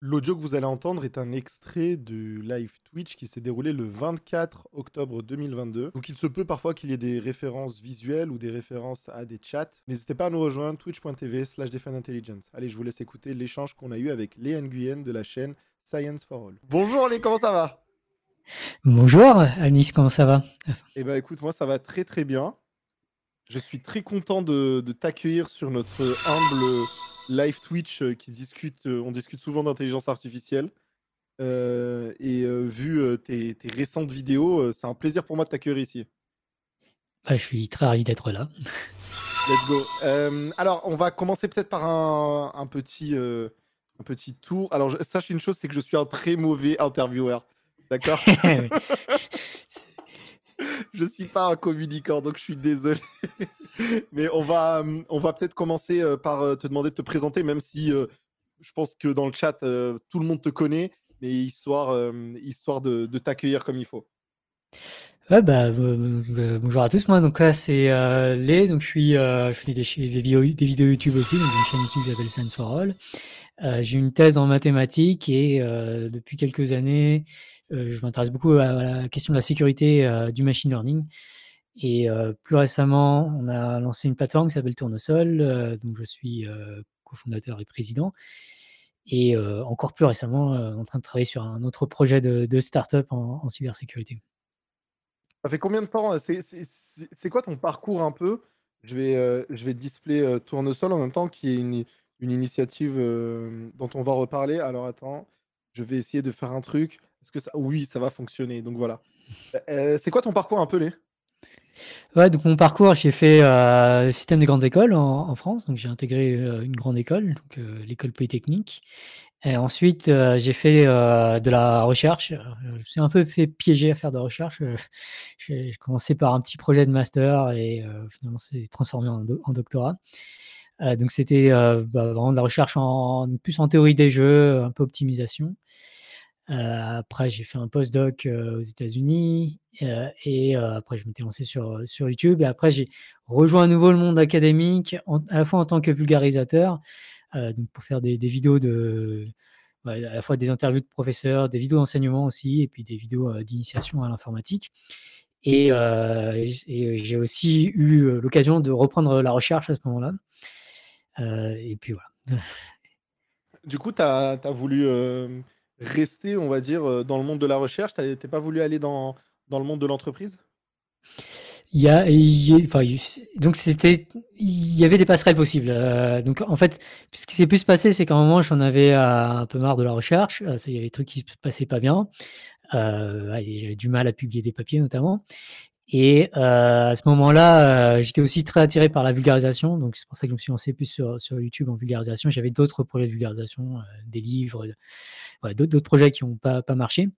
L'audio que vous allez entendre est un extrait du live Twitch qui s'est déroulé le 24 octobre 2022. Donc il se peut parfois qu'il y ait des références visuelles ou des références à des chats. N'hésitez pas à nous rejoindre twitch.tv slash Intelligence. Allez, je vous laisse écouter l'échange qu'on a eu avec Léa Nguyen de la chaîne Science for All. Bonjour les, comment ça va? Bonjour Anis, comment ça va? Eh ben écoute, moi ça va très très bien. Je suis très content de, de t'accueillir sur notre humble live Twitch euh, qui discute, euh, on discute souvent d'intelligence artificielle. Euh, et vu tes, récentes vidéos, c'est un plaisir pour moi de t'accueillir ici. Bah, je suis très ravi d'être là. Let's go. alors, on va commencer peut-être par un, petit, un petit tour. Alors, sache une chose, c'est que je suis un très mauvais intervieweur. D'accord? je suis pas un communicant, donc je suis désolé. Mais on va, hum, on va peut-être commencer euh, par euh, te demander de te présenter, même si euh, je pense que dans le chat, tout le monde te connaît, mais histoire, histoire de, t'accueillir comme il faut. Ouais, bah, bonjour à tous, moi donc c'est Lé, donc je suis je fais des, vidéos, YouTube aussi, donc une chaîne YouTube qui s'appelle Science for All. j'ai une thèse en mathématiques et depuis quelques années, euh, je m'intéresse beaucoup à, la question de la sécurité euh, du machine learning. Et euh, plus récemment, on a lancé une plateforme qui s'appelle Tournesol, dont je suis cofondateur et président. Et encore plus récemment, en train de travailler sur un autre projet de, de start-up en, cybersécurité. Ça fait combien de temps C'est quoi ton parcours un peu? Je vais, je vais display Tournesol en même temps, qui est une, une initiative dont on va reparler. Alors attends, je vais essayer de faire un truc. Oui, ça va fonctionner, donc voilà. Euh, c'est quoi ton parcours un peu, les Ouais, donc mon parcours, j'ai fait euh, système des grandes écoles en, France. Donc j'ai intégré euh, une grande école, l'école polytechnique. Et ensuite, j'ai fait de la recherche. Je me suis un peu fait piéger à faire de la recherche. j'ai commencé par un petit projet de master et finalement, c'est transformé en, doctorat. donc c'était bah, vraiment de la recherche plus en théorie des jeux, un peu optimisation. Euh, après, j'ai fait un postdoc euh, aux États-Unis euh, et après, je m'étais lancé sur, sur YouTube. Et après, j'ai rejoint à nouveau le monde académique, à la fois en tant que vulgarisateur, donc pour faire des, vidéos de, à la fois des interviews de professeurs, des vidéos d'enseignement aussi, et puis des vidéos d'initiation à l'informatique. Et, j'ai aussi eu l'occasion de reprendre la recherche à ce moment-là. et puis voilà. Du coup, tu as, voulu rester, on va dire, euh, dans le monde de la recherche? Tu n'as pas voulu aller dans, dans le monde de l'entreprise? Il y a, enfin, donc c'était, il y avait des passerelles possibles. Euh, donc en fait, ce qui s'est plus passé, c'est qu'à un moment, j'en avais euh, un peu marre de la recherche. il y avait des trucs qui se passaient pas bien. j'avais du mal à publier des papiers notamment. Et à ce moment-là, j'étais aussi très attiré par la vulgarisation. Donc c'est pour ça que je me suis lancé plus sur, sur YouTube en vulgarisation. J'avais d'autres projets de vulgarisation, des livres, d'autres projets qui n'ont pas, pas marché.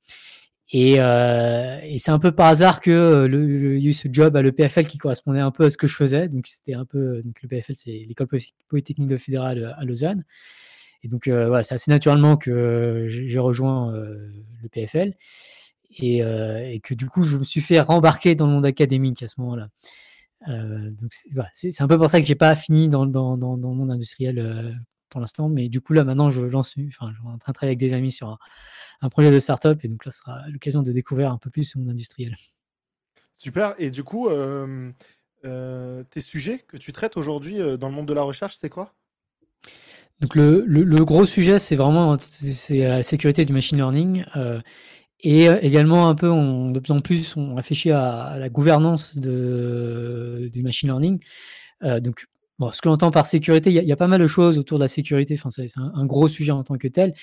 Et, euh, c'est un peu par hasard que euh, le, il y a eu ce job à l'EPFL qui correspondait un peu à ce que je faisais. Donc c'était un peu donc l'EPFL, c'est l'école polytechnique de fédérale à Lausanne. Et donc euh, voilà, c'est assez naturellement que j'ai rejoint euh, l'EPFL et, et, que du coup je me suis fait rembarquer dans le monde académique à ce moment-là. donc c'est voilà, un peu pour ça que j'ai pas fini dans, dans, dans, dans le monde industriel pour l'instant. Mais du coup, là, maintenant, je lance, enfin, je suis en train de travailler avec des amis sur un, projet de start-up. Et donc là, ce sera l'occasion de découvrir un peu plus ce monde industriel. Super. Et du coup, euh, euh, tes sujets que tu traites aujourd'hui euh, dans le monde de la recherche, c'est quoi? Donc le, le, gros sujet, c'est vraiment c'est la sécurité du machine learning. Et également un peu, on, de plus en plus, on réfléchit à, la gouvernance du machine learning. donc Bon, ce que l'on entend par sécurité, il y, a pas mal de choses autour de la sécurité. Enfin, c'est un, gros sujet en tant que tel.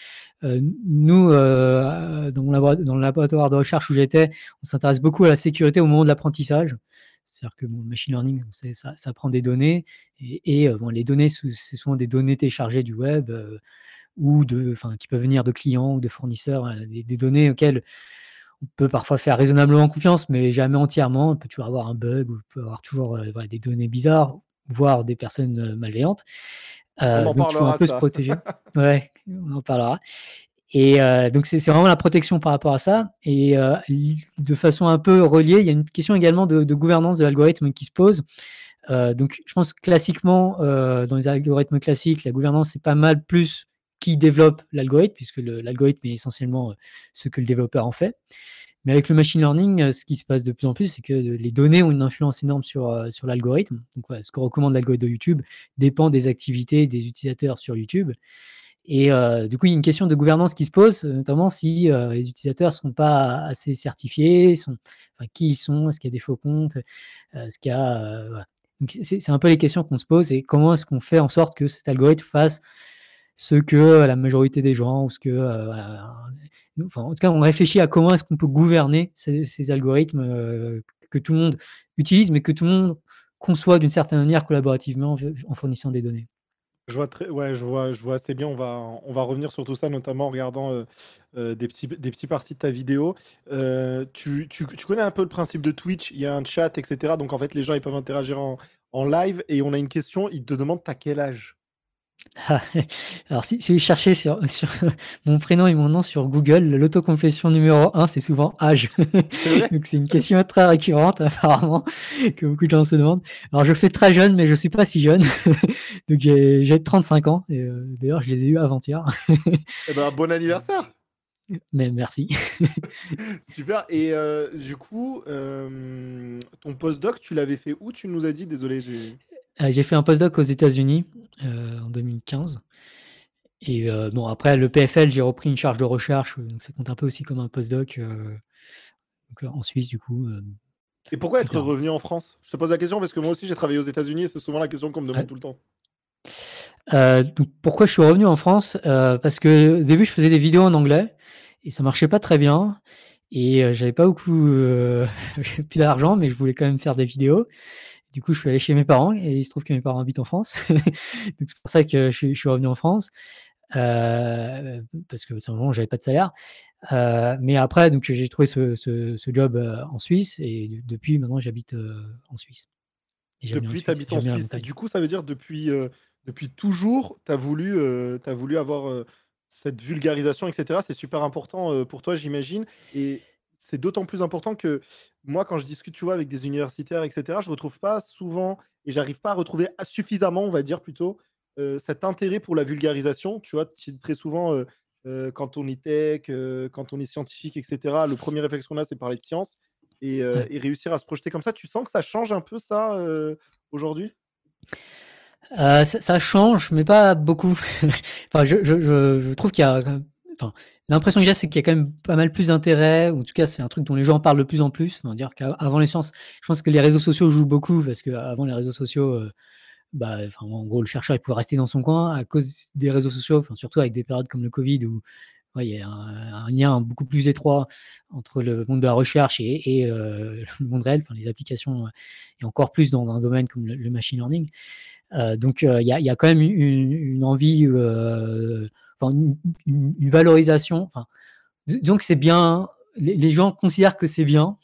Euh, nous, euh, dans, le laboratoire de recherche où j'étais, on s'intéresse beaucoup à la sécurité au moment de l'apprentissage. C'est-à-dire que le machine learning, ça, prend des données et, euh, les données, c'est souvent des données téléchargées du web ou de, enfin, qui peuvent venir de clients ou de fournisseurs, des, données auxquelles on peut parfois faire raisonnablement confiance, mais jamais entièrement. On peut toujours avoir un bug, ou on peut avoir toujours des données bizarres voire des personnes euh, malveillantes. Euh, on en donc il faut un peu se protéger. ouais, on en parlera. Et euh, donc c'est vraiment la protection par rapport à ça. Et de façon un peu reliée, il y a une question également de, gouvernance de l'algorithme qui se pose. donc je pense que classiquement, dans les algorithmes classiques, la gouvernance c'est pas mal plus qui développe l'algorithme, puisque l'algorithme est essentiellement ce que le développeur en fait. Mais avec le machine learning, ce qui se passe de plus en plus, c'est que les données ont une influence énorme sur, sur l'algorithme. Donc, ce que recommande l'algorithme de YouTube dépend des activités des utilisateurs sur YouTube. Et du coup, il y a une question de gouvernance qui se pose, notamment si les utilisateurs ne sont pas assez certifiés, sont, qui ils sont, est-ce qu'il y a des faux comptes, est-ce qu'il y a. c'est un peu les questions qu'on se pose et comment est-ce qu'on fait en sorte que cet algorithme fasse ce que la majorité des gens, ou ce que. enfin, en tout cas, on réfléchit à comment est-ce qu'on peut gouverner ces, algorithmes que tout le monde utilise, mais que tout le monde conçoit d'une certaine manière collaborativement en fournissant des données. Je vois très ouais, je vois je vois assez bien. On va on va revenir sur tout ça, notamment en regardant, des petits parties de ta vidéo. tu tu connais un peu le principe de Twitch? Il y a un chat et cetera, donc en fait, les gens, ils peuvent interagir en en live et on a une question, ils te demandent: «Tu quel âge?» Ah, alors si si vous cherchez sur sur mon prénom et mon nom sur Google, l'autocomplétion numéro 1, c'est souvent âge. Donc c'est une question très récurrente apparemment, que beaucoup de gens se demandent. Alors je fais très jeune, mais je suis pas si jeune. Donc j'ai j'ai 35 ans et euh, d'ailleurs je les ai eus avant-hier. Eh ben, bon anniversaire! Mais merci. Super et euh, du coup, ton postdoc, tu l'avais fait où? Tu nous as dit? Désolé, j'ai euh, j'ai fait un postdoc aux États-Unis euh, en 2015. Et euh, bon, après le PFL, j'ai repris une charge de recherche, donc ça compte un peu aussi comme un postdoc en Suisse, du coup. Et pourquoi être revenu en France? Je te pose la question parce que moi aussi j'ai travaillé aux États-Unis et c'est souvent la question qu'on me demande tout le temps. donc pourquoi je suis revenu en France? Parce que au début je faisais des vidéos en anglais et ça marchait pas très bien et j'avais pas beaucoup plus d'argent mais je voulais quand même faire des vidéos du coup, je suis allé chez mes parents et il se trouve que mes parents habitent en France. c'est pour ça que je suis, revenu en France. Euh, parce que simplement j'avais pas de salaire. Euh, mais après, donc j'ai trouvé ce, job euh, en Suisse et depuis maintenant j'habite en Suisse. depuis, tu habites en Suisse. du coup, ça veut dire depuis, depuis toujours, tu as, voulu, as voulu avoir cette vulgarisation, etc. C'est super important pour toi, j'imagine. Et c'est d'autant plus important que moi, quand je discute, tu vois, avec des universitaires, etc., je retrouve pas souvent et j'arrive pas à retrouver suffisamment, on va dire plutôt, cet intérêt pour la vulgarisation. Tu vois, très souvent, quand on est tech, quand on est scientifique, etc., le premier réflexe qu'on a, c'est parler de science et, réussir à se projeter comme ça. Tu sens que ça change un peu ça aujourd'hui? Ça, change, mais pas beaucoup. enfin, je, je trouve qu'il y a l'impression que j'ai, c'est qu'il y a quand même pas mal plus d'intérêt, en tout cas, c'est un truc dont les gens parlent de plus en plus. On va dire qu'avant les sciences, je pense que les réseaux sociaux jouent beaucoup, parce qu'avant les réseaux sociaux, euh, bah, en gros, le chercheur, il pouvait rester dans son coin à cause des réseaux sociaux, surtout avec des périodes comme le Covid où il y a un, lien beaucoup plus étroit entre le monde de la recherche et, euh, le monde réel, les applications, et encore plus dans, un domaine comme le, machine learning. Euh, donc, il y, a quand même une envie une, valorisation. Enfin, donc c'est bien. Les, gens considèrent que c'est bien.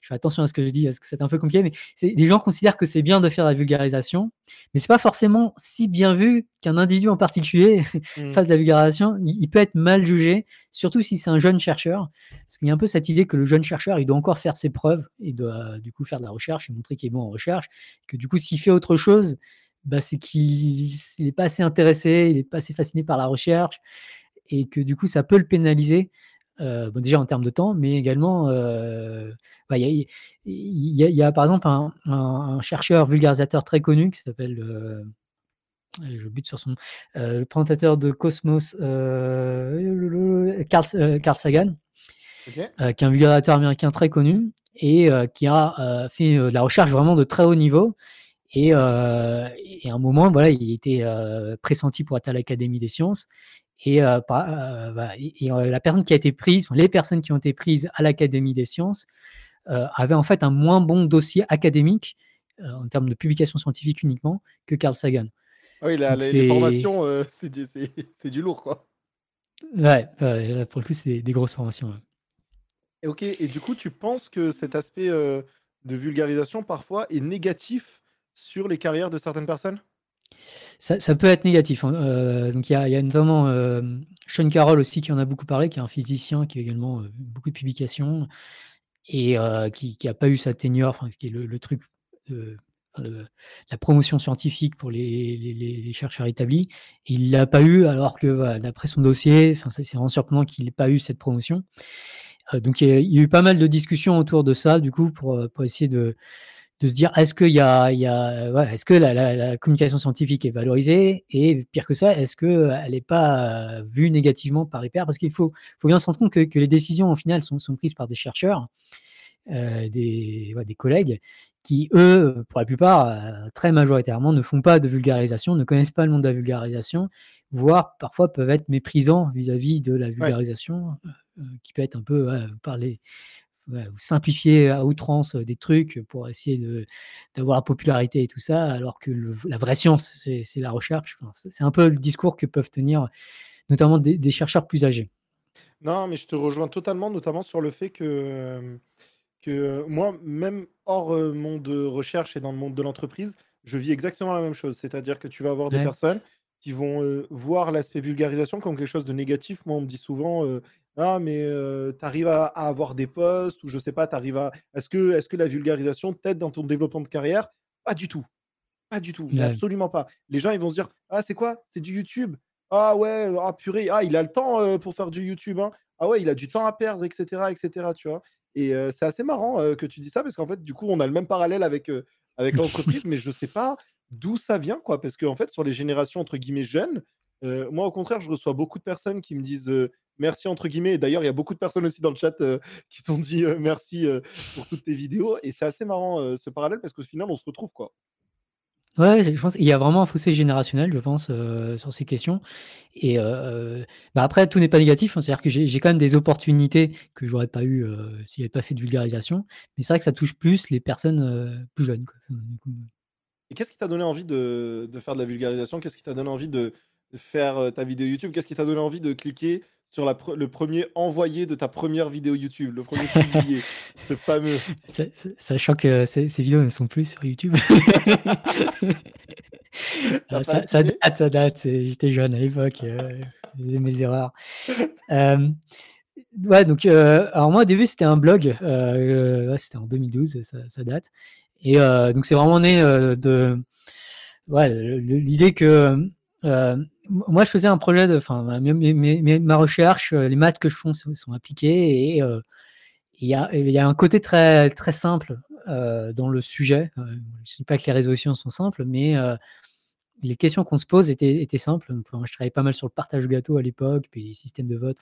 Je fais attention à ce que je dis, parce que c'est un peu compliqué, mais les gens considèrent que c'est bien de faire la vulgarisation, mais c'est pas forcément si bien vu qu'un individu en particulier mmh. fasse la vulgarisation. Il, peut être mal jugé, surtout si c'est un jeune chercheur, parce qu'il y a un peu cette idée que le jeune chercheur, il doit encore faire ses preuves, il doit du coup faire de la recherche et montrer qu'il est bon en recherche, que du coup s'il fait autre chose, bah, c'est qu'il n'est pas assez intéressé, il n'est pas assez fasciné par la recherche, et que du coup, ça peut le pénaliser. Euh, bon, déjà en termes de temps, mais également, il y, a par exemple un, chercheur vulgarisateur très connu qui s'appelle, euh, je bute sur son euh, le présentateur de Cosmos, Carl, Carl, Sagan, qui est un vulgarisateur américain très connu et qui a fait de la recherche vraiment de très haut niveau et, euh, et, à un moment, voilà, il était euh, pressenti pour être à l'Académie des sciences. Et, euh, bah, et, la personne qui a été prise, les personnes qui ont été prises à l'Académie des sciences, avaient en fait un moins bon dossier académique en termes de publication scientifique uniquement que Carl Sagan. Ah oui, la, les, formations, c'est du, du, lourd, quoi. Ouais, pour le coup, c'est des, grosses formations. Et ok, et du coup, tu penses que cet aspect de vulgarisation parfois est négatif sur les carrières de certaines personnes? Ça, peut être négatif. Hein. Euh, il y, a notamment euh, Sean Carroll aussi qui en a beaucoup parlé, qui est un physicien qui a également euh, beaucoup de publications et qui n'a pas eu sa tenure, qui est le, truc la promotion scientifique pour les, chercheurs établis. il l'a pas eu, alors que d'après son dossier, c'est vraiment surprenant qu'il n'ait pas eu cette promotion. donc il y, a, eu pas mal de discussions autour de ça, du coup, pour essayer de, de se dire est-ce que, y a, y a, est-ce que la, communication scientifique est valorisée et pire que ça, est-ce qu'elle n'est pas vue négativement par les pairs? Parce qu'il faut, faut bien se rendre compte que, les décisions au final sont, sont prises par des chercheurs, des, des collègues qui, eux, pour la plupart, euh, très majoritairement, ne font pas de vulgarisation, ne connaissent pas le monde de la vulgarisation, voire parfois peuvent être méprisants vis-à-vis de la vulgarisation, euh, euh, qui peut être un peu simplifier à outrance des trucs pour essayer d'avoir la popularité et tout ça, alors que la vraie science, c'est la recherche. c'est un peu le discours que peuvent tenir notamment des, des, chercheurs plus âgés. Non, mais je te rejoins totalement, notamment sur le fait que que moi, même hors monde de recherche et dans le monde de l'entreprise, je vis exactement la même chose. C'est-à-dire que tu vas avoir des personnes qui vont voir l'aspect vulgarisation comme quelque chose de négatif. Moi, on me dit souvent Ah, mais tu arrives à, avoir des postes ou je sais pas, tu arrives à. Est-ce que, est que la vulgarisation t'aide dans ton développement de carrière? Pas du tout. Pas du tout. Absolument pas. Les gens, ils vont se dire Ah, c'est quoi? C'est du YouTube? Ah ouais, ah purée, ah, il a le temps pour faire du YouTube. Hein. Ah ouais, il a du temps à perdre, etc. etc. tu vois? Et c'est assez marrant que tu dis ça parce qu'en fait, du coup, on a le même parallèle avec, avec l'entreprise, mais je ne sais pas d'où ça vient, quoi. Parce qu'en fait, sur les générations entre guillemets jeunes, moi, au contraire, je reçois beaucoup de personnes qui me disent merci entre guillemets. d'ailleurs, il y a beaucoup de personnes aussi dans le chat qui t'ont dit merci pour toutes tes vidéos. Et c'est assez marrant ce parallèle parce qu'au final, on se retrouve, quoi. Ouais, je pense qu'il y a vraiment un fossé générationnel, je pense, euh, sur ces questions. Et euh, bah, après, tout n'est pas négatif. Hein. C'est-à-dire que j'ai quand même des opportunités que j'aurais pas eu euh, s'il n'y avait pas fait de vulgarisation. Mais c'est vrai que ça touche plus les personnes plus jeunes. Et qu'est-ce qui t'a donné envie de, faire de la vulgarisation? Qu'est-ce qui t'a donné envie de faire ta vidéo YouTube? Qu'est-ce qui t'a donné envie de cliquer sur le premier envoyé de ta première vidéo YouTube, le premier publié, ce fameux. Sachant que ces, vidéos ne sont plus sur YouTube. Ah, ça, date, ça date. J'étais jeune à l'époque, euh, mes erreurs. Euh, ouais, donc, euh, alors moi au début c'était un blog, c'était en 2012, ça, date. Et donc c'est vraiment né de, ouais, l'idée que moi, je faisais un projet de, enfin, ma recherche, euh, les maths que je fais sont, appliquées et euh, il y, a, y, a, un côté très, très simple euh, dans le sujet. je ne dis pas que les résolutions sont simples, mais les questions qu'on se pose étaient, simples. moi, je travaillais pas mal sur le partage gâteau à l'époque, puis les systèmes de vote.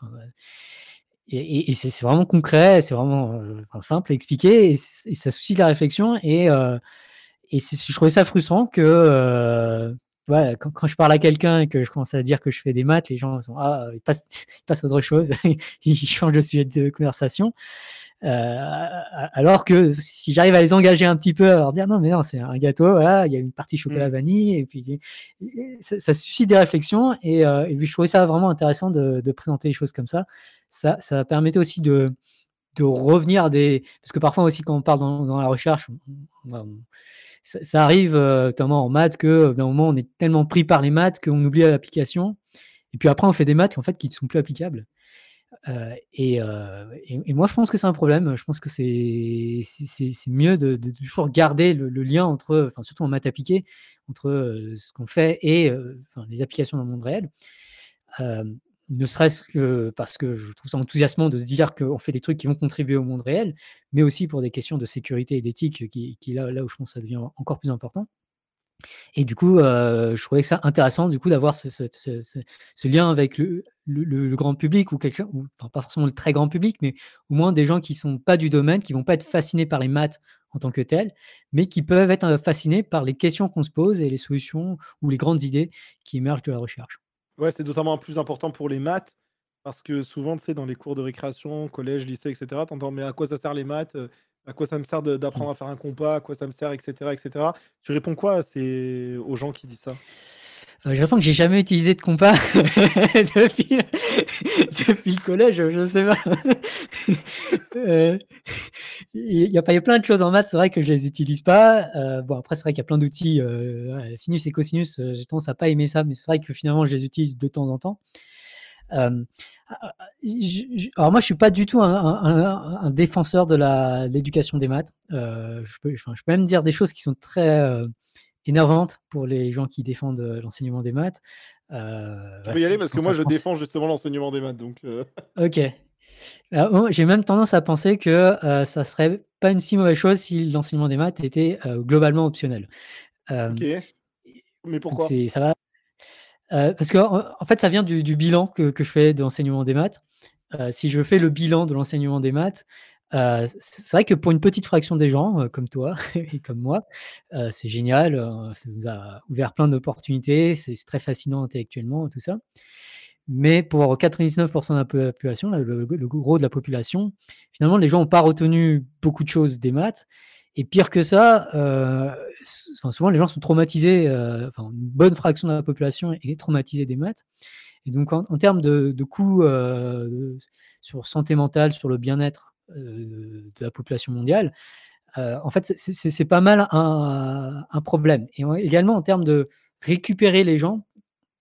Et, c'est vraiment concret, c'est vraiment simple à expliquer, et, ça suscite la réflexion. Et je trouvais ça frustrant que quand, je parle à quelqu'un et que je commence à dire que je fais des maths, les gens sont ah, ils passent, à autre chose, ils changent de sujet de conversation. Euh, alors que si j'arrive à les engager un petit peu, à leur dire non, mais non, c'est un gâteau, voilà, il y a une partie chocolat mmh. vanille, et puis ça, suscite des réflexions. Et, euh, et, je trouvais ça vraiment intéressant de, présenter les choses comme ça. Ça, ça permettait aussi de, de revenir à des. Parce que parfois aussi, quand on parle dans, la recherche, ça, arrive euh, notamment en maths que euh, d'un moment on est tellement pris par les maths qu'on oublie l'application. Et puis après on fait des maths en fait qui ne sont plus applicables. Euh, et, moi je pense que c'est un problème. Je pense que c'est mieux de, toujours garder le, lien entre, enfin surtout en maths appliquées, entre ce qu'on fait et les applications dans le monde réel ne serait-ce que parce que je trouve ça enthousiasmant de se dire qu'on fait des trucs qui vont contribuer au monde réel, mais aussi pour des questions de sécurité et d'éthique qui, là, où je pense que ça devient encore plus important. Et du coup, euh, je trouvais que ça intéressant d'avoir ce, lien avec le, grand public ou quelqu'un, enfin pas forcément le très grand public, mais au moins des gens qui sont pas du domaine, qui vont pas être fascinés par les maths en tant que tels, mais qui peuvent être euh, fascinés par les questions qu'on se pose et les solutions ou les grandes idées qui émergent de la recherche. Ouais, c'est notamment plus important pour les maths, parce que souvent, tu sais, dans les cours de récréation, collège, lycée, etc., tu entends, mais à quoi ça sert les maths euh, À quoi ça me sert d'apprendre mmh. à faire un compas À quoi ça me sert, etc., etc. Tu réponds quoi aux gens qui disent ça? Euh, je réponds que j'ai jamais utilisé de compas depuis, le collège, je ne sais pas. Euh, il y, a, plein de choses en maths, c'est vrai que je les utilise pas. Euh, bon, après, c'est vrai qu'il y a plein d'outils, sinus et cosinus, j'ai tendance à pas aimer ça, mais c'est vrai que finalement, je les utilise de temps en temps. Alors moi, je suis pas du tout un défenseur de l'éducation des maths. Je peux même dire des choses qui sont très, énervantes pour les gens qui défendent, heu, l'enseignement des maths. Tu voilà, peux y aller parce que moi je pense défends justement l'enseignement des maths donc heu OK. J'ai même tendance à penser que, heu, ça serait pas une si mauvaise chose si l'enseignement des maths était, heu, globalement optionnel. OK. Mais pourquoi? ça va parce qu'en en fait, ça vient du du bilan que que je fais de l'enseignement des maths. Si je fais le bilan de l'enseignement des maths, c'est vrai que pour une petite fraction des gens, comme toi et comme moi, c'est génial, ça nous a ouvert plein d'opportunités, c'est très fascinant intellectuellement tout ça. Mais pour 99% de la population, le gros de la population, finalement, les gens ont pas retenu beaucoup de choses des maths et pire que ça, souvent les gens sont traumatisés, enfin, une bonne fraction de la population est traumatisée des maths et donc en termes de de coûts, sur santé mentale, sur le bien-être, de la population mondiale, heu, en fait, c'est pas mal un problème. Et en également en termes de récupérer les gens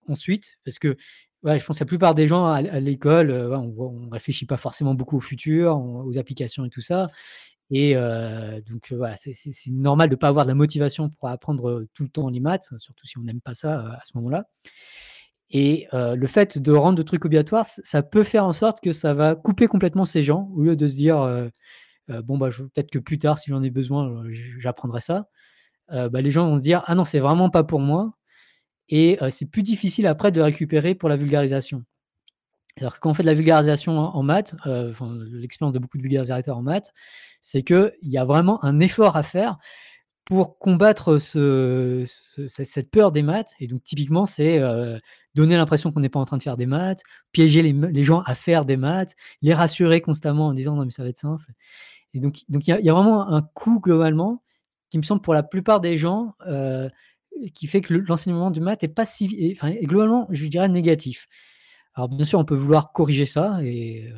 ensuite, parce que, je pense que la plupart des gens à l'école, ouais, on on réfléchit pas forcément beaucoup au futur, aux applications et tout ça. Et donc c'est normal de pas avoir de la motivation pour apprendre, tout le temps les maths, surtout si on n'aime pas ça, à ce moment-là et heu, le fait de rendre le truc obligatoire, ça peut faire en sorte que ça va couper complètement ces gens, au lieu de se dire, heu heu: «Bon, bah, peut-être que plus tard, si j'en ai besoin, j'apprendrai ça». Bah, les gens vont se dire: «Ah non, c'est vraiment pas pour moi» et c'est plus difficile après de récupérer pour la vulgarisation. Alors quand on fait de la vulgarisation en maths, l'expérience de beaucoup de vulgarisateurs en maths, c'est qu'il y a vraiment un effort à faire pour combattre ce ce ce cette peur des maths et donc typiquement, c'est, heu, donner l'impression qu'on n'est pas en train de faire des maths, piéger les gens à faire des maths, les rassurer constamment en disant: «Non, mais ça va être simple» et donc donc il y a il y a vraiment un coût globalement qui me semble pour la plupart des gens, heu, qui fait que le l'enseignement du maths est pas si est enfin, globalement, je dirais négatif. Alors bien sûr, on peut vouloir corriger ça et et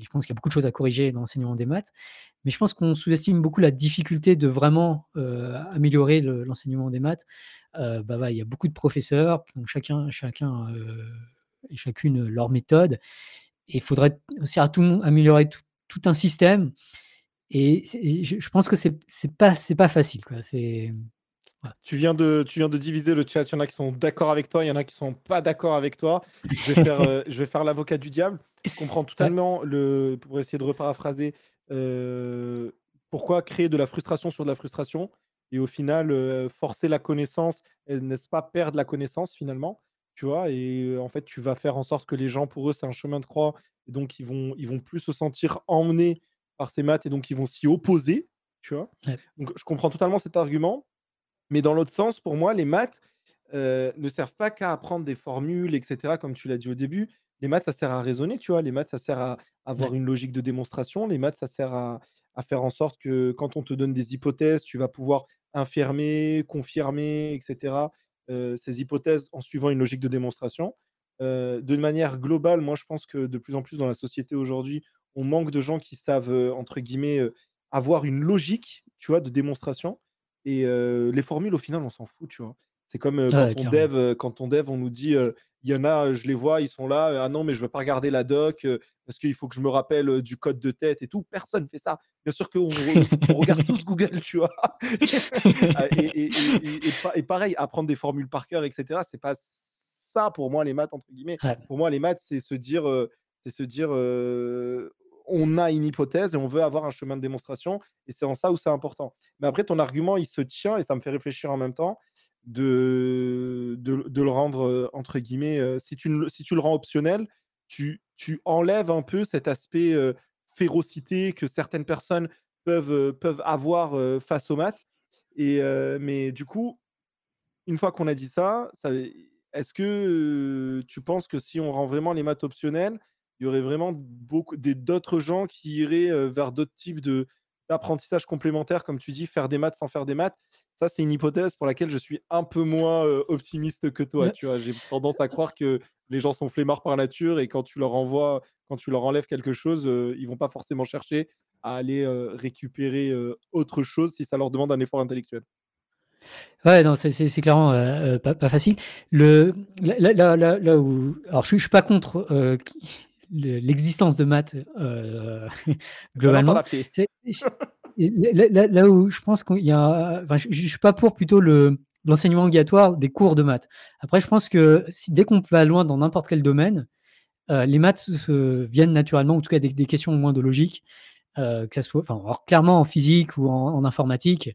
je pense qu'il y a beaucoup de choses à corriger dans l'enseignement des maths, mais je pense qu'on sous-estime beaucoup la difficulté de vraiment, heu, améliorer le l'enseignement des maths. Heu, bah, il y a beaucoup de professeurs qui ont chacun chacun, et chacune leur méthode et il faudrait aussi à tout améliorer tout un système et je pense que c'est pas pas facile, quoi, voilà. Tu viens de tu viens de diviser le chat. Il y en a qui sont d'accord avec toi, il y en a qui sont pas d'accord avec toi. Je vais faire, je vais faire l'avocat du diable. Je comprends totalement le pour essayer de reparaphraser, heu, pourquoi créer de la frustration sur de la frustration et au final, heu, forcer la connaissance et n'est-ce pas perdre la connaissance finalement? Tu vois? Et en fait, tu vas faire en sorte que les gens, pour eux, c'est un chemin de croix et donc ils vont ils vont plus se sentir emmenés par ces maths et donc ils vont s'y opposer, tu vois? Ouais. Donc je comprends totalement cet argument. Mais dans l'autre sens, pour moi, les maths, heu, ne servent pas qu'à apprendre des formules et cetera, comme tu l'as dit au début. Les maths, ça sert à raisonner, tu vois? Les maths, ça sert à avoir une logique de démonstration. Les maths, ça sert à à faire en sorte que quand on te donne des hypothèses, tu vas pouvoir infirmer, confirmer et cetera, heu, ces hypothèses en suivant une logique de démonstration. Heu, de manière globale, moi, je pense que de plus en plus dans la société aujourd'hui, on manque de gens qui savent, entre guillemets, avoir une logique, tu vois, de démonstration et les formules, au final, on s'en fout, tu vois? C'est comme, quand Ouais, on dev, quand on dev, on nous dit, il y en a, je les vois, ils sont là, «Ah non, mais je veux pas regarder la doc, parce qu'il faut que je me rappelle, du code de tête et tout». Personne fait ça. Bien sûr qu'on on regarde tous Google, tu vois? Ah et et et et et pa et pareil, apprendre des formules par cœur et cetera, c'est pas ça pour moi les maths entre guillemets. Ouais. Pour moi les maths, c'est se dire, c'est se dire, «On a une hypothèse et on veut avoir un chemin de démonstration» et c'est en ça où c'est important. Mais après ton argument, il se tient et ça me fait réfléchir en même temps de de le rendre, heu, entre guillemets, heu, si tu le rends optionnel, tu tu enlèves un peu cet aspect, heu, férocité que certaines personnes peuvent, peuvent avoir, face aux maths et mais du coup, une fois qu'on a dit ça, ça est-ce que, tu penses que si on rend vraiment les maths optionnelles, il y aurait vraiment beaucoup d'autres gens qui iraient, heu, vers d'autres types de d'apprentissage complémentaires, comme tu dis, faire des maths sans faire des maths? Ça, c'est une hypothèse pour laquelle je suis un peu moins, heu, optimiste que toi, tu vois? J'ai tendance à croire que les gens sont flemmards par nature et quand tu leur envoies quand tu leur enlèves quelque chose, heu, ils vont pas forcément chercher à aller, heu, récupérer, autre chose si ça leur demande un effort intellectuel. Ouais, non, c'est clairement, pas pas facile. Le là là là là où alors je suis je suis pas contre, l'existence de maths, en globalement. là là là où je pense qu'il y a enfin, je je suis pas pour plutôt le l'enseignement obligatoire des cours de maths. Après, je pense que si dès qu'on va loin dans n'importe quel domaine, heu, les maths viennent naturellement, en tout cas des des questions au moins de logique, heu, que ça soit enfin, alors clairement en physique ou en en informatique,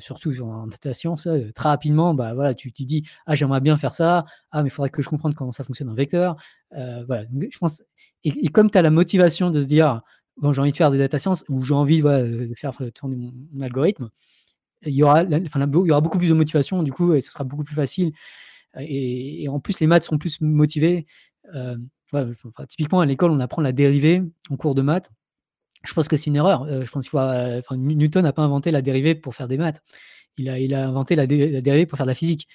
surtout en data science, heu, très rapidement, bah, voilà, tu te dis: «Ah, j'aimerais bien faire ça. Ah, mais il faudrait que je comprenne comment ça fonctionne un vecteur». Heu, voilà, je pense et comme tu as la motivation de se dire: «Bon, j'ai envie de faire des data science» ou «J'ai envie, de faire tourner mon algorithme», il y aura beaucoup plus de motivation du coup et ce sera beaucoup plus facile et en plus les maths seront plus motivés. Typiquement à l'école, on apprend la dérivée en cours de maths. Je pense que c'est une erreur, heu, je pense qu'il faut, enfin Newton n'a pas inventé la dérivée pour faire des maths. Il a inventé la dé la dérivée pour faire de la physique.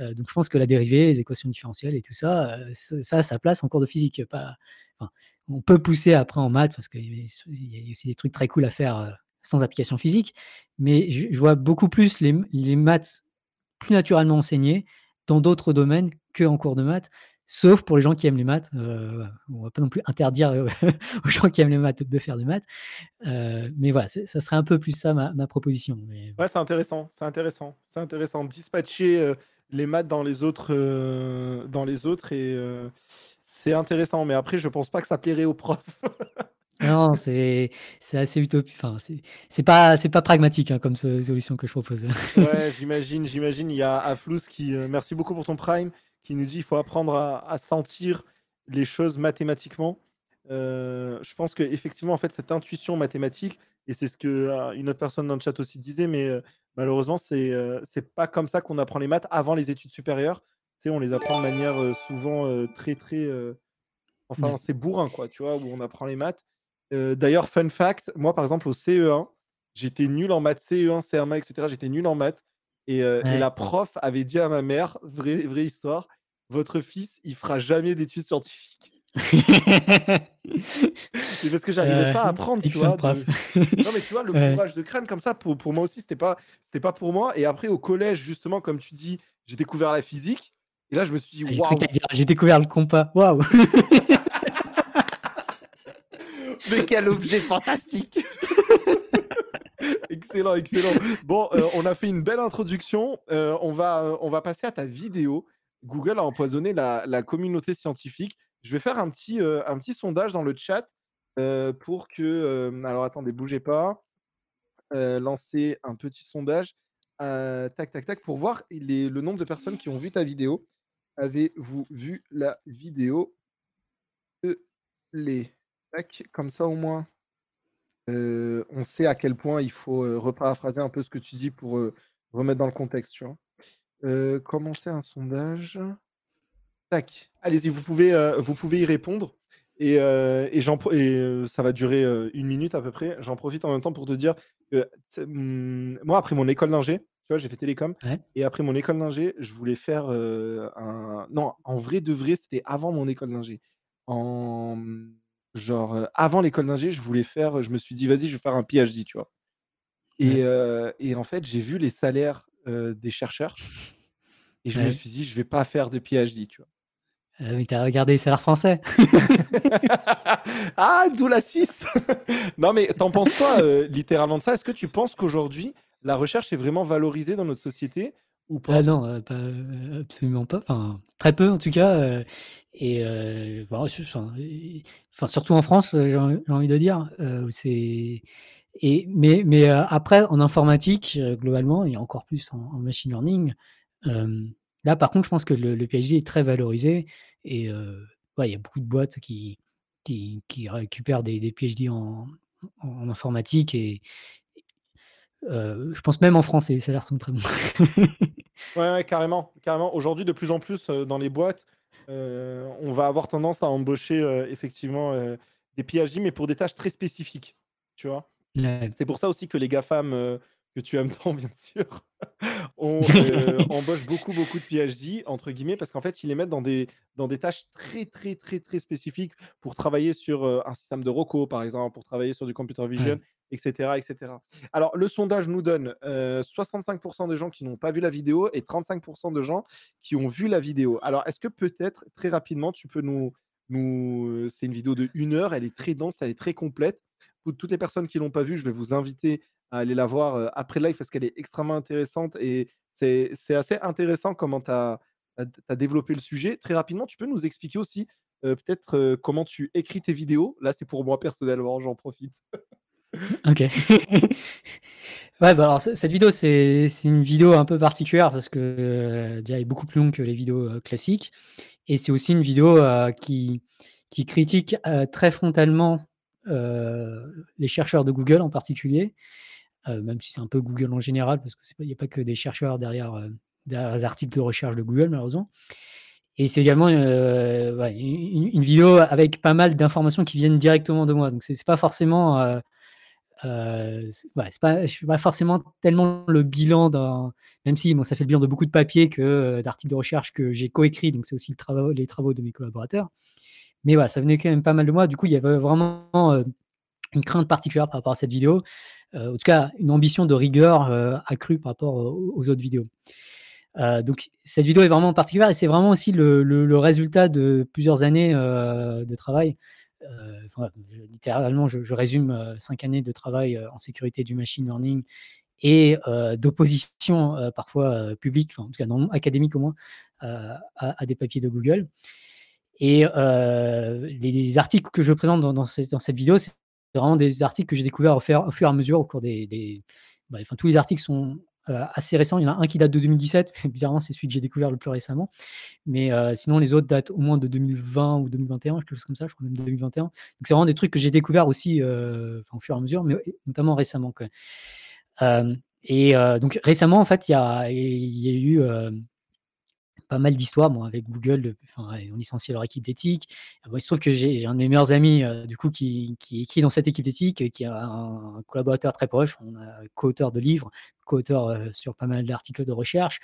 Heu, donc je pense que la dérivée, les équations différentielles et tout ça, ça a sa place en cours de physique, pas on peut pousser après en maths parce qu'il y a aussi des trucs très cool à faire, sans application physique. Mais je vois beaucoup plus les les maths plus naturellement enseignées dans d'autres domaines qu'en cours de maths, sauf pour les gens qui aiment les maths, heu, on va pas non plus interdire aux gens qui aiment les maths de faire des maths. Heu, mais voilà, ça serait un peu plus ça ma ma proposition, mais Ouais, c'est intéressant, c'est intéressant, c'est intéressant. Dispatcher, heu, les maths dans les autres, dans les autres et c'est intéressant. Mais après, je pense pas que ça plairait aux profs. Non, c'est c'est assez utopi enfin, c'est c'est pas c'est pas pragmatique, hein, comme so solution que je propose. Ouais, j'imagine, j'imagine. Il y a Aflous qui, merci beaucoup pour ton prime, qui nous dit: «Il faut apprendre à à sentir les choses mathématiquement». Heu, je pense qu'effectivement, en fait, cette intuition mathématique et c'est ce que, heu, une autre personne dans le chat aussi disait, mais heu, malheureusement, c'est, c'est pas comme ça qu'on apprend les maths avant les études supérieures. Tu sais, on les apprend de manière, souvent, très, très, enfin, Ouais. c'est bourrin, quoi, tu vois? Où on apprend les maths. D'ailleurs, fun fact, moi, par exemple, au CE1, j'étais nul en maths, CE1, CM1 et cetera, j'étais nul en maths et la prof avait dit à ma mère, vraie vraie histoire: «Votre fils, il fera jamais d'études scientifiques». C'est parce que j'arrivais Heu, pas à apprendre, tu vois? De non, mais tu vois, le Ouais. de crâne comme ça, pour pour moi aussi, c'était pas c'était pas pour moi et après au collège, justement, comme tu dis, j'ai découvert la physique et là, je me suis dit: Ah, «Waouh!» «J'ai découvert le compas». Waouh! Mais quel objet fantastique! Excellent, excellent. Bon, heu, on a fait une belle introduction, heu, on va, heu, on va passer à ta vidéo. Google a empoisonné la communauté scientifique. Je vais faire un petit, un petit sondage dans le chat, pour que, alors attendez, bougez pas. Lancer un petit sondage, tac, tac, tac, pour voir le nombre de personnes qui ont vu ta vidéo. Avez-vous vu la vidéo? De les tac, comme ça au moins on sait à quel point il faut, reparaphraser un peu ce que tu dis pour, remettre dans le contexte, tu vois? Commencer un sondage. Tac, allez-y, vous pouvez, vous pouvez y répondre et et j'en et ça va durer, 1 minute à peu près. J'en profite en même temps pour te dire que, mmh, moi après mon école d'ingé, tu vois, j'ai fait télécom Ouais. et après mon école d'ingé, je voulais faire, un non, en vrai de vrai, c'était avant mon école d'ingé. En, mmh, genre, avant l'école d'ingé, je voulais faire, je me suis dit: «Vas-y, je vais faire un PhD», tu vois? Et et en fait, j'ai vu les salaires, des chercheurs et je me suis dit: «Je vais pas faire de PhD», tu vois? Mais tu as regardé les salaires français? Ah! D'où la Suisse! Non, mais tu en penses quoi, heu, littéralement de ça? Est-ce que tu penses qu'aujourd'hui, la recherche est vraiment valorisée dans notre société? Ou Ah non, pas, absolument pas, enfin, très peu en tout cas, et heu, bah, je enfin surtout en France, j'ai envie de dire, c'est et mais mais après en informatique, globalement et encore plus en en machine learning, là par contre, je pense que le le PhD est très valorisé et ouais, il y a beaucoup de boîtes qui qui qui récupèrent des des PhD en en informatique et heu, je pense même en France, les salaires sont très bons. Ouais, ouais, carrément, carrément. Aujourd'hui, de plus en plus, heu, dans les boîtes, heu, on va avoir tendance à embaucher, effectivement, des PhD, mais pour des tâches très spécifiques, tu vois? Ouais. C'est pour ça aussi que les GAFAM, que tu aimes tant, bien sûr, on, heu, embauche beaucoup, beaucoup de PhD, entre guillemets, parce qu'en fait, ils les mettent dans des dans des tâches très, très, très, très spécifiques pour travailler sur, heu, un système de reco, par exemple, pour travailler sur du computer vision, Ouais. et cetera, et cetera. Alors, le sondage nous donne, heu, 65% des gens qui n'ont pas vu la vidéo et 35% de gens qui ont vu la vidéo. Alors, est-ce que peut-être, très rapidement, tu peux nous nous, c'est une vidéo de 1 heure, elle est très dense, elle est très complète. Pour toutes les personnes qui l'ont pas vue, je vais vous inviter à aller la voir, après live parce qu'elle est extrêmement intéressante et c'est assez intéressant comment tu as as développé le sujet. Très rapidement, tu peux nous expliquer aussi, peut-être, comment tu écris tes vidéos? Là, c'est pour moi personnellement, j'en profite. OK. Ouais, bah, alors ce cette vidéo, c'est une vidéo un peu particulière parce que, déjà elle est beaucoup plus longue que les vidéos, classiques et c'est aussi une vidéo, qui qui critique, très frontalement, les chercheurs de Google en particulier, même si c'est un peu Google en général parce que c'est pas il y a pas que des chercheurs derrière, heu, derrière les articles de recherche de Google malheureusement et c'est également, u une vidéo avec pas mal d'informations qui viennent directement de moi. Donc c'est pas forcément, c'est pas pas forcément tellement le bilan d'un même si bon, ça fait le bilan de beaucoup de papiers que, d'articles de recherche que j'ai coécrits, donc c'est aussi les travaux de mes collaborateurs. Mais voilà, ça venait quand même pas mal de moi. Du coup, il y avait vraiment, une crainte particulière par rapport à cette vidéo, en tout cas une ambition de rigueur, heu, accrue par rapport aux aux autres vidéos. Donc cette vidéo est vraiment particulière et c'est vraiment aussi le résultat de plusieurs années, de travail. Enfin, littéralement, je résume, 5 années de travail, en sécurité du machine learning et d'opposition, parfois, publique, en tout cas non académique au moins, à des papiers de Google et les les articles que je présente dans dans cette vidéo, c'est vraiment des articles que j'ai découverts au fur au fur et à mesure au cours des des enfin tous les articles sont, heu, assez récents. Il y en a un qui date de 2017, bizarrement, c'est celui que j'ai découvert le plus récemment. Mais heu, sinon les autres datent au moins de 2020 ou 2021, quelque chose comme ça, je crois même 2021. Donc c'est vraiment des trucs que j'ai découverts aussi, enfin au fur et à mesure, mais notamment récemment, et donc récemment, en fait, il y a y a eu, pas mal d'histoires, avec Google, enfin, ils licencié leur équipe d'éthique. Bon, il se trouve que j'ai un de mes meilleurs amis, heu, du coup, qui qui dans cette équipe d'éthique, qui est un collaborateur très proche. On a co-auteur de livres, co-auteur, heu, sur pas mal d'articles de recherche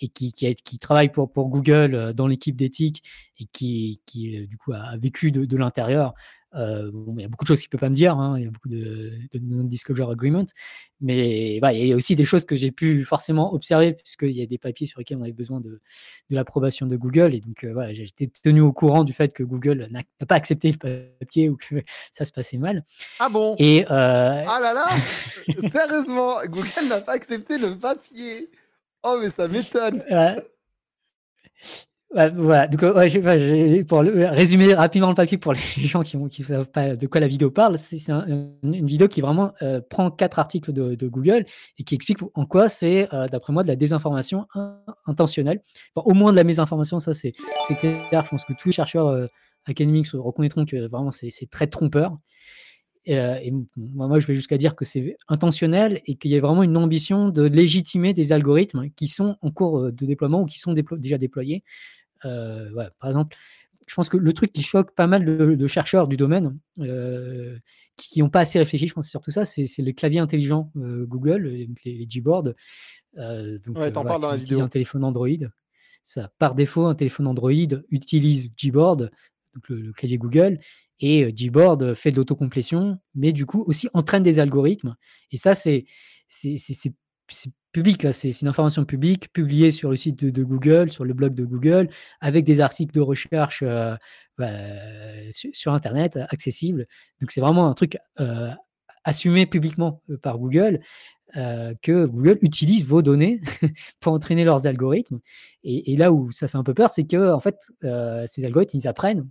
et qui qui a qui travaille pour pour Google, heu, dans l'équipe d'éthique et qui qui, heu, du coup, a vécu de de l'intérieur. Bon, il y a beaucoup de choses qu'il peut pas me dire, hein, il y a beaucoup de de non-disclosure agreement, mais voilà, il y a aussi des choses que j'ai pu forcément observer puisqu'il y a des papiers sur lesquels on avait besoin de de l'approbation de Google et donc voilà, j'ai été tenu au courant du fait que Google n'a pas accepté le papier ou que ça se passait mal Ah bon? et Ah là là! Sérieusement? Google n'a pas accepté le papier? Oh mais ça m'étonne! Ouais, voilà, donc pour résumer rapidement le papier pour les gens qui qui savent pas de quoi la vidéo parle, c'est c'est un une vidéo qui vraiment, heu, prend 4 articles de Google et qui explique en quoi c'est, heu, d'après moi, de la désinformation in intentionnelle. Au moins de la mésinformation, ça c'est clair. Je pense que tous les chercheurs, heu, académiques reconnaîtront que vraiment c'est très trompeur et m moi je vais jusqu'à dire que c'est intentionnel et qu'il y a vraiment une ambition de légitimer des algorithmes qui sont en cours, heu, de déploiement ou qui sont déplo déjà déployés. Voilà, par exemple, je pense que le truc qui choque pas mal de de chercheurs du domaine, qui ont pas assez réfléchi, je pense surtout ça, c'est les claviers intelligents, Google, les les Gboard. Donc Ouais, en voilà, si dans la utilisez un vidéo. téléphone Android, ça par défaut, un téléphone Android utilise Gboard, donc le le clavier Google et heu, Gboard fait de l'autocomplétion, mais du coup aussi entraîne des algorithmes et ça c'est public là, c'est une information publique, publiée sur le site de Google, sur le blog de Google, avec des articles de recherche, su sur internet, accessibles. Donc c'est vraiment un truc, assumé publiquement, par Google, que Google utilise vos données pour entraîner leurs algorithmes et là où ça fait un peu peur, c'est qu'en fait, heu, ces algorithmes, ils apprennent.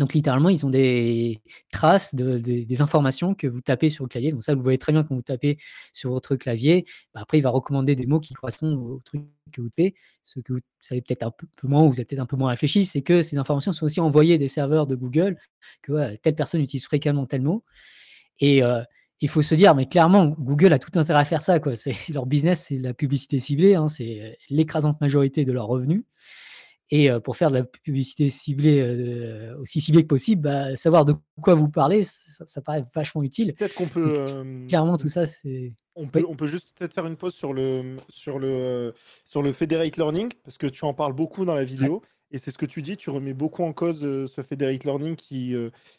Donc littéralement, ils ont des traces de des informations que vous tapez sur le clavier. Donc ça, vous voyez très bien quand vous tapez sur votre clavier, bah, après il va recommander des mots qui correspondent au truc que vous tapez. Ce que vous savez peut-être un peu moins ou vous avez peut-être un peu moins réfléchi, c'est que ces informations sont aussi envoyées des serveurs de Google, que telle personne utilise fréquemment tel mot et heu, il faut se dire, mais clairement, Google a tout intérêt à faire ça, quoi. Leur business, c'est la publicité ciblée, hein, c'est l'écrasante majorité de leurs revenus Et pour faire de la publicité ciblée, aussi ciblée que possible, bah, savoir de quoi vous parlez, ça, paraît vachement utile. Peut-être qu'on peut. clairement, tout ça, c'est. On peut, on peut juste peut-être faire une pause sur le, sur, le, sur le Federate Learning, parce que tu en parles beaucoup dans la vidéo. Et c'est ce que tu dis, tu remets beaucoup en cause ce Federate Learning qui,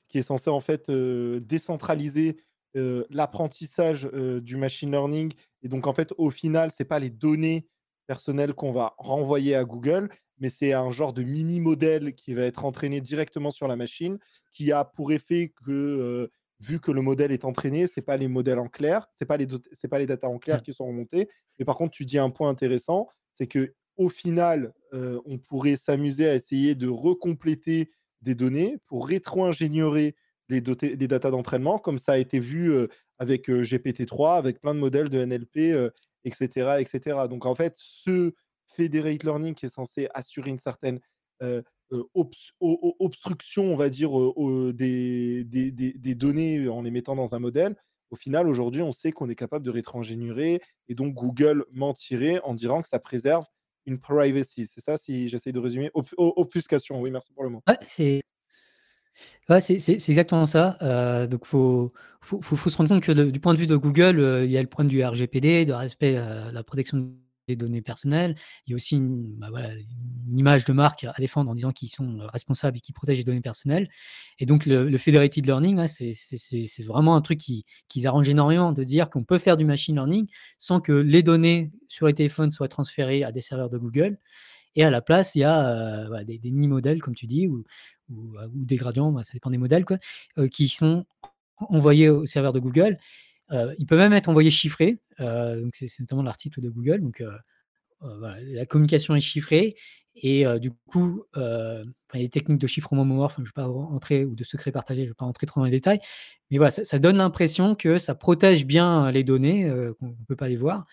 qui est censé en fait décentraliser l'apprentissage du machine learning. Et donc en fait, au final, c'est pas les données personnelles qu'on va renvoyer à Google, mais c'est un genre de mini modèle qui va être entraîné directement sur la machine, qui a pour effet que vu que le modèle est entraîné, c'est pas les modèles en clair, c'est pas les c'est pas les datas en clair qui sont remontées. Mais par contre, tu dis un point intéressant, c'est que au final, on pourrait s'amuser à essayer de recompléter des données pour rétro-ingénierer les, les datas d'entraînement, comme ça a été vu avec GPT-3, avec plein de modèles de NLP, etc., etc. Donc en fait, ce federate learning qui est censé assurer une certaine obstruction, on va dire, des, données en les mettant dans un modèle, au final, aujourd'hui, on sait qu'on est capable de rétro-ingénierer et donc Google mentirait en disant que ça préserve une privacy. C'est ça, si j'essaie de résumer? Obfuscation, oui, merci pour le mot. C'est exactement ça. Euh, donc, il faut, faut, faut, se rendre compte que du point de vue de Google, euh, il y a le point du RGPD, de respect à la protection des données personnelles. Il y a aussi une, bah, une image de marque à défendre en disant qu'ils sont responsables et qu'ils protègent les données personnelles. Et donc, le, federated learning, c'est vraiment un truc qu'ils qui arrangent énormément de dire qu'on peut faire du machine learning sans que les données sur les téléphones soient transférées à des serveurs de Google. Et à la place, il y a euh, des, mini-modèles, comme tu dis, ou, des gradients, bah, ça dépend des modèles, quoi, euh, qui sont envoyés au serveur de Google. Il peut même être envoyé chiffré, donc c'est notamment l'article de Google. Donc, la communication est chiffrée et du coup, les techniques de chiffrement mémoire, je ne vais pas entrer ou de secret partagé, je ne vais pas entrer trop dans les détails, mais voilà, ça, donne l'impression que ça protège bien les données, qu'on ne peut pas les voir.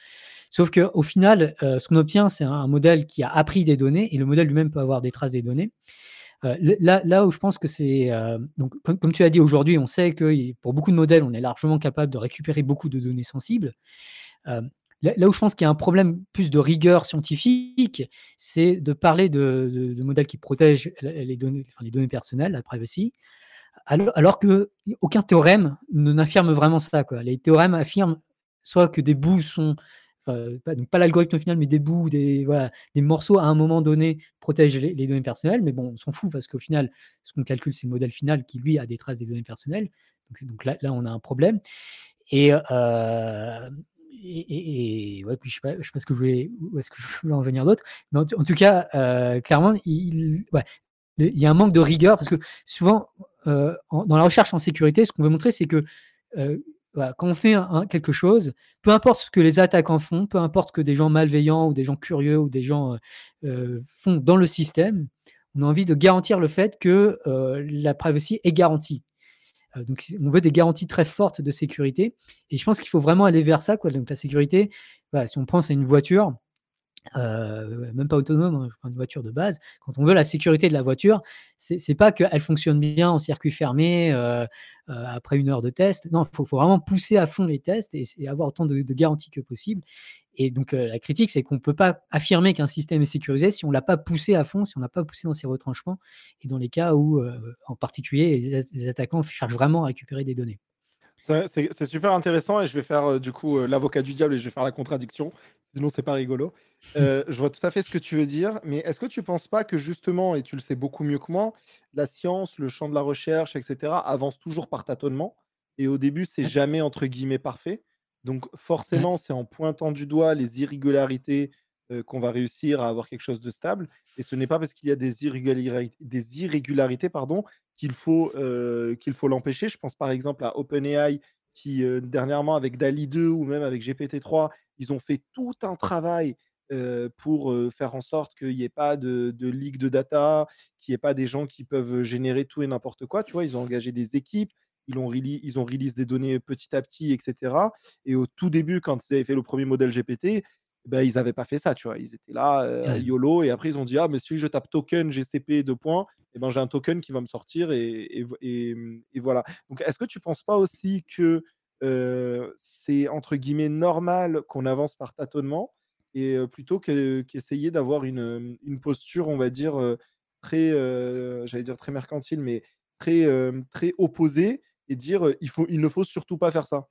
Sauf qu'au final, ce qu'on obtient, c'est un, modèle qui a appris des données et le modèle lui-même peut avoir des traces des données. Là, là, où je pense que c'est. donc, comme, tu as dit aujourd'hui, on sait que pour beaucoup de modèles, on est largement capable de récupérer beaucoup de données sensibles. Là, où je pense qu'il y a un problème plus de rigueur scientifique, c'est de parler de, modèles qui protègent les données, les données personnelles, la privacy, alors, que aucun théorème n'affirme vraiment ça. Les théorèmes affirment soit que des bouts sont pas, l'algorithme final, mais des bouts, des, des morceaux à un moment donné protègent les, données personnelles. Mais bon, on s'en fout parce qu'au final, ce qu'on calcule, c'est le modèle final qui, lui, a des traces des données personnelles. Donc, là, là, on a un problème. Et, euh, et, ouais, puis je ne sais, pas ce que je voulais, où est-ce que je voulais en venir d'autre. Mais en, tout cas, euh, clairement, il y a un manque de rigueur parce que souvent, euh, dans la recherche en sécurité, ce qu'on veut montrer, c'est que quand on fait quelque chose, peu importe ce que les attaquants font, peu importe que des gens malveillants ou des gens curieux ou des gens font dans le système, on a envie de garantir le fait que la privacy est garantie. donc, on veut des garanties très fortes de sécurité. Et je pense qu'il faut vraiment aller vers ça. Quoi. Donc, la sécurité, si on pense à une voiture, même pas autonome, hein, une voiture de base. Quand on veut la sécurité de la voiture, c'est pas qu'elle fonctionne bien en circuit fermé après une heure de test. Non, il faut, vraiment pousser à fond les tests et, avoir autant de, garanties que possible. Et donc la critique, c'est qu'on ne peut pas affirmer qu'un système est sécurisé si on ne l'a pas poussé à fond, si on n'a pas poussé dans ses retranchements, et dans les cas où, en particulier, les, attaquants cherchent vraiment à récupérer des données. C'est super intéressant et je vais faire du coup l'avocat du diable et je vais faire la contradiction sinon c'est pas rigolo. Euh, je vois tout à fait ce que tu veux dire, mais est-ce que tu penses pas que justement, et tu le sais beaucoup mieux que moi, la science, le champ de la recherche, etc., avance toujours par tâtonnement, et au début, c'est jamais entre guillemets parfait. Donc forcément, c'est en pointant du doigt les irrégularités euh, qu'on va réussir à avoir quelque chose de stable, et ce n'est pas parce qu'il y a des irrégularités, des irrégularités pardon, qu'il faut euh, qu'il faut l'empêcher. Je pense par exemple à OpenAI qui dernièrement avec DALI 2 ou même avec GPT-3, ils ont fait tout un travail pour faire en sorte qu'il n'y ait pas de, leak de data, qu'il n'y ait pas des gens qui peuvent générer tout et n'importe quoi. Tu vois, ils ont engagé des équipes, ils ont, release, ils ont release des données petit à petit, etc. Et au tout début, quand ils avaient fait le premier modèle GPT, ben, ils n'avaient pas fait ça, tu vois. Ils étaient là, YOLO, et après ils ont dit, ah, mais si je tape token GCP de points, eh ben, j'ai un token qui va me sortir, et, et, voilà. Donc, est-ce que tu ne penses pas aussi que c'est, entre guillemets, normal qu'on avance par tâtonnement et plutôt que qu'essayer d'avoir une, hem, une posture, on va dire, très, j'allais dire très mercantile, mais très, très opposée et dire, «Il faut il ne faut surtout pas faire ça».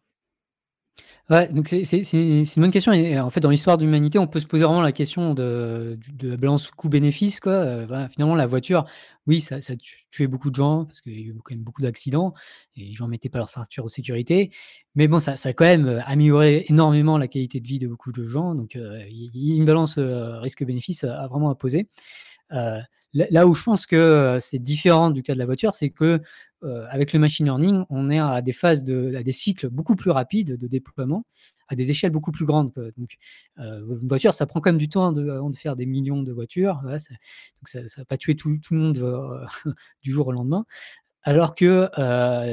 Ouais, donc c'est une bonne question en fait, dans l'histoire de l'humanité, on peut se poser vraiment la question de la balance coût-bénéfice, voilà, finalement, la voiture, oui, ça ça a tu tué beaucoup de gens parce qu'il y a eu quand même beaucoup d'accidents et les gens mettaient pas leur ceinture de sécurité. Mais bon, ça a quand même, heu, amélioré énormément la qualité de vie de beaucoup de gens, donc heu, il y a une balance, risque-bénéfice à vraiment à poser. Là où je pense que, c'est différent du cas de la voiture, c'est que, avec le machine learning, on est à des phases de à des cycles beaucoup plus rapides de déploiement, à des échelles beaucoup plus grandes, quoi. Donc, heu, une voiture, ça prend quand même du temps de avant de faire des millions de voitures, voilà, ça donc ça ça va pas tuer tout tout le monde, heu, du jour au lendemain. Alors que,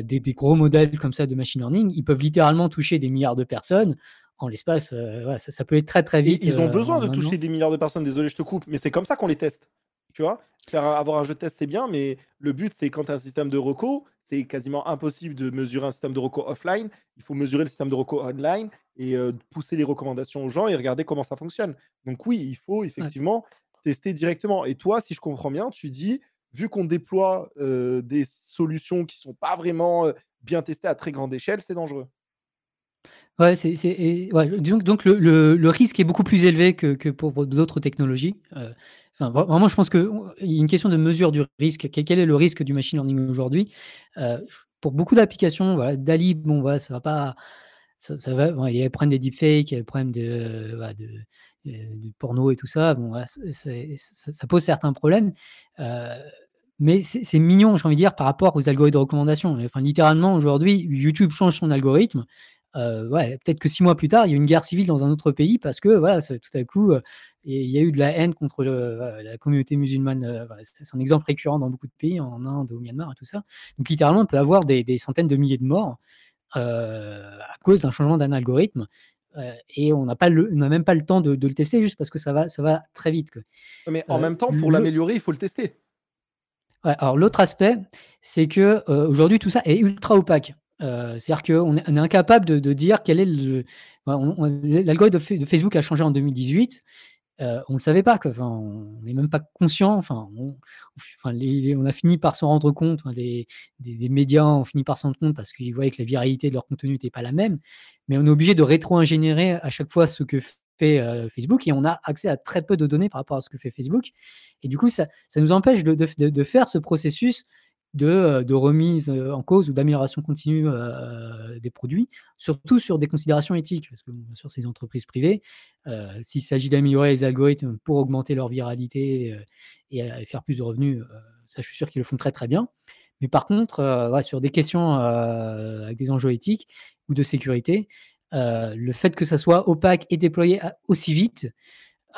des des gros modèles comme ça de machine learning, ils peuvent littéralement toucher des milliards de personnes en l'espace, voilà, ça ça peut aller très, très Et vite, ils ont besoin de 1 toucher des milliards de personnes, désolé, je te coupe, mais c'est comme ça qu'on les teste, tu vois? Faire avoir un jeu de test, c'est bien, mais le but, c'est quand tu as un système de reco, c'est quasiment impossible de mesurer un système de reco offline. Il faut mesurer le système de reco online et heu, pousser les recommandations aux gens et regarder comment ça fonctionne. Donc oui, il faut Ouais. effectivement tester directement et toi, si je comprends bien, tu dis: «Vu qu'on déploie, heu, des solutions qui sont pas vraiment, heu, bien testées à très grande échelle, c'est dangereux». Ouais, c'est ouais, que donc le le le risque est beaucoup plus élevé que que pour d'autres technologies, vraiment, je pense qu'on il y a une question de mesure du risque. Quel est le risque du machine learning aujourd'hui? Heu, pour beaucoup d'applications, DALL-E, bon, voilà, ça va pas il y a le problème des deepfakes, il y a le problème de, de, heu, du porno et tout ça. Bon, ça pose certains problèmes, mais c'est mignon, j'ai envie de dire, par rapport aux algorithmes de recommandation. Enfin, littéralement, aujourd'hui, YouTube change son algorithme, ouais, peut-être que 6 mois plus tard, il y a une guerre civile dans un autre pays parce que, voilà, tout à coup, heu, il y a eu de la haine contre le, voilà, la communauté musulmane, voilà, c'est un exemple récurrent dans beaucoup de pays, en Inde, au Myanmar et tout ça. Donc littéralement, on peut avoir des des centaines de milliers de morts, à cause d'un changement d'un algorithme, et on n'a même pas le temps de de le tester juste parce que ça va ça va très vite, quoi. Mais en même temps, pour le l'améliorer, il faut le tester. Ouais, alors l'autre aspect, c'est que, aujourd'hui tout ça est ultra opaque. Heu, c'est-à-dire qu'on est on est incapable de dire quel est le l'algorithme de Fa de Facebook a changé en 2018, heu, on le savait pas on n'est même pas conscient, enfin on les les a fini par s'en rendre compte, enfin des médias ont fini par s'en rendre compte parce qu'ils voyaient que la viralité de leur contenu n'était pas la même, mais on est obligé de rétro-ingénierer à chaque fois ce que fait, heu, Facebook et on a accès à très peu de données par rapport à ce que fait Facebook. Et du coup ça nous empêche de faire ce processus de, heu, de remise, heu, en cause ou d'amélioration continue, heu, des produits, surtout sur des considérations éthiques. Parce que bien sûr, des entreprises privées, s'il s'agit d'améliorer les algorithmes pour augmenter leur viralité, et faire plus de revenus, ça je suis sûr qu'ils le font très, très bien. Mais par contre, sur des questions, avec des enjeux éthiques ou de sécurité, le fait que ça soit opaque et déployé aussi vite,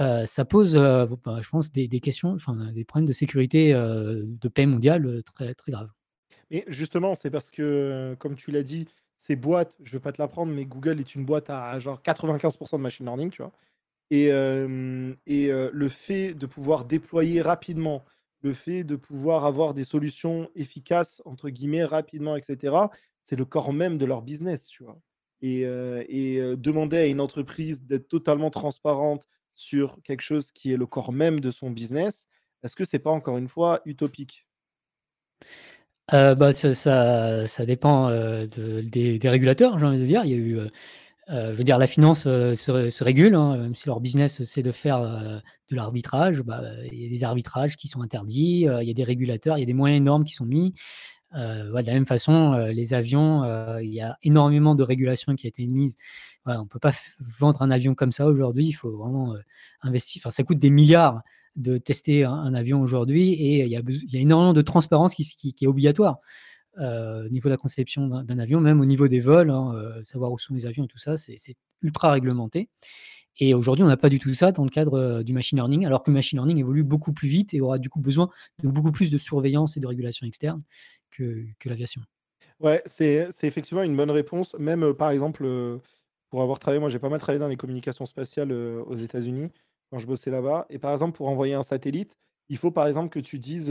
heu, ça pose, heu, bah, je pense des questions, des problèmes de sécurité, heu, de paix mondiale, très, très graves. Mais justement, c'est parce que, comme tu l'as dit, ces boîtes, je vais pas te l'apprendre, mais Google est une boîte à genre 95% de machine learning, tu vois? Et et le fait de pouvoir déployer rapidement, le fait de pouvoir avoir des solutions «efficaces» entre guillemets, rapidement et cetera, c'est le corps même de leur business, tu vois? Et et demander à une entreprise d'être totalement transparente sur quelque chose qui est le corps même de son business, est-ce que c'est pas encore une fois utopique? Heu, bah, ça ça dépend, de des régulateurs, j'ai envie de dire. Il y a eu, heu heu, je veux dire la finance, se ré se régule, hein, même si leur business, c'est de faire, de l'arbitrage, bah, il y a des arbitrages qui sont interdits, il y a des régulateurs, il y a des moyens énormes qui sont mis. De la même façon, les avions, il y a énormément de régulations qui a été mise. On peut pas vendre un avion comme ça aujourd'hui, il faut vraiment, heu, investi enfin ça coûte des milliards de tester un avion aujourd'hui et il y a énormément de transparence qui est obligatoire, heu, au niveau de la conception d'un avion, même au niveau des vols, hein, heu, savoir où sont les avions et tout ça, c'est ultra réglementé et aujourd'hui, on n'a pas du tout ça dans le cadre, du machine learning, alors que le machine learning évolue beaucoup plus vite et aura du coup besoin de beaucoup plus de surveillance et de régulation externe que l'aviation. Ouais, c'est effectivement une bonne réponse. Même, par exemple, pour avoir travaillé moi j'ai pas mal travaillé dans les communications spatiales, aux États-Unis, quand je bossais là-bas et par exemple, pour envoyer un satellite, il faut par exemple que tu dises,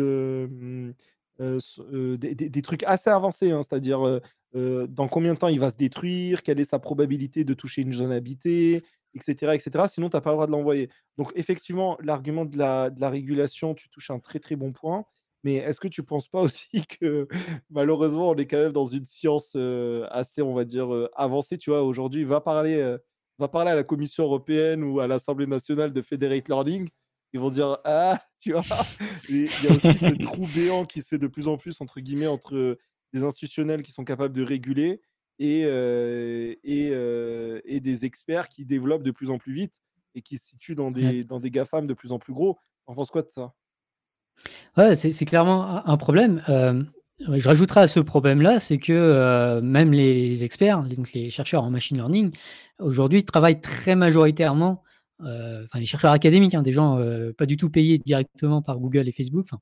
des trucs assez avancés, hein. C'est-à-dire, dans combien de temps il va se détruire? Quelle est sa probabilité de toucher une zone habitée? etc., etc. Sinon, tu as pas le droit de l'envoyer. Donc, effectivement, l'argument de la, de la régulation, tu touches un très très bon point. Mais est-ce que tu penses pas aussi que malheureusement, on est quand même dans une science euh, assez, on va dire, euh, avancée. Tu vois, aujourd'hui, va parler, euh, va parler à la Commission européenne ou à l'Assemblée nationale de Federate Learning. Ils vont dire Ah, tu vois, il y a aussi ce trou béant qui se fait de plus en plus, entre guillemets, entre des institutionnels qui sont capables de réguler et, et, et, des experts qui développent de plus en plus vite et qui se situent dans des, dans des GAFAM de plus en plus gros. En penses quoi de ça? Ouais, c'est clairement un problème. je rajouterai à ce problème-là, c'est que même les experts, donc les chercheurs en machine learning, aujourd'hui travaillent très majoritairement, enfin les chercheurs académiques, hein, des gens pas du tout payés directement par Google et Facebook. Enfin,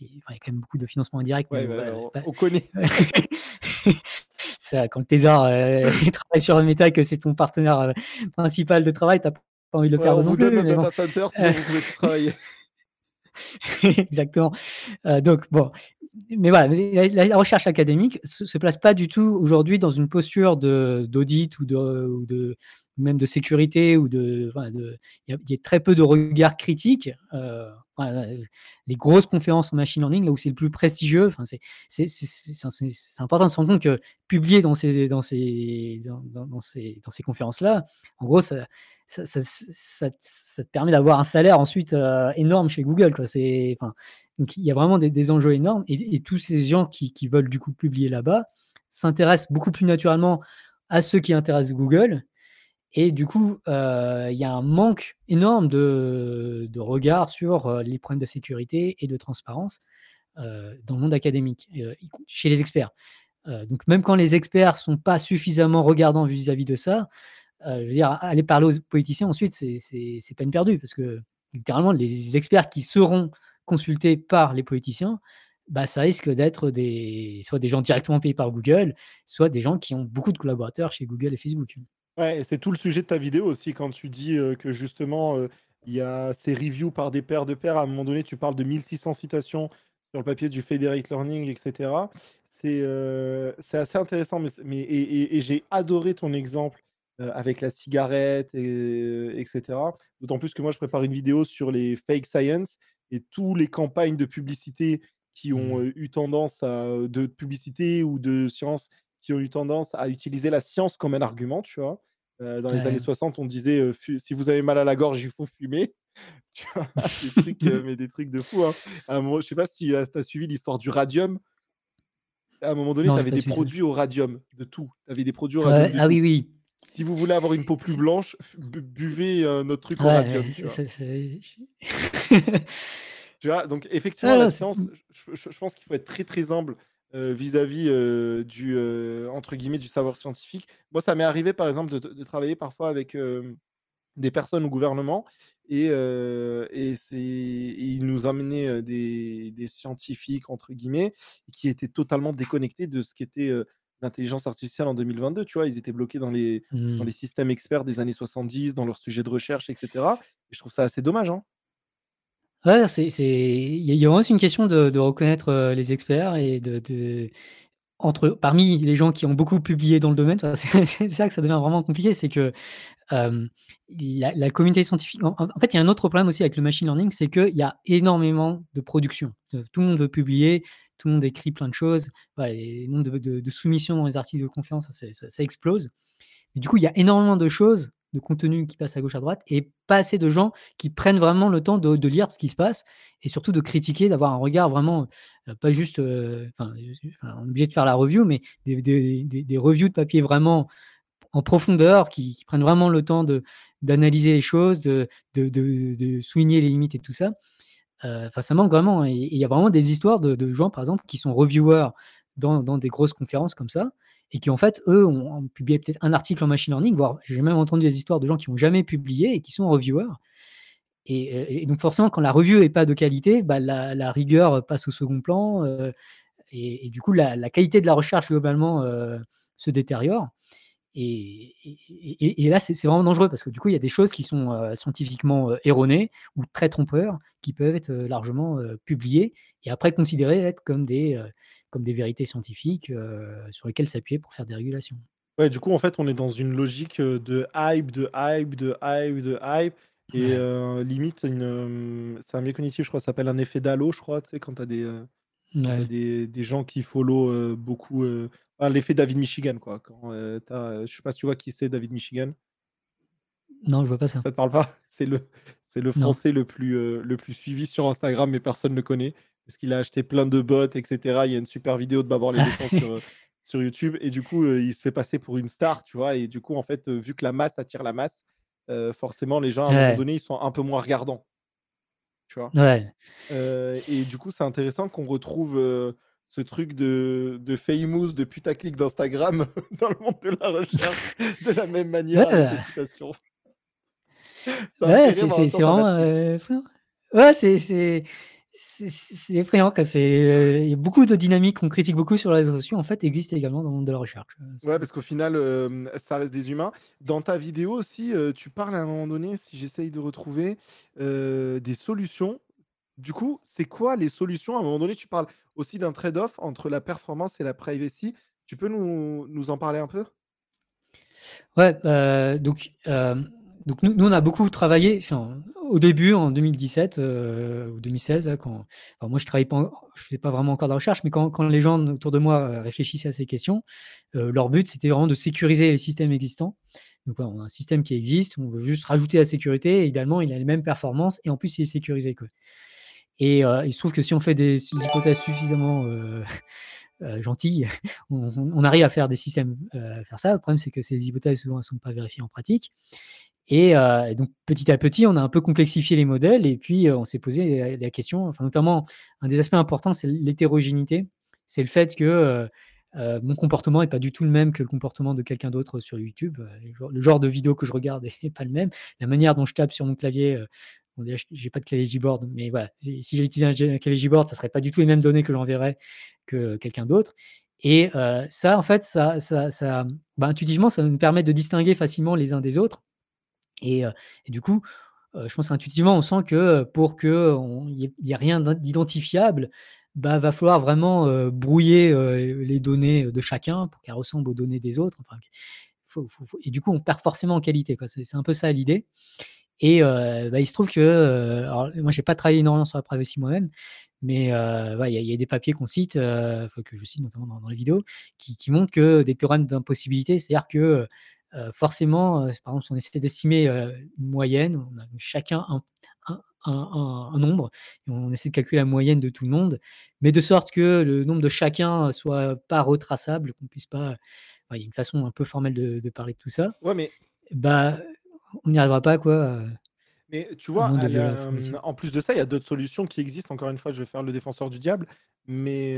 il y a quand même beaucoup de financement indirect. Ouais, bah, on, connaît. ça, quand le Thésard travaille sur un méta et que c'est ton partenaire principal de travail, tu n'as pas envie de le perdre. On vous donne le data center vous travailler. Exactement. Euh, donc, bon, mais voilà, la, recherche académique se, se place pas du tout aujourd'hui dans une posture d'audit ou de, même de sécurité ou de, il y, a très peu de regard critique. Euh, les grosses conférences en machine learning, là où c'est le plus prestigieux, enfin, c'est important de se rendre compte que publier dans ces, dans ces, dans, ces, dans ces conférences-là, en gros, ça, ça, te permet d'avoir un salaire ensuite énorme chez Google. Donc il y a vraiment des, enjeux énormes et, tous ces gens qui, veulent du coup publier là-bas s'intéressent beaucoup plus naturellement à ceux qui intéressent Google et du coup, il y a un manque énorme de, regard sur les problèmes de sécurité et de transparence dans le monde académique, chez les experts. donc même quand les experts sont pas suffisamment regardants vis-à-vis de ça, je veux dire, aller parler aux politiciens ensuite, c'est peine perdue, parce que littéralement, les experts qui seront consultés par les politiciens, bah, ça risque d'être des, soit des gens directement payés par Google, soit des gens qui ont beaucoup de collaborateurs chez Google et Facebook. Ouais, c'est tout le sujet de ta vidéo aussi quand tu dis que justement il y a ces reviews par des pairs de pairs. À un moment donné, tu parles de 1600 citations sur le papier du Federic Learning, etc. C'est c'est assez intéressant, mais, mais et, j'ai adoré ton exemple avec la cigarette, et, etc. D'autant plus que moi, je prépare une vidéo sur les fake science et tous les campagnes de publicité qui ont mmh. eu tendance à de publicité ou de science qui ont eu tendance à utiliser la science comme un argument, tu vois? Euh, dans les années 60, on disait euh, si vous avez mal à la gorge, il faut fumer. Tu vois, des trucs, mais des trucs de fou. Hein. À un moment, je sais pas si tu as suivi l'histoire du radium. À un moment donné, tu avais des produits au radium, de tout. Tu avais des produits au radium. ah oui, oui. Si vous voulez avoir une peau plus blanche, buvez notre truc au radium. Tu vois, donc effectivement, la science, je pense qu'il faut être très très humble vis-à-vis du entre guillemets du savoir scientifique. Moi, ça m'est arrivé par exemple de, travailler parfois avec des personnes au gouvernement et, et c'est ils nous amenaient des, des, scientifiques entre guillemets qui étaient totalement déconnectés de ce qu'était l'intelligence artificielle en 2022. Tu vois, ils étaient bloqués dans les, dans mmh. les systèmes experts des années 70, dans leurs sujets de recherche, etc. Et je trouve ça assez dommage. Hein. Ouais, c'est il y a vraiment une question de reconnaître, les experts et de entre parmi les gens qui ont beaucoup publié dans le domaine, c'est ça que ça devient vraiment compliqué, c'est que, la communauté scientifique en fait, il y a un autre problème aussi avec le machine learning, c'est qu'il y a énormément de production. tout le monde veut publier, tout le monde écrit plein de choses, voilà, le nombre de soumissions dans les articles de confiance, ça explose du coup, il y a énormément de choses de contenu qui passe à gauche, à droite, et pas assez de gens qui prennent vraiment le temps de, lire ce qui se passe, et surtout de critiquer, d'avoir un regard vraiment, euh, pas juste, euh, enfin, on obligé de faire la review, mais des, des, reviews de papier vraiment en profondeur, qui, prennent vraiment le temps d'analyser les choses, de, de, souligner les limites et tout ça. Euh, enfin, ça manque vraiment. Et il y a vraiment des histoires de, gens, par exemple, qui sont reviewers dans, dans des grosses conférences comme ça, et qui en fait, eux, ont, publié peut-être un article en machine learning, voire j'ai même entendu des histoires de gens qui n'ont jamais publié et qui sont reviewers. Et, donc forcément, quand la review n'est pas de qualité, bah, la, rigueur passe au second plan, euh, et, du coup, la, qualité de la recherche globalement euh, se détériore. Et, là, c'est vraiment dangereux parce que du coup, il y a des choses qui sont euh, scientifiquement erronées ou très trompeurs qui peuvent être largement publiées et après considérées être comme des, comme des vérités scientifiques sur lesquelles s'appuyer pour faire des régulations. Ouais, du coup, en fait, on est dans une logique, de hype, de hype, de hype, de hype et Ouais. limite une, c'est un biais cognitif, je crois, ça s'appelle un effet d'halo, je crois, tu sais, quand tu as des, quand Ouais. des des gens qui follow, beaucoup, ah, l'effet David Michigan, quoi. Quand, je sais pas si tu vois qui c'est David Michigan? Non, je vois pas ça. Ça te parle pas? C'est le c'est le Non. Français le plus, heu, le plus suivi sur Instagram, mais personne ne le connaît. Parce qu'il a acheté plein de bots et cetera. Il y a une super vidéo de Babor l'éléphant sur, heu, sur YouTube et du coup, il se fait passer pour une star, tu vois? Et du coup, en fait, vu que la masse attire la masse, forcément les gens à un moment Ouais. donné, ils sont un peu moins regardants. Tu vois? Ouais. Et du coup, c'est intéressant qu'on retrouve, ce truc de de famous, de putaclic d'Instagram dans le monde de la recherche de la même Ouais, manière avec les citations. Ça me Ouais, c'est ça vraiment. Ouais, c'est c'est effrayant, quoi. C'est, a beaucoup de dynamiques qu'on critique beaucoup sur les réseaux sociaux, en fait, existent également dans le monde de la recherche, heu, Ouais, parce qu'au final, hem, ça reste des humains. Dans ta vidéo aussi, tu parles à un moment donné, si j'essaye de retrouver, des solutions. Du coup, c'est quoi les solutions? À un moment donné, tu parles aussi d'un trade-off entre la performance et la privacy. Tu peux nous nous en parler un peu? Ouais, donc donc nous nous on a beaucoup travaillé, au début en 2017, heu, ou 2016 là quand moi je travaillais pas je faisais pas vraiment encore de recherche, mais quand quand les gens autour de moi, heu, réfléchissaient à ces questions, heu, leur but c'était vraiment de sécuriser les systèmes existants. Donc on a un système qui existe, on veut juste rajouter la sécurité et idéalement il a les mêmes performances et en plus il est sécurisé, quoi. Et heu, il se trouve que si on fait des hypothèses suffisamment, gentilles, on arrive à faire des systèmes, heu, à faire ça. Le problème, c'est que ces hypothèses, souvent, elles sont pas vérifiées en pratique et heu, et donc petit à petit, on a un peu complexifié les modèles et puis, heu, on s'est posé la la question, enfin, notamment, un des aspects importants, c'est l'hétérogénéité. C'est le fait que, mon comportement est pas du tout le même que le comportement de quelqu'un d'autre sur YouTube, le genre de vidéo que je regarde est pas le même. La manière dont je tape sur mon clavier, bon déjà j'ai pas de clavier Gboard, mais voilà, si si j'utilisais un clavier Gboard, ça serait pas du tout les mêmes données que j'enverrais que quelqu'un d'autre et ça, en fait, ça ça bah, intuitivement, ça nous permettre de distinguer facilement les uns des autres et du coup, je pense intuitivement, on sent que, pour qu'on il y ait rien d'identifiable, bah, va falloir vraiment, brouiller, les données, de chacun pour qu'elles ressemblent aux données des autres, et du coup, on perd forcément en qualité. C'est un peu ça l'idée et bah, il se trouve que, moi, j'ai pas travaillé énormément sur la privacy moi-même, mais il y a des papiers qu'on cite, que je cite notamment dans dans les vidéos, qui qui montrent que des théorèmes d'impossibilité, c'est-à-dire que, heu, forcément, heu, par exemple, si on essaie d'estimer, heu, une moyenne, on a chacun un un un nombre et on essaie de calculer la moyenne de tout le monde, mais de sorte que le nombre de chacun soit pas retraçable, qu'on puisse pas il y a une façon un peu formelle de de parler de tout ça. Ouais, mais Bah, on n'y arrivera pas quoi, mais tu vois, la mmh, en plus de ça, il y a d'autres solutions qui existent. Encore une fois, je vais faire le défenseur du diable, mais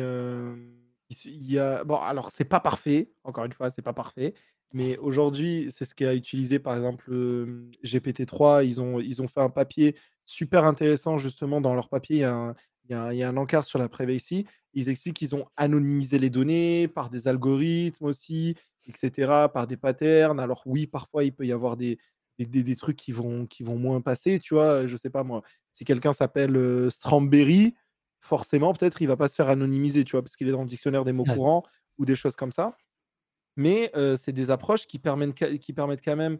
il y a bon, alors c'est pas parfait, encore une fois, c'est pas parfait, mais aujourd'hui, c'est ce qu'a utilisé, par exemple, hem, GPT-3. Ils ont ils ont fait un papier super intéressant, justement, dans leur papier, il y a un il y a un il y a un encart sur la privacy. Ils expliquent qu'ils ont anonymisé les données par des algorithmes aussi et cetera, par des patterns. Alors oui, parfois, il peut y avoir des des des des trucs qui vont qui vont moins passer, tu vois? je sais pas moi, si quelqu'un s'appelle, heu, Stramberry, forcément, peut-être, il va pas se faire anonymiser, tu vois? Parce qu'il est dans le dictionnaire des mots Ouais, courants ou des choses comme ça. Mais c'est des approches qui permettent qui permettent quand même,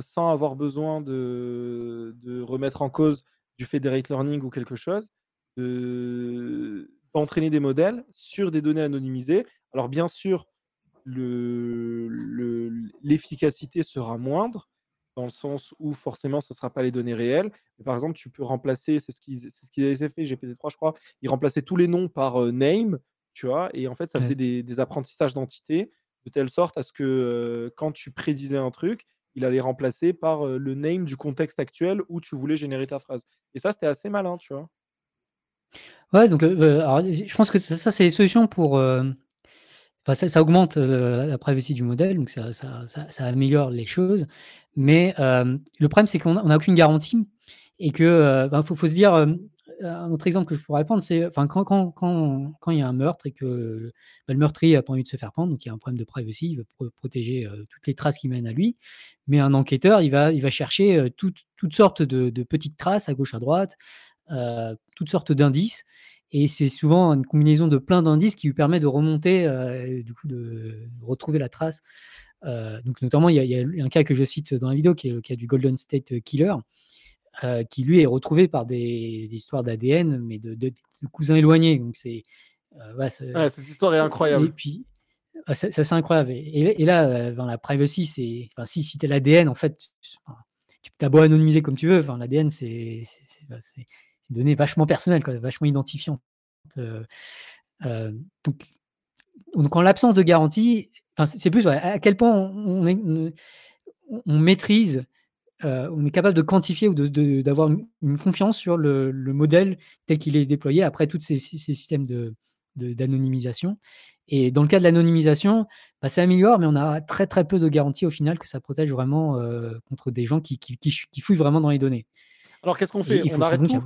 sans avoir besoin de de remettre en cause du federate learning ou quelque chose, de d'entraîner des modèles sur des données anonymisées. Alors bien sûr, le le l'efficacité sera moindre, dans le sens où forcément ce ne sera pas les données réelles. Mais par exemple, tu peux remplacer, c'est ce qu'ils ce qu'ils avaient fait GPT-3 je crois, ils remplaçaient tous les noms par, name, tu vois? Et en fait, ça faisait ouais. des des apprentissages d'entités, de telle sorte à ce que, quand tu prédisais un truc, il allait remplacer par, le name du contexte actuel où tu voulais générer ta phrase. Et ça, c'était assez malin, tu vois? Ouais, donc alors je pense que ça c'est les solutions pour, ça ça augmente, la privacy du modèle, donc ça ça améliore les choses. Mais le problème, c'est qu'on a on a aucune garantie et que, ben, faut se dire, un autre exemple que je pourrais prendre, c'est enfin quand quand quand quand il y a un meurtre et que, bah, le meurtrier a pas envie de se faire prendre, donc il y a un problème de privacy, il veut pro protéger, heu, toutes les traces qui mènent à lui. Mais un enquêteur, il va il va chercher, heu, toutes sortes de petites traces à gauche, à droite, heu, toutes sortes d'indices et c'est souvent une combinaison de plein d'indices qui lui permet de remonter, et du coup de retrouver la trace donc notamment, il y, a, un cas que je cite dans la vidéo qui est le cas du Golden State Killer, qui lui est retrouvé par des, histoires d'ADN, mais de, cousins éloignés. Donc c'est cette histoire est, incroyable. Et puis, ça, c'est incroyable. Et, là, dans la privacy, c'est, enfin, si, si tu l'ADN, en fait, tu as beau anonymiser comme tu veux, enfin, l'ADN, c'est, une donnée vachement personnelle, quoi, vachement identifiante. donc, donc, en l'absence de garantie, c'est plus à quel point on, on, maîtrise, on est capable de quantifier ou d'avoir de, une confiance sur le, modèle tel qu'il est déployé après tous ces, systèmes d'anonymisation. Et dans le cas de l'anonymisation, bah, ça améliore, mais on a très très peu de garanties au final que ça protège vraiment contre des gens qui, qui, fouillent vraiment dans les données. Alors qu'est-ce qu'on fait? On arrête tout?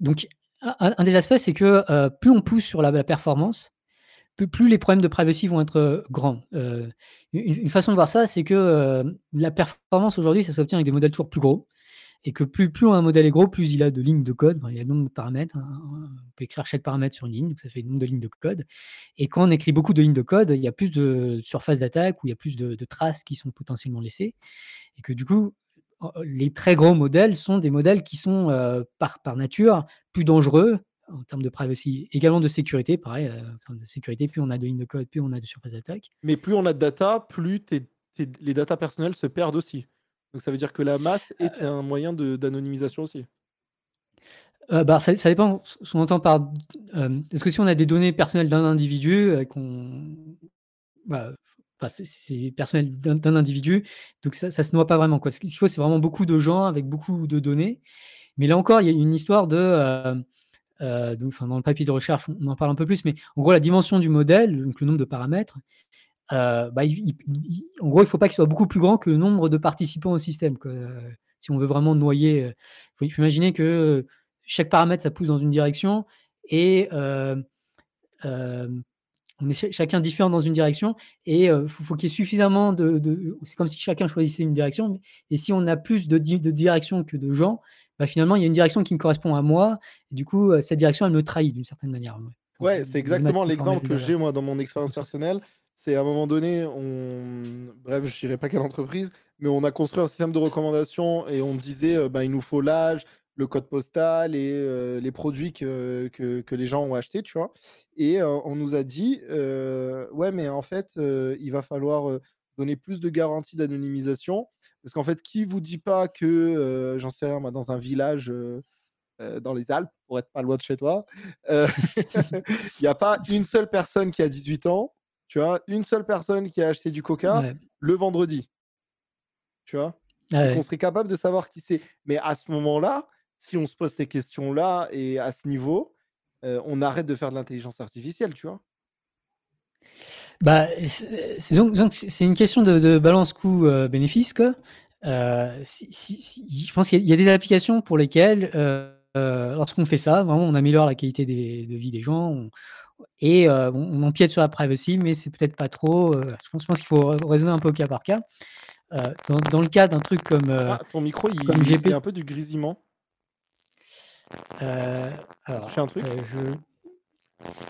donc, un, des aspects, c'est que plus on pousse sur la, performance, plus, les problèmes de privacy vont être grands. une, façon de voir ça, c'est que la performance aujourd'hui, ça s'obtient avec des modèles toujours plus gros et que plus, plus un modèle est gros, plus il a de lignes de code, il y a un nombre de paramètres, hein, on peut écrire chaque paramètre sur une ligne, donc ça fait un nombre de lignes de code. Et quand on écrit beaucoup de lignes de code, il y a plus de surface d'attaque ou il y a plus de, traces qui sont potentiellement laissées. Et que du coup, les très gros modèles sont des modèles qui sont euh, par nature plus dangereux en termes de privacy, également de sécurité, pareil, euh, en termes de sécurité, plus on a de lignes de code, plus on a de surface d'attaque. Mais plus on a de data, plus les data personnelles se perdent aussi. Donc ça veut dire que la masse est euh, un moyen d'anonymisation aussi. Euh, bah, ça, dépend ce qu'on entend par. Euh, est-ce que si on a des données personnelles d'un individu, qu'on. Bah, c'est personnel d'un individu, donc ça, ça se noie pas vraiment. Quoi. Ce qu'il faut, c'est vraiment beaucoup de gens avec beaucoup de données. Mais là encore, il y a une histoire de. Donc, dans le papier de recherche, on en parle un peu plus, mais en gros, la dimension du modèle, donc le nombre de paramètres, euh, bah, en gros, il ne faut pas qu'il soit beaucoup plus grand que le nombre de participants au système. si on veut vraiment noyer, euh, il faut, imaginer que chaque paramètre, ça pousse dans une direction et euh, on est chacun différent dans une direction et il faut, qu'il y ait suffisamment de. c'est comme si chacun choisissait une direction. Et si on a plus de directions que de gens, bah, finalement, il y a une direction qui me correspond à moi. Et du coup, cette direction, elle me trahit d'une certaine manière. Ouais, c'est exactement l'exemple que j'ai moi dans mon expérience personnelle c'est à un moment donné, on... bref, je ne dirais pas quelle entreprise, mais on a construit un système de recommandation et on disait, euh, bah, il nous faut l'âge, le code postal et euh, les produits que, que, les gens ont achetés, tu vois. Et euh, on nous a dit, ouais, mais en fait, il va falloir donner plus de garanties d'anonymisation. Parce qu'en fait, qui vous dit pas que, j'en sais rien, dans un village dans les Alpes, pour être pas loin de chez toi, il n'y a pas une seule personne qui a 18 ans tu vois, une seule personne qui a acheté du coca le vendredi. Tu vois? Ah On serait capable de savoir qui c'est. Mais à ce moment-là, si on se pose ces questions-là et à ce niveau, on arrête de faire de l'intelligence artificielle, tu vois? Bah, c'est une question de, balance coût-bénéfice. Euh, je pense qu'il y, a des applications pour lesquelles, euh, lorsqu'on fait ça, vraiment, on améliore la qualité de vie des gens, on, et on, empiète sur la privacy, mais c'est peut-être pas trop. je pense, pense qu'il faut raisonner un peu au cas par cas. Dans, le cas d'un truc comme. Ah, ton micro, il, y a un peu du grésillement. alors, un truc? je...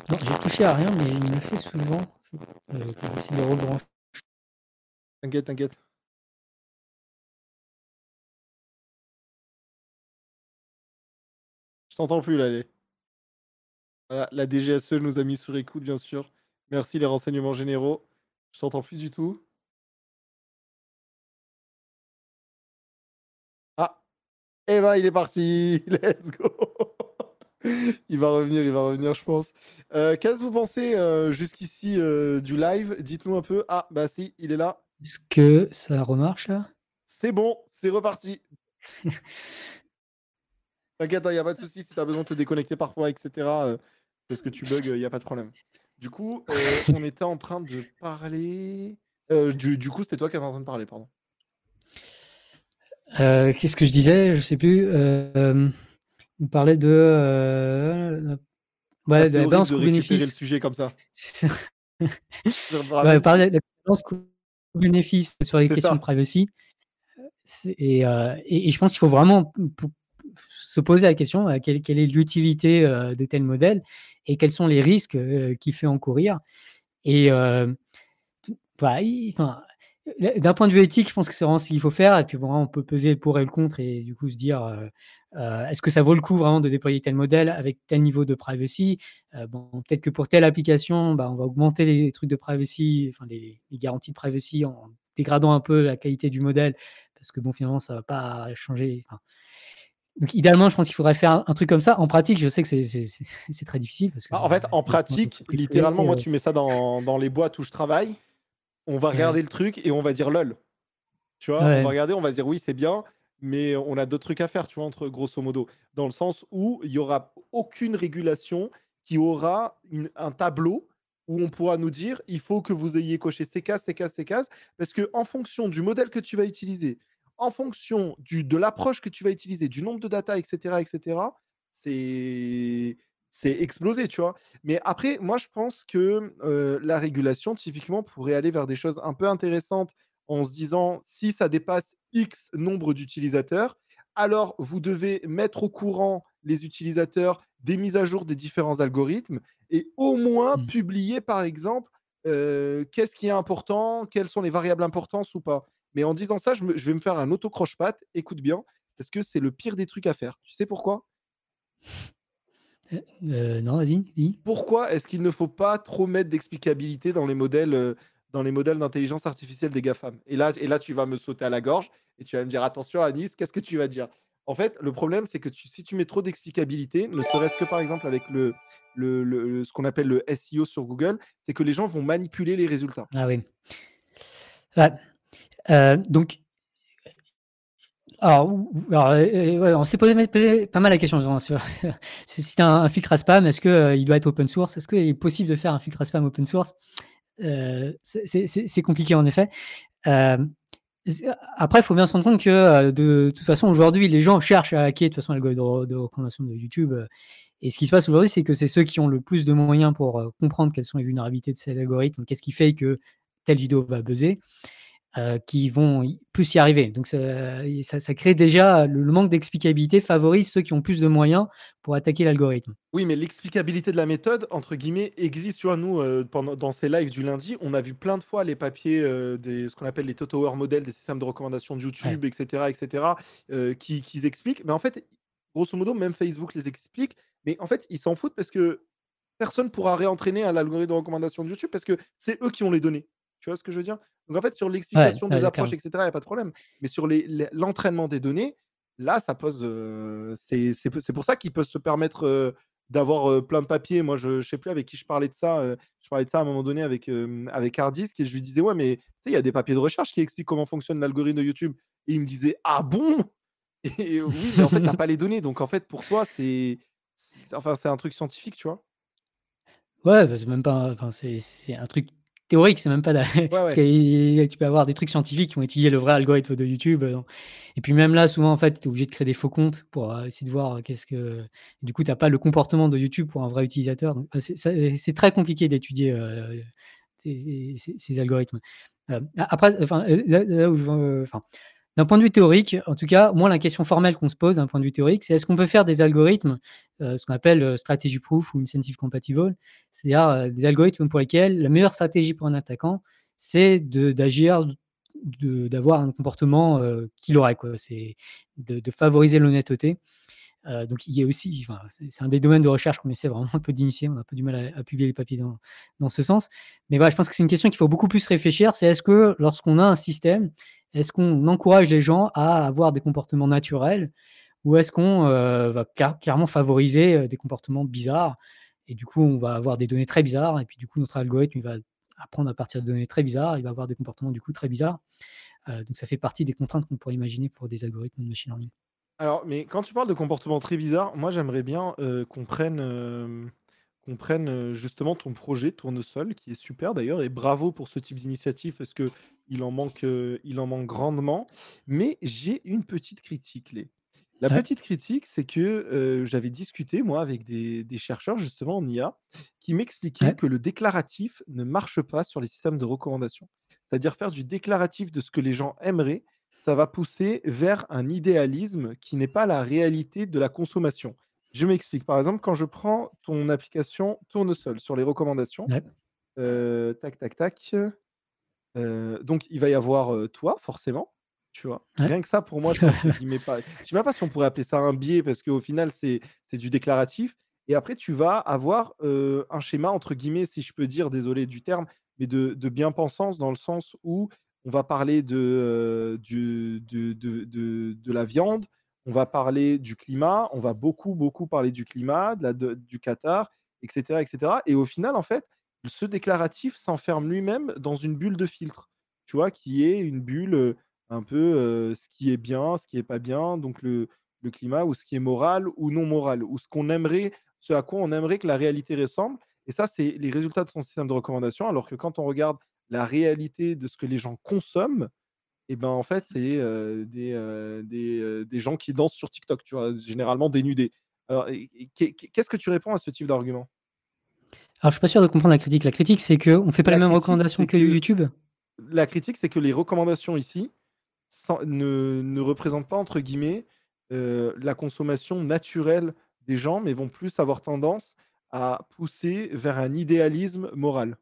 Non, j'ai touché à rien, mais il me fait souvent. Euh, T'inquiète, t'inquiète. Je t'entends plus là, allez la DGSE nous a mis sur écoute, bien sûr. Merci les renseignements généraux. Je t'entends plus du tout. Ah, eh ben il est parti. Let's go. il va revenir, il va revenir, je pense. Euh, qu'est-ce que vous pensez euh, jusqu'ici euh, du live? Dites-nous un peu. Ah, bah si, il est là. Est-ce que ça remarche là? C'est bon, c'est reparti. T'inquiète, il hein, n'y a pas de souci si tu as besoin de te déconnecter parfois, etc parce que tu bugs, il n'y a pas de problème. Du coup, euh, on était en train de parler. Euh, du, coup, c'était toi qui étais en train de parler, pardon. Euh, qu'est-ce que je disais? Je sais plus. On parlait de. ouais, ah, de la balance coût-bénéfice. le sujet comme ça. on parlait de la balance coût-bénéfice sur les questions de privacy. Et, et, je pense qu'il faut vraiment, se poser la question quelle, quelle est l'utilité de tel modèle et quels sont les risques qu'il fait encourir. Et bah, enfin, d'un point de vue éthique, je pense que c'est vraiment ce qu'il faut faire. Et puis vraiment, on peut peser le pour et le contre et du coup se dire, est-ce que ça vaut le coup vraiment de déployer tel modèle avec tel niveau de privacy? Bon, peut-être que pour telle application, bah, on va augmenter les trucs de privacy, enfin les, garanties de privacy en dégradant un peu la qualité du modèle, parce que bon, finalement, ça va pas changer. Donc, idéalement, je pense qu'il faudrait faire un, truc comme ça. En pratique, je sais que c'est très difficile. Parce que, bah, en fait, en pratique, littéralement, moi, tu mets ça dans, dans les boîtes où je travaille on va regarder le truc et on va dire lol. Tu vois, on va regarder, on va dire oui, c'est bien, mais on a d'autres trucs à faire, tu vois, entre grosso modo, dans le sens où il y aura aucune régulation qui aura un tableau où on pourra nous dire il faut que vous ayez coché ces cases, ces cases, ces cases, parce que en fonction du modèle que tu vas utiliser, en fonction du, de l'approche que tu vas utiliser, du nombre de data, etc., etc., c'est c'est explosé, tu vois. Mais après, moi, je pense que la régulation, typiquement, pourrait aller vers des choses un peu intéressantes en se disant si ça dépasse X nombre d'utilisateurs, alors vous devez mettre au courant les utilisateurs des mises à jour des différents algorithmes et au moins mmh. publier, par exemple, qu'est-ce qui est important, quelles sont les variables importantes ou pas. Mais en disant ça, je, je vais me faire un auto-croche-patte, écoute bien, parce que c'est le pire des trucs à faire. Tu sais pourquoi? Euh, euh, non, vas-y, dis. Pourquoi est-ce qu'il ne faut pas trop mettre d'explicabilité dans les modèles, euh, dans les modèles d'intelligence artificielle des GAFAM? Et là, et là, tu vas me sauter à la gorge et tu vas me dire attention, Anis, qu'est-ce que tu vas dire? En fait, le problème, c'est que si tu mets trop d'explicabilité, ne serait-ce que par exemple avec le, le, ce qu'on appelle le SEO sur Google, c'est que les gens vont manipuler les résultats. Ah oui. donc, alors, alors on s'est posé, pas mal la question. si tu as un, filtre à spam, est-ce qu'il il doit être open source? Est-ce qu'il est possible de faire un filtre à spam open source? C'est compliqué en effet. après, il faut bien se rendre compte que de, toute façon, aujourd'hui, les gens cherchent à hacker de toute façon l'algorithme de, recommandation de YouTube. Et ce qui se passe aujourd'hui, c'est que c'est ceux qui ont le plus de moyens pour comprendre quelles sont les vulnérabilités de cet algorithme, qu'est-ce qui fait que telle vidéo va buzzer. Euh, qui vont plus y arriver. Donc ça, crée déjà le, manque d'explicabilité favorise ceux qui ont plus de moyens pour attaquer l'algorithme. Oui, mais l'explicabilité de la méthode, entre guillemets, existe sur nous euh, pendant, dans ces lives du lundi. On a vu plein de fois les papiers, euh, des, ce qu'on appelle les Tower modèles des systèmes de recommandation de YouTube, etc., etc., qui, qui expliquent. Mais en fait, grosso modo, même Facebook les explique. Mais en fait, ils s'en foutent parce que personne pourra réentraîner à l'algorithme de recommandation de YouTube parce que c'est eux qui ont les données. Tu vois ce que je veux dire? Donc en fait, sur l'explication des approches, etc., il n'y a pas de problème. Mais sur l'entraînement des données, là, ça pose. c'est pour ça qu'ils peuvent se permettre d'avoir plein de papiers. Moi, je ne sais plus avec qui je parlais de ça. je parlais de ça à un moment donné avec, avec Hardisk et je lui disais, ouais, mais tu sais, il y a des papiers de recherche qui expliquent comment fonctionne l'algorithme de YouTube. Et il me disait, ah bon? Et oui, mais en fait, tu n'as pas les données. Donc en fait, pour toi, c'est enfin, un truc scientifique, tu vois? Ouais, bah, c'est même pas. Enfin, c'est un truc théorique, c'est même pas parce que tu peux avoir des trucs scientifiques qui vont étudier le vrai algorithme de YouTube. Euh, et puis même là, souvent, en fait, tu es obligé de créer des faux comptes pour euh, essayer de voir euh, qu'est-ce que. Du coup, tu n'as pas le comportement de YouTube pour un vrai utilisateur. c'est très compliqué d'étudier ces, algorithmes. après, enfin, là, où je, enfin, d'un point de vue théorique, en tout cas, moi, la question formelle qu'on se pose d'un point de vue théorique, c'est est-ce qu'on peut faire des algorithmes, euh, ce qu'on appelle euh, strategy proof ou incentive compatible, c'est-à-dire euh, des algorithmes pour lesquels la meilleure stratégie pour un attaquant, c'est d'agir, d'avoir un comportement qu'il aurait, c'est de, favoriser l'honnêteté. donc, il y a aussi, c'est un des domaines de recherche qu'on essaie vraiment un peu d'initier. On a un peu du mal à, publier les papiers dans, ce sens. Mais je pense que c'est une question qu'il faut beaucoup plus réfléchir. C'est est-ce que lorsqu'on a un système est-ce qu'on encourage les gens à avoir des comportements naturels ou est-ce qu'on euh, va carrément favoriser euh, des comportements bizarres et du coup on va avoir des données très bizarres et puis du coup notre algorithme va apprendre à partir de données très bizarres, il va avoir des comportements du coup très bizarres. Euh, donc ça fait partie des contraintes qu'on pourrait imaginer pour des algorithmes de machine learning. Alors, mais quand tu parles de comportements très bizarres, moi j'aimerais bien qu'on prenne qu'on prenne justement ton projet Tournesol, qui est super d'ailleurs, et bravo pour ce type d'initiative parce que il en manque, il en manque grandement. Mais j'ai une petite critique, les. La petite critique, c'est que j'avais discuté moi avec des, chercheurs justement en IA qui m'expliquaient que le déclaratif ne marche pas sur les systèmes de recommandation. C'est-à-dire faire du déclaratif de ce que les gens aimeraient, ça va pousser vers un idéalisme qui n'est pas la réalité de la consommation. Je m'explique. Par exemple, quand je prends ton application Tournesol sur les recommandations, Heu, tac, tac, tac. Heu, donc il va y avoir, heu, toi forcément, tu vois? Ouais. Rien que ça pour moi je sais même pas si on pourrait appeler ça un biais parce qu'au final c'est du déclaratif et après tu vas avoir, un schéma entre guillemets si je peux dire, désolé du terme, mais de de bien-pensance dans le sens où on va parler de, heu, du de de de de la viande, on va parler du climat, on va beaucoup, beaucoup parler du climat, de la du Qatar et cetera et au final en fait, ce déclaratif s'enferme lui-même dans une bulle de filtre, tu vois? Qui est une bulle, heu, un peu, heu, ce qui est bien, ce qui est pas bien, donc le le climat ou ce qui est moral ou non moral, ou ce qu'on aimerait ce à quoi on aimerait que la réalité ressemble et ça, c'est les résultats de ton système de recommandation. Alors que quand on regarde la réalité de ce que les gens consomment et ben, en fait, c'est, des, gens qui dansent sur TikTok, tu vois? Généralement dénudés. Alors qu'est-ce que tu réponds à ce type d'argument? Alors, je suis pas sûr de comprendre la critique. La critique, c'est qu'on fait pas les La mêmes critique, recommandations que que YouTube? la critique, c'est que les recommandations ici, sans ne ne représentent pas entre guillemets, la consommation naturelle des gens, mais vont plus avoir tendance à pousser vers un idéalisme moral.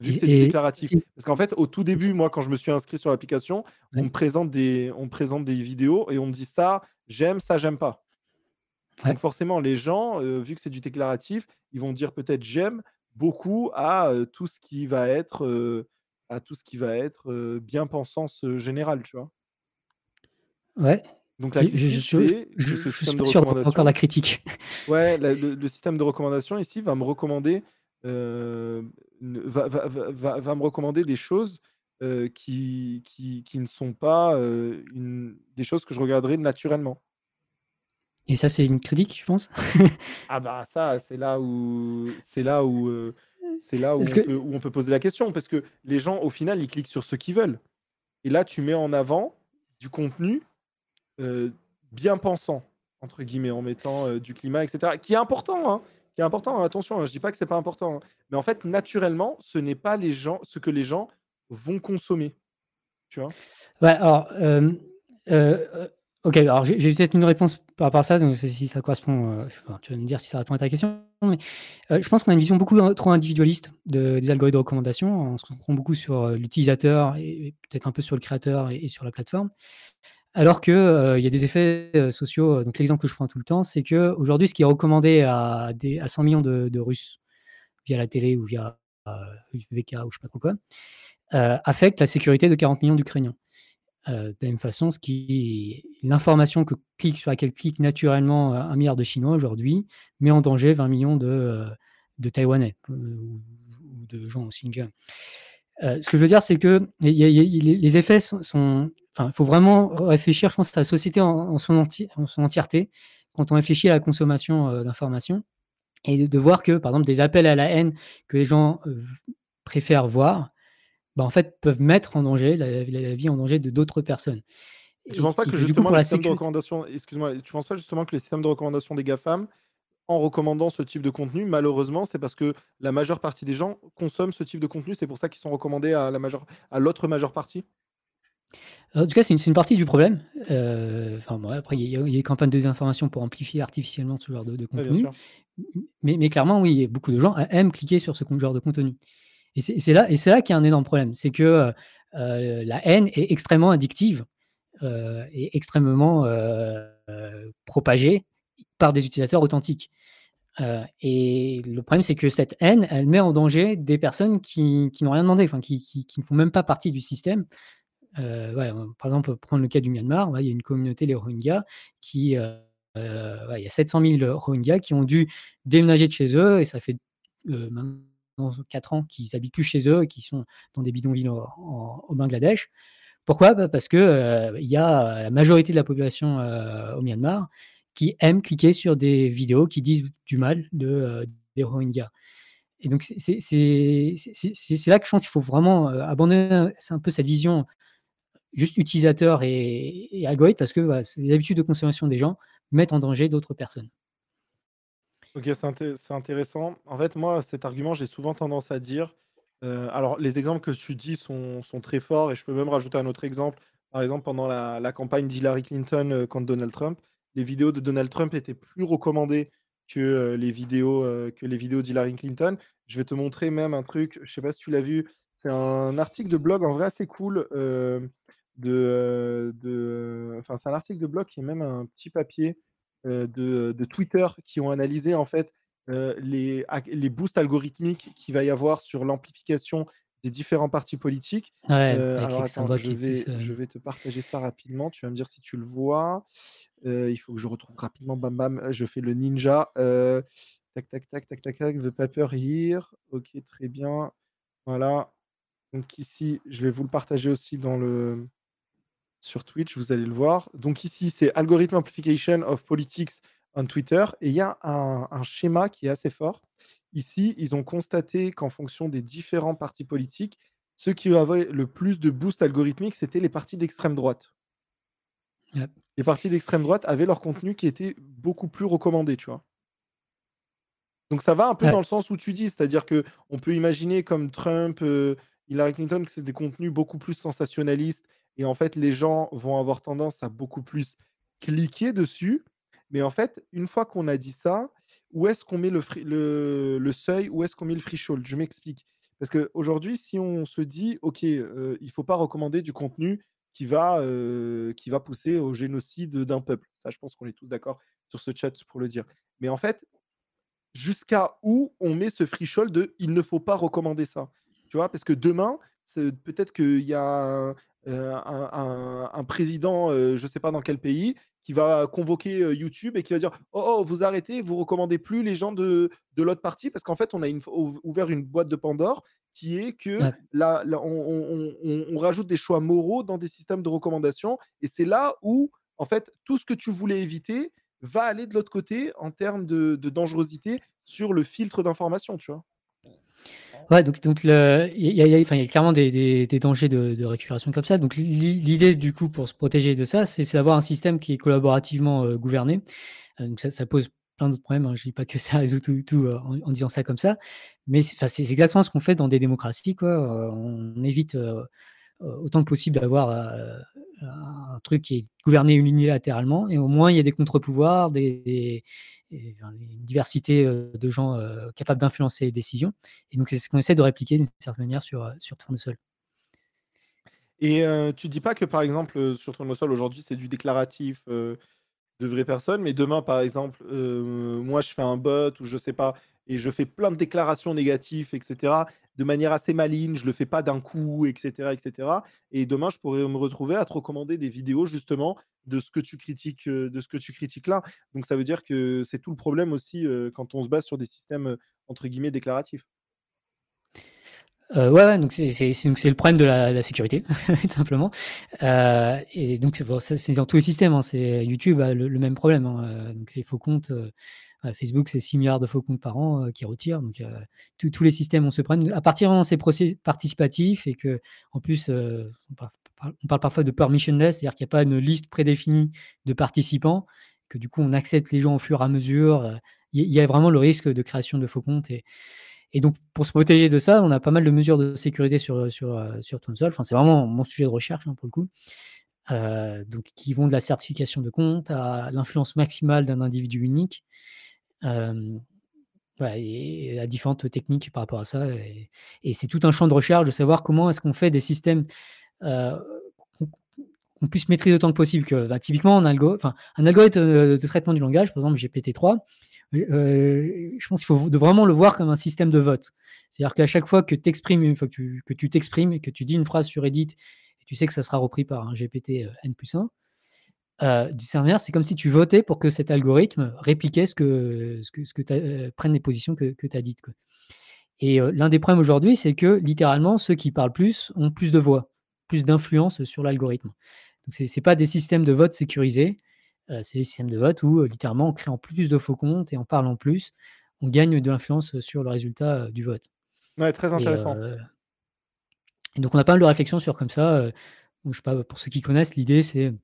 Vu que c'est du déclaratif. Parce qu'en fait, au tout début, moi, quand je me suis inscrit sur l'application, on me présente des on me présente des vidéos et on me dit: «Ça, j'aime, ça, j'aime pas». Donc forcément, les gens, heu, vu que c'est du déclaratif, ils vont dire peut-être «j'aime» beaucoup à, heu, tout ce qui va être, heu, à tout ce qui va être, heu, bien-pensance, heu, générale, tu vois? Ouais, Donc la je je je critique, je je suis pas de sûr de comprendre encore la critique. ouais, la le le système de recommandation ici va me recommander, va va va va va me recommander des choses, heu, qui qui qui ne sont pas, une des choses que je regarderais naturellement. Et ça, c'est une critique, tu penses? Ah bah ça, c'est là où c'est là où, heu, c'est là où on peut où on peut poser la question parce que les gens, au final, ils cliquent sur ce qu'ils veulent et là, tu mets en avant du contenu, «bien pensant» entre guillemets, en mettant, du climat et cetera, qui est important, hein, qui est important, hein, attention, hein, je dis pas que c'est pas important, hein, mais en fait, naturellement, ce n'est pas les gens ce que les gens vont consommer, tu vois? Ouais, alors, hem, heu heu, OK, alors j'ai peut-être une réponse par rapport à ça, donc si ça correspond, enfin, tu vas me dire si ça répond à ta question, mais je pense qu'on a une vision beaucoup, trop individualiste de des algorithmes de recommandation. On se concentre beaucoup sur, l'utilisateur et peut-être un peu sur le créateur et sur la plateforme. Alors que, heu, il y a des effets, heu, sociaux, heu, donc l'exemple que je prends tout le temps, c'est qu'aujourd'hui, ce qui est recommandé à des à 100 000 000 de Russes via la télé ou via, heu, VK ou je sais pas trop quoi, heu, affecte la sécurité de 40 000 000 d'Ukrainiens. De la même façon, ce qui l'information que clique sur laquelle clique naturellement, heu, 1 000 000 de Chinois aujourd'hui, met en danger 20 000 000 de, de Taïwanais, ou de gens au Xinjiang. Heu, ce que je veux dire, c'est qu'il y a il y a il les les effets sont il faut vraiment réfléchir, je pense, à la société en en son entier en son entièreté, quand on réfléchit à la consommation, heu, d'informations et de de voir que, par exemple, des appels à la haine que les gens, heu, v préfèrent voir, bah, en fait, peuvent mettre en danger la la la vie en danger de d'autres personnes. Et tu et penses pas que que coup, justement les de recommandation excuse-moi, tu penses pas justement que les systèmes de recommandation des GAFAM, en recommandant ce type de contenu, malheureusement, c'est parce que la majeure partie des gens consomment ce type de contenu, c'est pour ça qu'ils sont recommandés à la majeure à l'autre majeure partie? En tout cas, c'est une partie du problème, heu, enfin bon, après il y a y des campagnes de désinformation pour amplifier artificiellement ce genre de contenu, mais mais clairement, oui, beaucoup de gens aiment cliquer sur ce genre de contenu. Et c'est là et c'est là qu'il y a un énorme problème. C'est que, heu, la haine est extrêmement addictive, heu et extrêmement, propagée par des utilisateurs authentiques, heu et le problème, c'est que cette haine, elle met en danger des personnes qui qui n'ont rien demandé, enfin qui qui ne font même pas partie du système, ouais, par exemple, prendre le cas du Myanmar, il y a une communauté, les Rohingyas, qui, ouais, il y a 700 000 Rohingyas qui ont dû déménager de chez eux et ça fait, maintenant 4 ans qu'ils habitent plus chez eux et qu'ils sont dans des bidonvilles au Bangladesh. Pourquoi? Bah, parce que, il y a la majorité de la population, au Myanmar qui aime cliquer sur des vidéos qui disent du mal de, heu, des Rohingyas et donc c'est là que je pense qu'il faut vraiment, heu, abandonner, un peu cette vision juste utilisateur et et algorithme parce que, les habitudes de consommation des gens mettent en danger d'autres personnes. OK, c'est inté c'est intéressant. En fait, moi, cet argument, j'ai souvent tendance à dire, heu, alors les exemples que tu dis sont sont très forts et je peux même rajouter un autre exemple. Par exemple, pendant la campagne d'Hillary Clinton, heu, contre Donald Trump, les vidéos de Donald Trump étaient plus recommandées que les vidéos, d'Hillary Clinton. Je vais te montrer même un truc, je sais pas si tu l'as vu, c'est un article de blog en vrai assez cool de, de, enfin c'est un article de blog qui est même un petit papier de, de, Twitter qui ont analysé en fait les, les boosts algorithmiques qu'il va y avoir sur l'amplification des différents partis politiques. Ouais, Euh, alors attends, je vais, poussent, je vais te partager ça rapidement. Tu vas me dire si tu le vois. Euh, il faut que je retrouve rapidement. Bam bam. Je fais le ninja. Euh, tac tac tac tac tac tac. The paper here. Ok, très bien. Voilà. Donc ici, je vais vous le partager aussi dans le sur Twitch. Vous allez le voir. Donc ici, c'est Algorithm Amplification of Politics on Twitter. Et il y a un, un schéma qui est assez fort. Ici, ils ont constaté qu'en fonction des différents partis politiques, ceux qui avaient le plus de boost algorithmique, c'était les partis d'extrême droite. Yep. Les partis d'extrême droite avaient leur contenu qui était beaucoup plus recommandé, tu vois. Donc ça va un peu Ouais. dans le sens où tu dis, c'est-à-dire que on peut imaginer comme Trump, euh, Hillary Clinton, que c'est des contenus beaucoup plus sensationnalistes et en fait les gens vont avoir tendance à beaucoup plus cliquer dessus. Mais en fait, une fois qu'on a dit ça, où est-ce qu'on met le, seuil, où est-ce qu'on met le threshold? Je m'explique. Parce qu'aujourd'hui, si on se dit, OK, euh, il ne faut pas recommander du contenu qui va, euh, qui va pousser au génocide d'un peuple. Ça, je pense qu'on est tous d'accord sur ce chat pour le dire. Mais en fait, jusqu'à où on met ce threshold de il ne faut pas recommander ça. Tu vois, parce que demain, peut-être qu'il y a euh, un, président, je ne sais pas dans quel pays, qui va convoquer euh, YouTube et qui va dire Oh, oh, vous arrêtez, vous recommandez plus les gens de, de l'autre parti, parce qu'en fait, on a une- ou- ouvert une boîte de Pandore qui est que Ouais. là, là, on, on- on- on rajoute des choix moraux dans des systèmes de recommandation. Et c'est là où, en fait, tout ce que tu voulais éviter va aller de l'autre côté en termes de, de dangerosité sur le filtre d'information, tu vois. Ouais, donc donc il y y il y a clairement des des dangers de récupération comme ça. Donc l'i l'idée du coup pour se protéger de ça, c'est d'avoir un système qui est collaborativement, heu, gouverné. Heu, donc ça pose plein d'autres problèmes, hein. Je dis pas que ça résout tout heu, en disant ça comme ça, mais c'est exactement ce qu'on fait dans des démocraties, quoi. On évite, autant que possible d'avoir, heu, un truc qui est gouverné unilatéralement et au moins il y a des contre-pouvoirs, des une diversité, heu, de gens, capables d'influencer les décisions et donc c'est ce qu'on essaie de répliquer d'une certaine manière sur, sur Tournesol. Et euh, tu dis pas que, par exemple, euh, sur ton sol, aujourd'hui, c'est du déclaratif euh, de vraies personnes, mais demain, par exemple, euh, moi, je fais un bot ou je sais pas, et je fais plein de déclarations négatives, etc., de manière assez maligne, je le fais pas d'un coup, etc., etc. Et demain, je pourrais me retrouver à te recommander des vidéos, justement, de ce que tu critiques, euh, de ce que tu critiques là. Donc, ça veut dire que c'est tout le problème aussi euh, quand on se base sur des systèmes, entre guillemets, déclaratifs. Heu, ouais, ouais, donc c'est le problème de la la sécurité, tout simplement. Heu et donc bon, c'est dans tous les systèmes, hein. C'est YouTube a le le même problème, hein, heu, donc les faux comptes, heu, Facebook, c'est 6 milliards de faux comptes par an, heu, qu'ils retirent, donc heu, tous tous les systèmes ont ce problème. À partir moment où c'est procé participatif et qu'en plus, heu, on parle on parle parfois de permissionless, c'est-à-dire qu'il y a pas une liste prédéfinie de participants, que du coup on accepte les gens au fur et à mesure, il y y a vraiment le risque de création de faux comptes et et donc, pour se protéger de ça, on a pas mal de mesures de sécurité sur, heu, sur, heu, sur Tonsol. Enfin, c'est vraiment mon sujet de recherche, hein, pour le coup. Heu, donc qui vont de la certification de compte à l'influence maximale d'un individu unique. Et à différentes techniques par rapport à ça et c'est tout un champ de recherche de savoir comment est-ce qu'on fait des systèmes, qu'on puisse maîtriser autant que possible que, bah, typiquement en algo un algorithme, de traitement du langage, par exemple GPT-3, Heu, je pense qu'il faut vraiment le voir comme un système de vote. C'est-à-dire qu'à chaque fois que exprimes que tu t'exprimes que tu dis une phrase sur Reddit tu sais que ça sera repris par un GPT, heu, N+1, heu, d'une certaine manière, c'est comme si tu votais pour que cet algorithme répliquait ce que ce que ce que as prenne les positions que tu as dites. Et heu, l'un des problèmes aujourd'hui, c'est que littéralement, ceux qui parlent plus ont plus de voix, plus d'influence sur l'algorithme. Donc c'est c'est pas des systèmes de vote sécurisés, c'est des systèmes de vote où, heu, littéralement, en créant plus de faux comptes et en parlant plus, on gagne de l'influence sur le résultat, du vote. Ouais, très Et intéressant. et donc on a pas mal de réflexions sur comme ça, donc je sais pas, pour ceux qui connaissent, l'idée c'est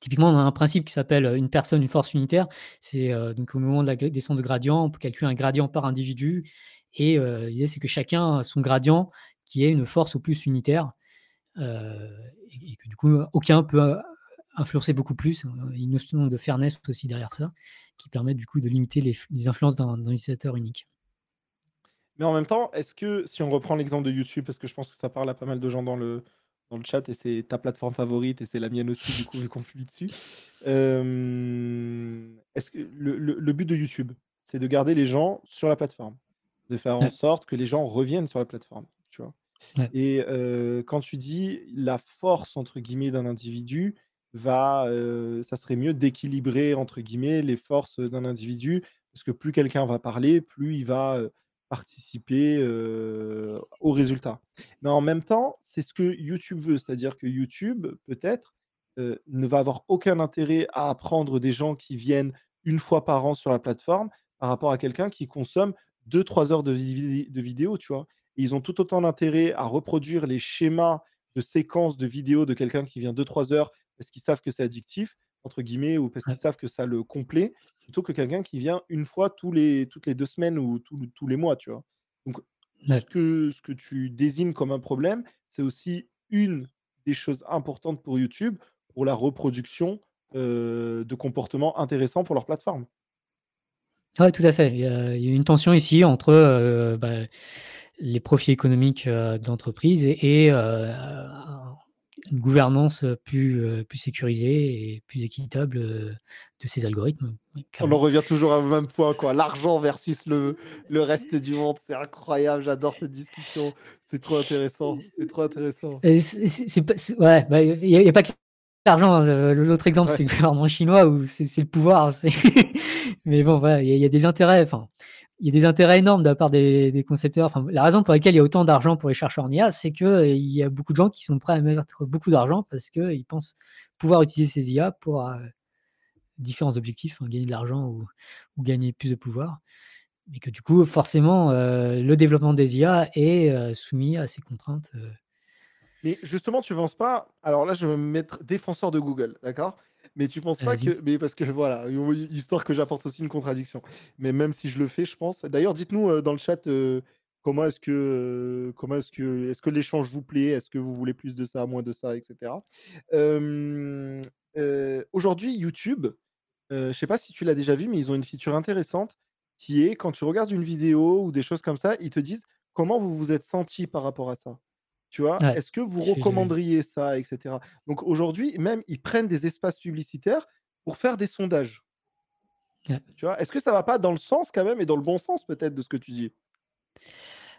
typiquement, on a un principe qui s'appelle, une personne, une force unitaire. C'est, donc au moment de la descente de gradient, on peut calculer un gradient par individu et l'idée c'est que chacun a son gradient qui est une force au plus unitaire, et que du coup, aucun peut, influencer beaucoup plus. Une notion de fairness aussi derrière ça, qui permet du coup de limiter les, influences d'un utilisateur unique. Mais en même temps, est-ce que si on reprend l'exemple de YouTube, parce que je pense que ça parle à pas mal de gens dans le, dans le chat et c'est ta plateforme favorite et c'est la mienne aussi, du coup, vu qu'on publie dessus. est-ce que le, but de YouTube, c'est de garder les gens sur la plateforme, de faire en sorte que les gens reviennent sur la plateforme, tu vois? Et quand tu dis la force entre guillemets d'un individu va, ça serait mieux d'équilibrer entre guillemets les forces d'un individu parce que plus quelqu'un va parler, plus il va participer au résultat. Mais en même temps, c'est ce que YouTube veut, c'est-à-dire que YouTube, peut-être, ne va avoir aucun intérêt à apprendre des gens qui viennent une fois par an sur la plateforme par rapport à quelqu'un qui consomme 2-3 heures de, de vidéos, tu vois? Ils ont tout autant d'intérêt à reproduire les schémas de séquences de vidéos de quelqu'un qui vient 2-3 heures parce qu'ils savent que c'est addictif, entre guillemets, ou parce qu'ils savent que ça le complet, plutôt que quelqu'un qui vient une fois tous les, toutes les deux semaines ou tous, les mois, tu vois. Donc, ce, que, ce que tu désignes comme un problème, c'est aussi une des choses importantes pour YouTube pour la reproduction euh, de comportements intéressants pour leur plateforme. Oui, tout à fait. Il y, a, une tension ici entre euh, bah, les profits économiques d'entreprise et, une gouvernance plus, plus sécurisée et plus équitable de ces algorithmes. On en revient toujours au même point, quoi. L'argent versus le, le reste du monde, c'est incroyable. J'adore cette discussion. C'est trop intéressant. C'est trop intéressant. ouais, bah, il n'y a, pas que l'argent. Hein. L'autre exemple, c'est le gouvernement chinois où c'est le pouvoir. Mais bon, voilà, il y, a des intérêts. Enfin, il y a des intérêts énormes de la part des, concepteurs. Enfin, la raison pour laquelle il y a autant d'argent pour les chercheurs en IA, c'est qu'il euh, y a beaucoup de gens qui sont prêts à mettre beaucoup d'argent parce qu'ils pensent pouvoir utiliser ces IA pour euh, différents objectifs, hein, gagner de l'argent ou, gagner plus de pouvoir. Mais que du coup, forcément, euh, le développement des IA est soumis à ces contraintes. Mais justement, tu ne penses pas. Alors là, je vais me mettre défenseur de Google, d'accord? Mais tu penses pas que. Mais parce que voilà, histoire que j'apporte aussi une contradiction. Mais même si je le fais, je pense. D'ailleurs, dites-nous dans le chat comment est-ce que comment est-ce que est-ce que l'échange vous plaît? Est-ce que vous voulez plus de ça, moins de ça, etc. Aujourd'hui, YouTube, je sais pas si tu l'as déjà vu, mais ils ont une feature intéressante qui est quand tu regardes une vidéo ou des choses comme ça, ils te disent comment vous vous êtes senti par rapport à ça. Tu vois? Est-ce que vous recommanderiez ça, etc. Donc aujourd'hui, même, ils prennent des espaces publicitaires pour faire des sondages. Tu vois? Est-ce que ça va pas dans le sens quand même et dans le bon sens peut-être de ce que tu dis?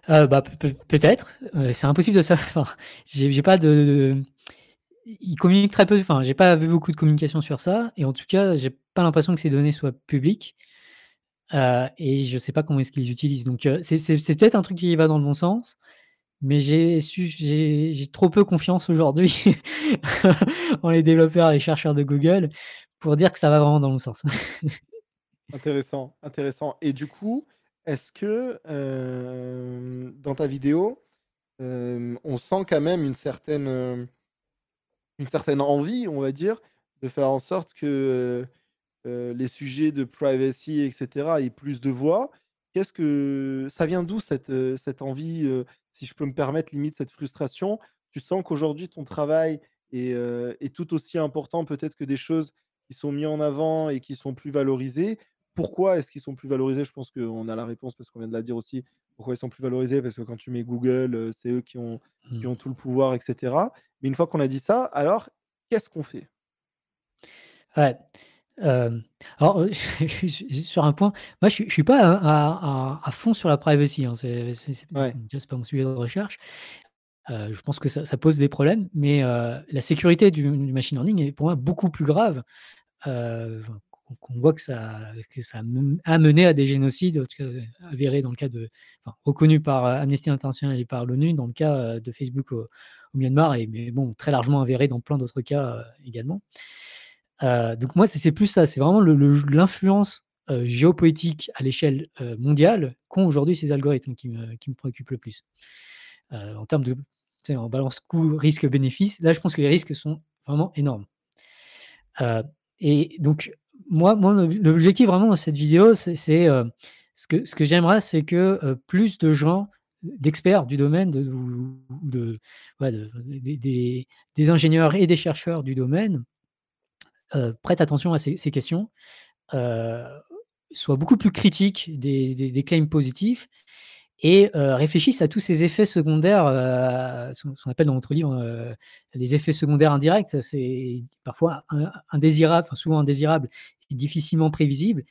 bah, peut-être, c'est impossible de savoir. j'ai pas de ils communiquent très peu, enfin, j'ai pas vu beaucoup de communication sur ça et en tout cas, j'ai pas l'impression que ces données soient publiques, et je sais pas comment est-ce qu'ils utilisent donc c'est peut-être un truc qui va dans le bon sens. Mais j'ai trop peu confiance aujourd'hui en les développeurs et chercheurs de Google pour dire que ça va vraiment dans le sens. Intéressant, intéressant. Et du coup, est-ce que dans ta vidéo, on sent quand même certaine, une certaine envie, on va dire, de faire en sorte que les sujets de privacy, etc., aient plus de voix? Qu'est-ce que ça vient d'où cette, cette envie, si je peux me permettre, limite cette frustration? Tu sens qu'aujourd'hui ton travail est, est tout aussi important peut-être que des choses qui sont mises en avant et qui sont plus valorisées? Pourquoi est-ce qu'ils sont plus valorisés? Je pense qu'on a la réponse parce qu'on vient de la dire aussi. Pourquoi ils sont plus valorisés? Parce que quand tu mets Google, c'est eux qui ont qui mmh. ont tout le pouvoir etc. Mais une fois qu'on a dit ça, alors qu'est-ce qu'on fait? Ouais alors, sur un point, moi je suis suis pas à fond sur la privacy, hein, c'est c'est pas mon sujet de recherche. je pense que ça pose des problèmes, mais la sécurité du machine learning est pour moi beaucoup plus grave, qu'on voit que ça que ça a mené à des génocides, avérés dans le cas de enfin, reconnus par, Amnesty International et par l'ONU dans le cas, de Facebook au Myanmar et mais bon, très largement avéré dans plein d'autres cas, également. Euh, donc moi, c'est plus ça, c'est vraiment l'influence euh, géopolitique à l'échelle euh, mondiale qu'ont aujourd'hui ces algorithmes qui me, préoccupent le plus. en termes de, en balance coût, risque, bénéfice, là, je pense que les risques sont vraiment énormes. et donc, moi, l'objectif vraiment de cette vidéo, c'est ce que, ce que j'aimerais, c'est que plus de gens d'experts du domaine, de, de, des, des, ingénieurs et des chercheurs du domaine, heu, prêtent attention à ces questions, heu, soient beaucoup plus critiques des claims positifs et heu, réfléchissent à tous ces effets secondaires, heu, ce qu'on appelle dans notre livre, les effets secondaires indirects. C'est parfois in indésirables, enfin souvent indésirables et difficilement prévisibles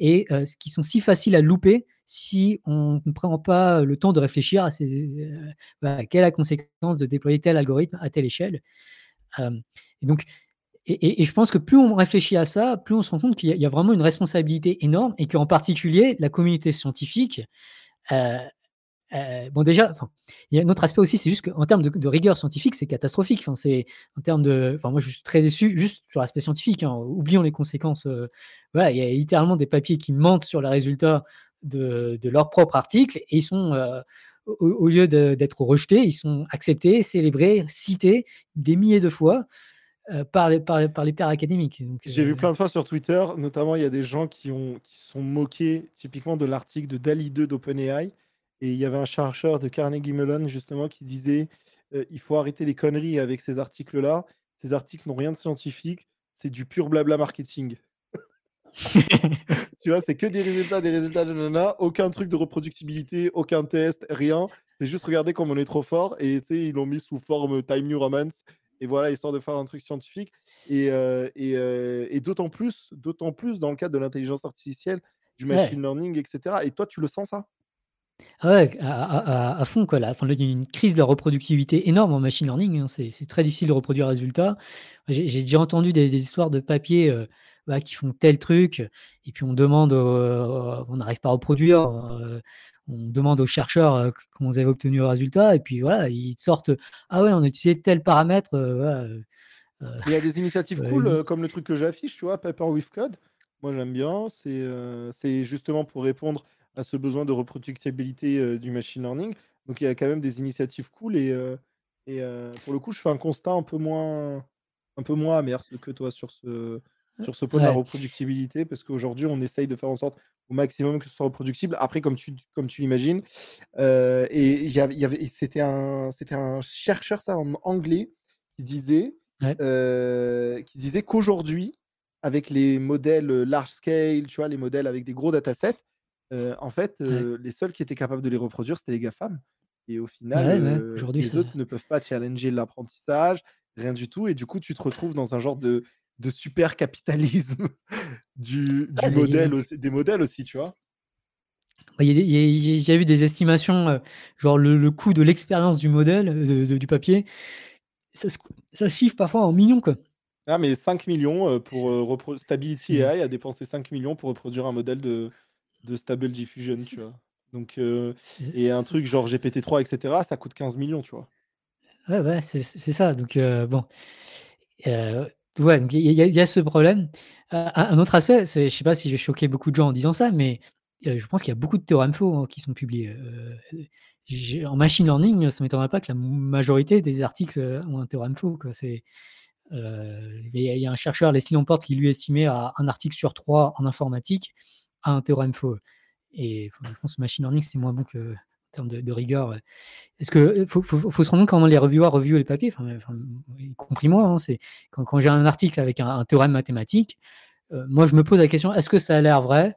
et qui sont si faciles à louper si on ne prend pas le temps de réfléchir à ces quelle est la conséquence de déployer tel algorithme à telle échelle? Donc et je pense que plus on réfléchit à ça, plus on se rend compte qu'il y a vraiment une responsabilité énorme et qu'en particulier la communauté scientifique, heu heu, bon déjà, il y a un autre aspect aussi, c'est juste qu'en termes de rigueur scientifique, c'est catastrophique. Enfin, c'est en termes de moi je suis très déçu juste sur l'aspect scientifique, hein, oublions les conséquences, voilà, il y a littéralement des papiers qui mentent sur les résultats de leurs propres articles et ils sont, au lieu d'être rejetés, ils sont acceptés, célébrés, cités des milliers de fois, heu, par les par les par les pairs académiques J'ai vu heu plein de fois sur Twitter, notamment il y a des gens qui ont qui sont moqués typiquement de l'article de DALL-E 2 d'OpenAI et il y avait un chercheur de Carnegie Mellon justement qui disait, heu: «Il faut arrêter les conneries avec ces articles-là. Ces articles n'ont rien de scientifique, c'est du pur blabla marketing». Tu vois? C'est que des résultats, des résultats, nanana, aucun truc de reproductibilité, aucun test, rien. C'est juste regardez comme on est trop fort et tu sais, ils l'ont mis sous forme Time New Roman et voilà, histoire de faire un truc scientifique et heu et heu et d'autant plus d'autant plus dans le cadre de l'intelligence artificielle, du Ouais. machine learning et cetera et toi, tu le sens ça? Ah ouais, à à à fond quoi là, enfin il y a une crise de la reproductivité énorme en machine learning, hein. C'est c'est très difficile de reproduire un résultat. J'ai déjà entendu des des histoires de papiers, heu, bah, qui font tel truc et puis on demande, on n'arrive pas à reproduire, on demande aux chercheurs, heu, c comment vous avez obtenu le résultat et puis voilà, ils te sortent: «Ah ouais, on a utilisé tel paramètre», voilà, heu heu Il y a des initiatives cool, comme le truc que j'affiche, tu vois? Paper with Code. Moi, j'aime bien. C'est, justement pour répondre à ce besoin de reproductibilité, du machine learning. Donc il y a quand même des initiatives cool et et pour le coup, je fais un constat un peu moins un peu moins amer que toi sur ce sur ce point de la reproductibilité parce qu'aujourd'hui, on essaye de faire en sorte au maximum que ce soit reproductible. Après, comme tu comme tu l'imagines, heu et il y av il y avait c'était un c'était un chercheur, ça, en anglais, qui disait ouais, heu, qui disait qu'aujourd'hui, avec les modèles, large scale, tu vois? Les modèles avec des gros datasets, heu, en fait, ouais. heu, les seuls qui étaient capables de les reproduire, c'était les GAFAM et au final, Ouais, aujourd'hui les autres ne peuvent pas challenger l'apprentissage, rien du tout et du coup, tu te retrouves dans un genre de de super capitalisme du du ouais, modèle aussi des modèles aussi, tu vois? Il y a j'ai vu des estimations, heu, genre le le coût de l'expérience du modèle, heu, de de du papier, ça se ça se chiffre parfois en millions, quoi. Ah mais 5 000 000, pour, repro Stability AI a dépensé 5 000 000 pour reproduire un modèle de de Stable Diffusion, tu vois? Donc et un truc genre GPT-3 et cetera, ça coûte 15 000 000, tu vois? ouais, ouais, c'est ça, donc bon, ouais, il y a ce problème. Heu, un autre aspect, je sais pas si je vais choquer beaucoup de gens en disant ça, mais heu, je pense qu'il y a beaucoup de théorèmes faux, hein, qui sont publiés, j'ai en machine learning, ça m'étonnerait pas que la majorité des articles, ont un théorème faux, il y a un chercheur, Leslie Lamport, qui lui estimait à un article sur 3 en informatique a un théorème faux. Et je pense machine learning, c'est moins bon que termes de rigueur. Est-ce que euh, faut se rendre compte comment les reviewers reviewent les papiers, enfin y compris moi, hein, c'est quand quand j'ai un article avec un théorème mathématique, heu, moi je me pose la question: «Est-ce que ça a l'air vrai?»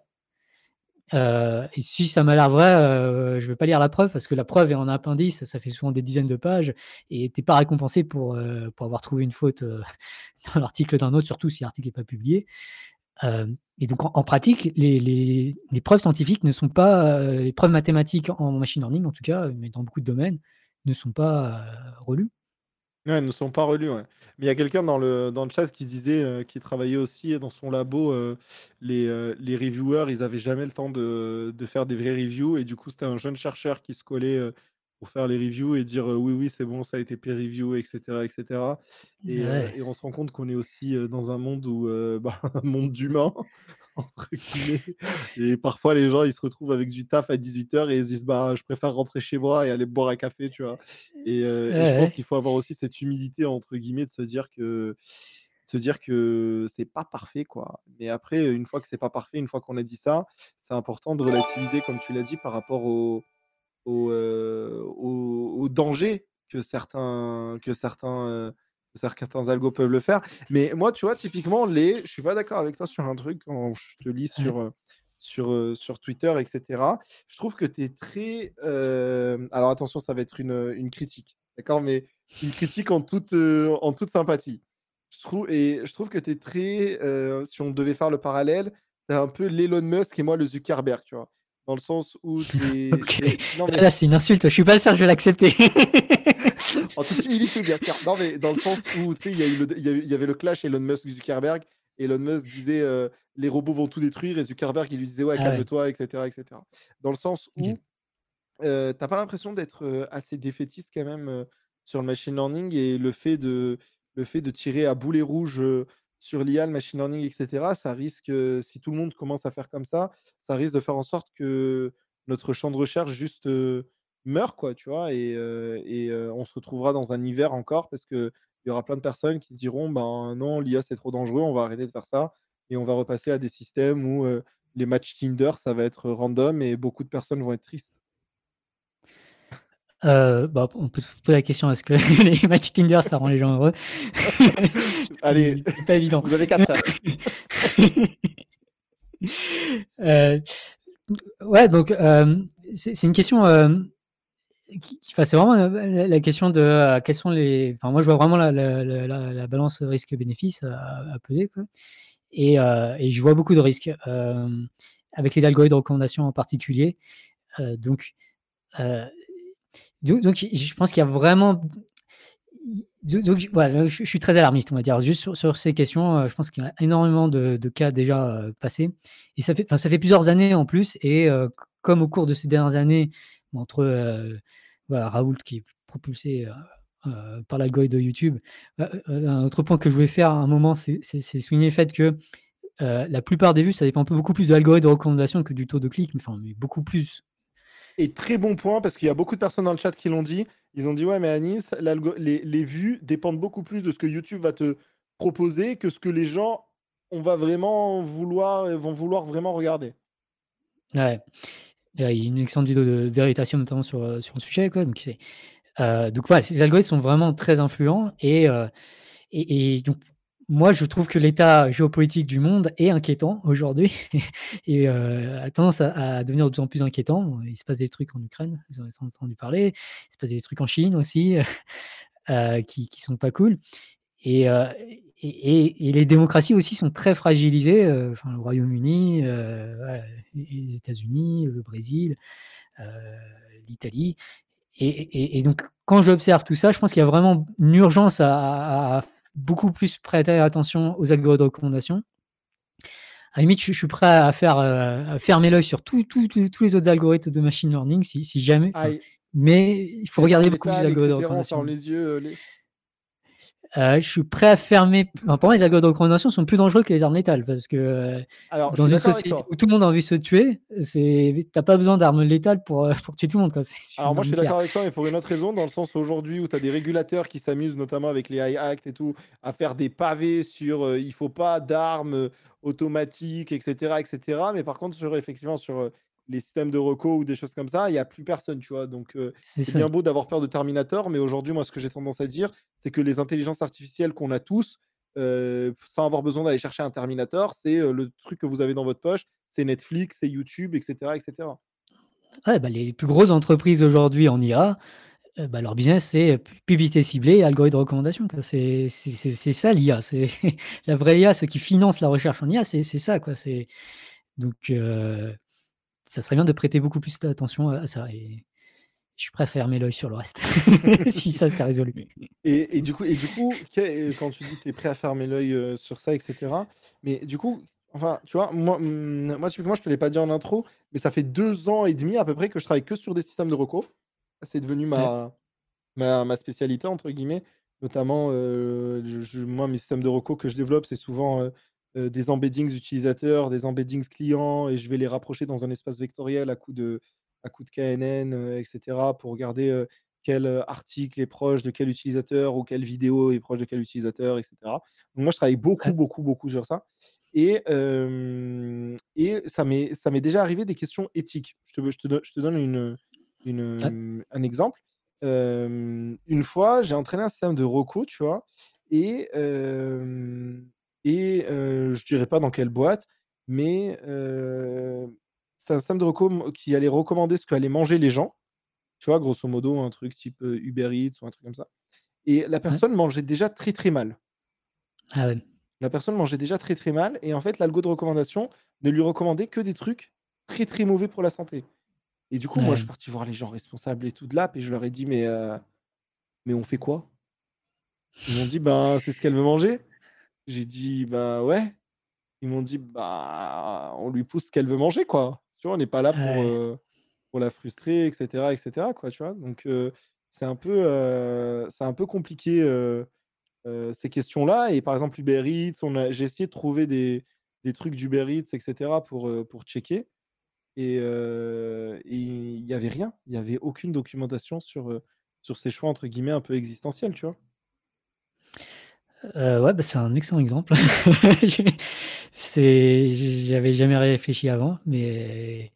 Heu et si ça m'a l'air vrai, je vais pas lire la preuve parce que la preuve est en appendice, ça fait souvent des dizaines de pages et tu es pas récompensé pour, pour avoir trouvé une faute, dans l'article d'un autre, surtout si l'article est pas publié. Et donc en pratique, les preuves scientifiques ne sont pas, heu, les preuves mathématiques en machine learning en tout cas, mais dans beaucoup de domaines, ne sont pas, heu, relues. Elles ne sont pas relus, ouais. Mais il y a quelqu'un dans le dans le chat qui disait, heu, qu'il travaillait aussi dans son labo, les, les reviewers, ils avaient jamais le temps de de faire des vraies reviews et du coup, c'était un jeune chercheur qui se collait, pour faire les reviews et dire, «Oui, oui, c'est bon, ça a été peer review» et cetera et cetera et on se rend compte qu'on est aussi, dans un monde où, bah, un monde d'humains entre guillemets et parfois les gens, ils se retrouvent avec du taf à 18:00 et ils se disent: «Bah, je préfère rentrer chez moi et aller boire un café», tu vois? Et Ouais, et je pense ouais. qu'il faut avoir aussi cette «humilité» entre guillemets de se dire que se dire que c'est pas parfait, quoi. Mais après, une fois que c'est pas parfait, une fois qu'on a dit ça, c'est important de relativiser, comme tu l'as dit, par rapport au au, heu, au au danger que certains que certains, heu certains algos peuvent le faire. Mais moi, tu vois, typiquement, les, je suis pas d'accord avec toi sur un truc quand je te lis sur, sur, sur Twitter, etc. Je trouve que tu es très. alors attention, ça va être une, une critique, d'accord Mais une critique en toute, en toute sympathie. Je trouve, et je trouve que tu es très. si on devait faire le parallèle, tu un peu l'Elon Musk et moi le Zuckerberg, tu vois. Dans le sens où tu Non, mais... Là, c'est une insulte, je suis pas sûr que je vais l'accepter. en toute humilité, bien sûr. Non, mais dans le sens où, tu sais, il y, avait le clash Elon Musk-Zuckerberg. Elon Musk disait les robots vont tout détruire et Zuckerberg il lui disait ouais, ah calme-toi, etc., etc. Dans le sens où tu t'as pas l'impression d'être assez défaitiste quand même sur le machine learning et le fait de, le fait de tirer à boulet rouge sur l'IA, le machine learning, etc., ça risque, si tout le monde commence à faire comme ça, ça risque de faire en sorte que notre champ de recherche juste meurt, quoi, tu vois, et, et on se retrouvera dans un hiver encore parce qu'il y aura plein de personnes qui diront, ben non, l'IA c'est trop dangereux, on va arrêter de faire ça, et on va repasser à des systèmes où les matchs Tinder, ça va être random et beaucoup de personnes vont être tristes. Euh, bah, on peut se poser la question est-ce que les matchs Tinder ça rend les gens heureux? Allez, c'est pas évident. Vous avez 4 heures. euh, ouais, donc euh, c'est une question qui, qui c'est vraiment la, question de quels sont les. Enfin, moi je vois vraiment la, la, la balance risque-bénéfice à, à, peser quoi. Et, et, je vois beaucoup de risques avec les algorithmes de recommandation en particulier. donc donc, je pense qu'il y a vraiment. Donc, je, suis très alarmiste, on va dire. Juste sur, ces questions, euh, je pense qu'il y a énormément de, cas déjà euh, passés. Et ça fait, ça fait plusieurs années en plus. Et euh, comme au cours de ces dernières années, entre voilà, Raoult qui est propulsé par l'algorithme de YouTube, un autre point que je voulais faire à un moment, c'est souligner le fait que la plupart des vues, ça dépend un peu beaucoup plus de l'algorithme de recommandation que du taux de clic, mais, enfin, mais beaucoup plus et très bon point, parce qu'il y a beaucoup de personnes dans le chat qui l'ont dit. Ils ont dit Ouais, mais Anis, les, les, vues dépendent beaucoup plus de ce que YouTube va te proposer que ce que les gens on va vraiment vouloir, vont vouloir vraiment regarder. Ouais. Il y a une excellente vidéo de vérification notamment sur, euh, sur le sujet. Quoi. Donc, euh, donc voilà, ces algorithmes sont vraiment très influents. Et, euh, et, donc, moi, je trouve que l'état géopolitique du monde est inquiétant aujourd'hui et euh, a tendance à, devenir de plus en plus inquiétant. Il se passe des trucs en Ukraine, vous avez entendu parler. Il se passe des trucs en Chine aussi euh, qui, qui sont pas cool. Euh, et, les démocraties aussi sont très fragilisées. enfin, le Royaume-Uni, les États-Unis, le Brésil, l'Italie. Et, donc, quand j'observe tout ça, je pense qu'il y a vraiment une urgence à, à beaucoup plus prêter attention aux algorithmes de recommandation. À la limite, je, suis prêt à faire à fermer l'œil sur tous les autres algorithmes de machine learning si, si jamais. mais il faut regarder beaucoup plus les algorithmes de recommandation. Les yeux, euh, les... Euh, je suis prêt à fermer. pour moi, les algorithmes de recommandation sont plus dangereux que les armes létales parce que euh, dans une société où tout le monde a envie de se tuer, t'as pas besoin d'armes létales pour, euh, pour tuer tout le monde. Quoi. Alors moi, je suis d'accord avec toi, mais pour une autre raison, dans le sens aujourd'hui où tu as des régulateurs qui s'amusent, notamment avec les high act et tout, à faire des pavés sur il faut pas d'armes automatiques, etc., etc. Mais par contre, sur effectivement sur les systèmes de reco ou des choses comme ça, il n'y a plus personne, tu vois. Donc, c'est bien beau d'avoir peur de Terminator, mais aujourd'hui, moi, ce que j'ai tendance à dire, c'est que les intelligences artificielles qu'on a tous, sans avoir besoin d'aller chercher un Terminator, c'est le truc que vous avez dans votre poche, c'est Netflix, c'est YouTube, etc. etc. Ouais, bah, les plus grosses entreprises aujourd'hui en IA, bah, leur business, c'est publicité ciblée et algorithme de recommandation. C'est ça l'IA. C'est la vraie IA, ceux qui financent la recherche en IA, c'est ça. Quoi. Donc, ça serait bien de prêter beaucoup plus d'attention à ça. Et je préfère fermer l'œil sur le reste, si ça s'est résolu. Et, et, du coup, et du coup, euh, quand tu dis que tu es prêt à fermer l'œil euh, sur ça, etc., mais du coup, enfin, tu vois, moi, mm, moi typiquement, je te l'ai pas dit en intro, mais ça fait deux ans et demi à peu près que je travaille que sur des systèmes de recours. C'est devenu ma, ma, ma, spécialité, entre guillemets. Notamment, euh, je, moi, mes systèmes de recours que je développe, c'est souvent des embeddings utilisateurs, des embeddings clients, et je vais les rapprocher dans un espace vectoriel à coup de, à coup de KNN, etc., pour regarder quel article est proche de quel utilisateur ou quelle vidéo est proche de quel utilisateur, etc. Donc moi, je travaille beaucoup, beaucoup, beaucoup sur ça. Et, et ça m'est déjà arrivé des questions éthiques. Je te, je te, je te donne une, une, un exemple. une fois, j'ai entraîné un système de recours, tu vois, Et, et heu, je dirais pas dans quelle boîte, mais c'est un système de qui allait recommander ce qu'allaient manger les gens. Tu vois? Grosso modo, un truc type, Uber Eats ou un truc comme ça et la Ouais. personne mangeait déjà très, très mal. Ah ouais. La personne mangeait déjà très, très mal et en fait, l'algo de recommandation ne lui recommandait que des trucs très, très mauvais pour la santé et du coup, moi, je suis parti voir les gens responsables et tout de l'app et je leur ai dit: «Mais mais on fait quoi?» Ils m'ont dit: «Ben, c'est ce qu'elle veut manger». J'ai dit: «Bah, ouais». Ils m'ont dit: «Bah, on lui pousse ce qu'elle veut manger, quoi». Tu vois? On n'est pas là pour, Ouais. heu, pour la frustrer et cetera et cetera, quoi, tu vois? Donc c'est un peu, c'est un peu compliqué, ces questions-là et par exemple, Uber Eats, on a j'ai essayé de trouver des des trucs d'Uber Eats et cetera pour, pour checker et il y avait rien. Il y avait aucune documentation sur, sur ces choix entre guillemets «un peu existentiels», tu vois? Heu, ouais, bah, c'est un excellent exemple. J'ai jamais réfléchi avant, mais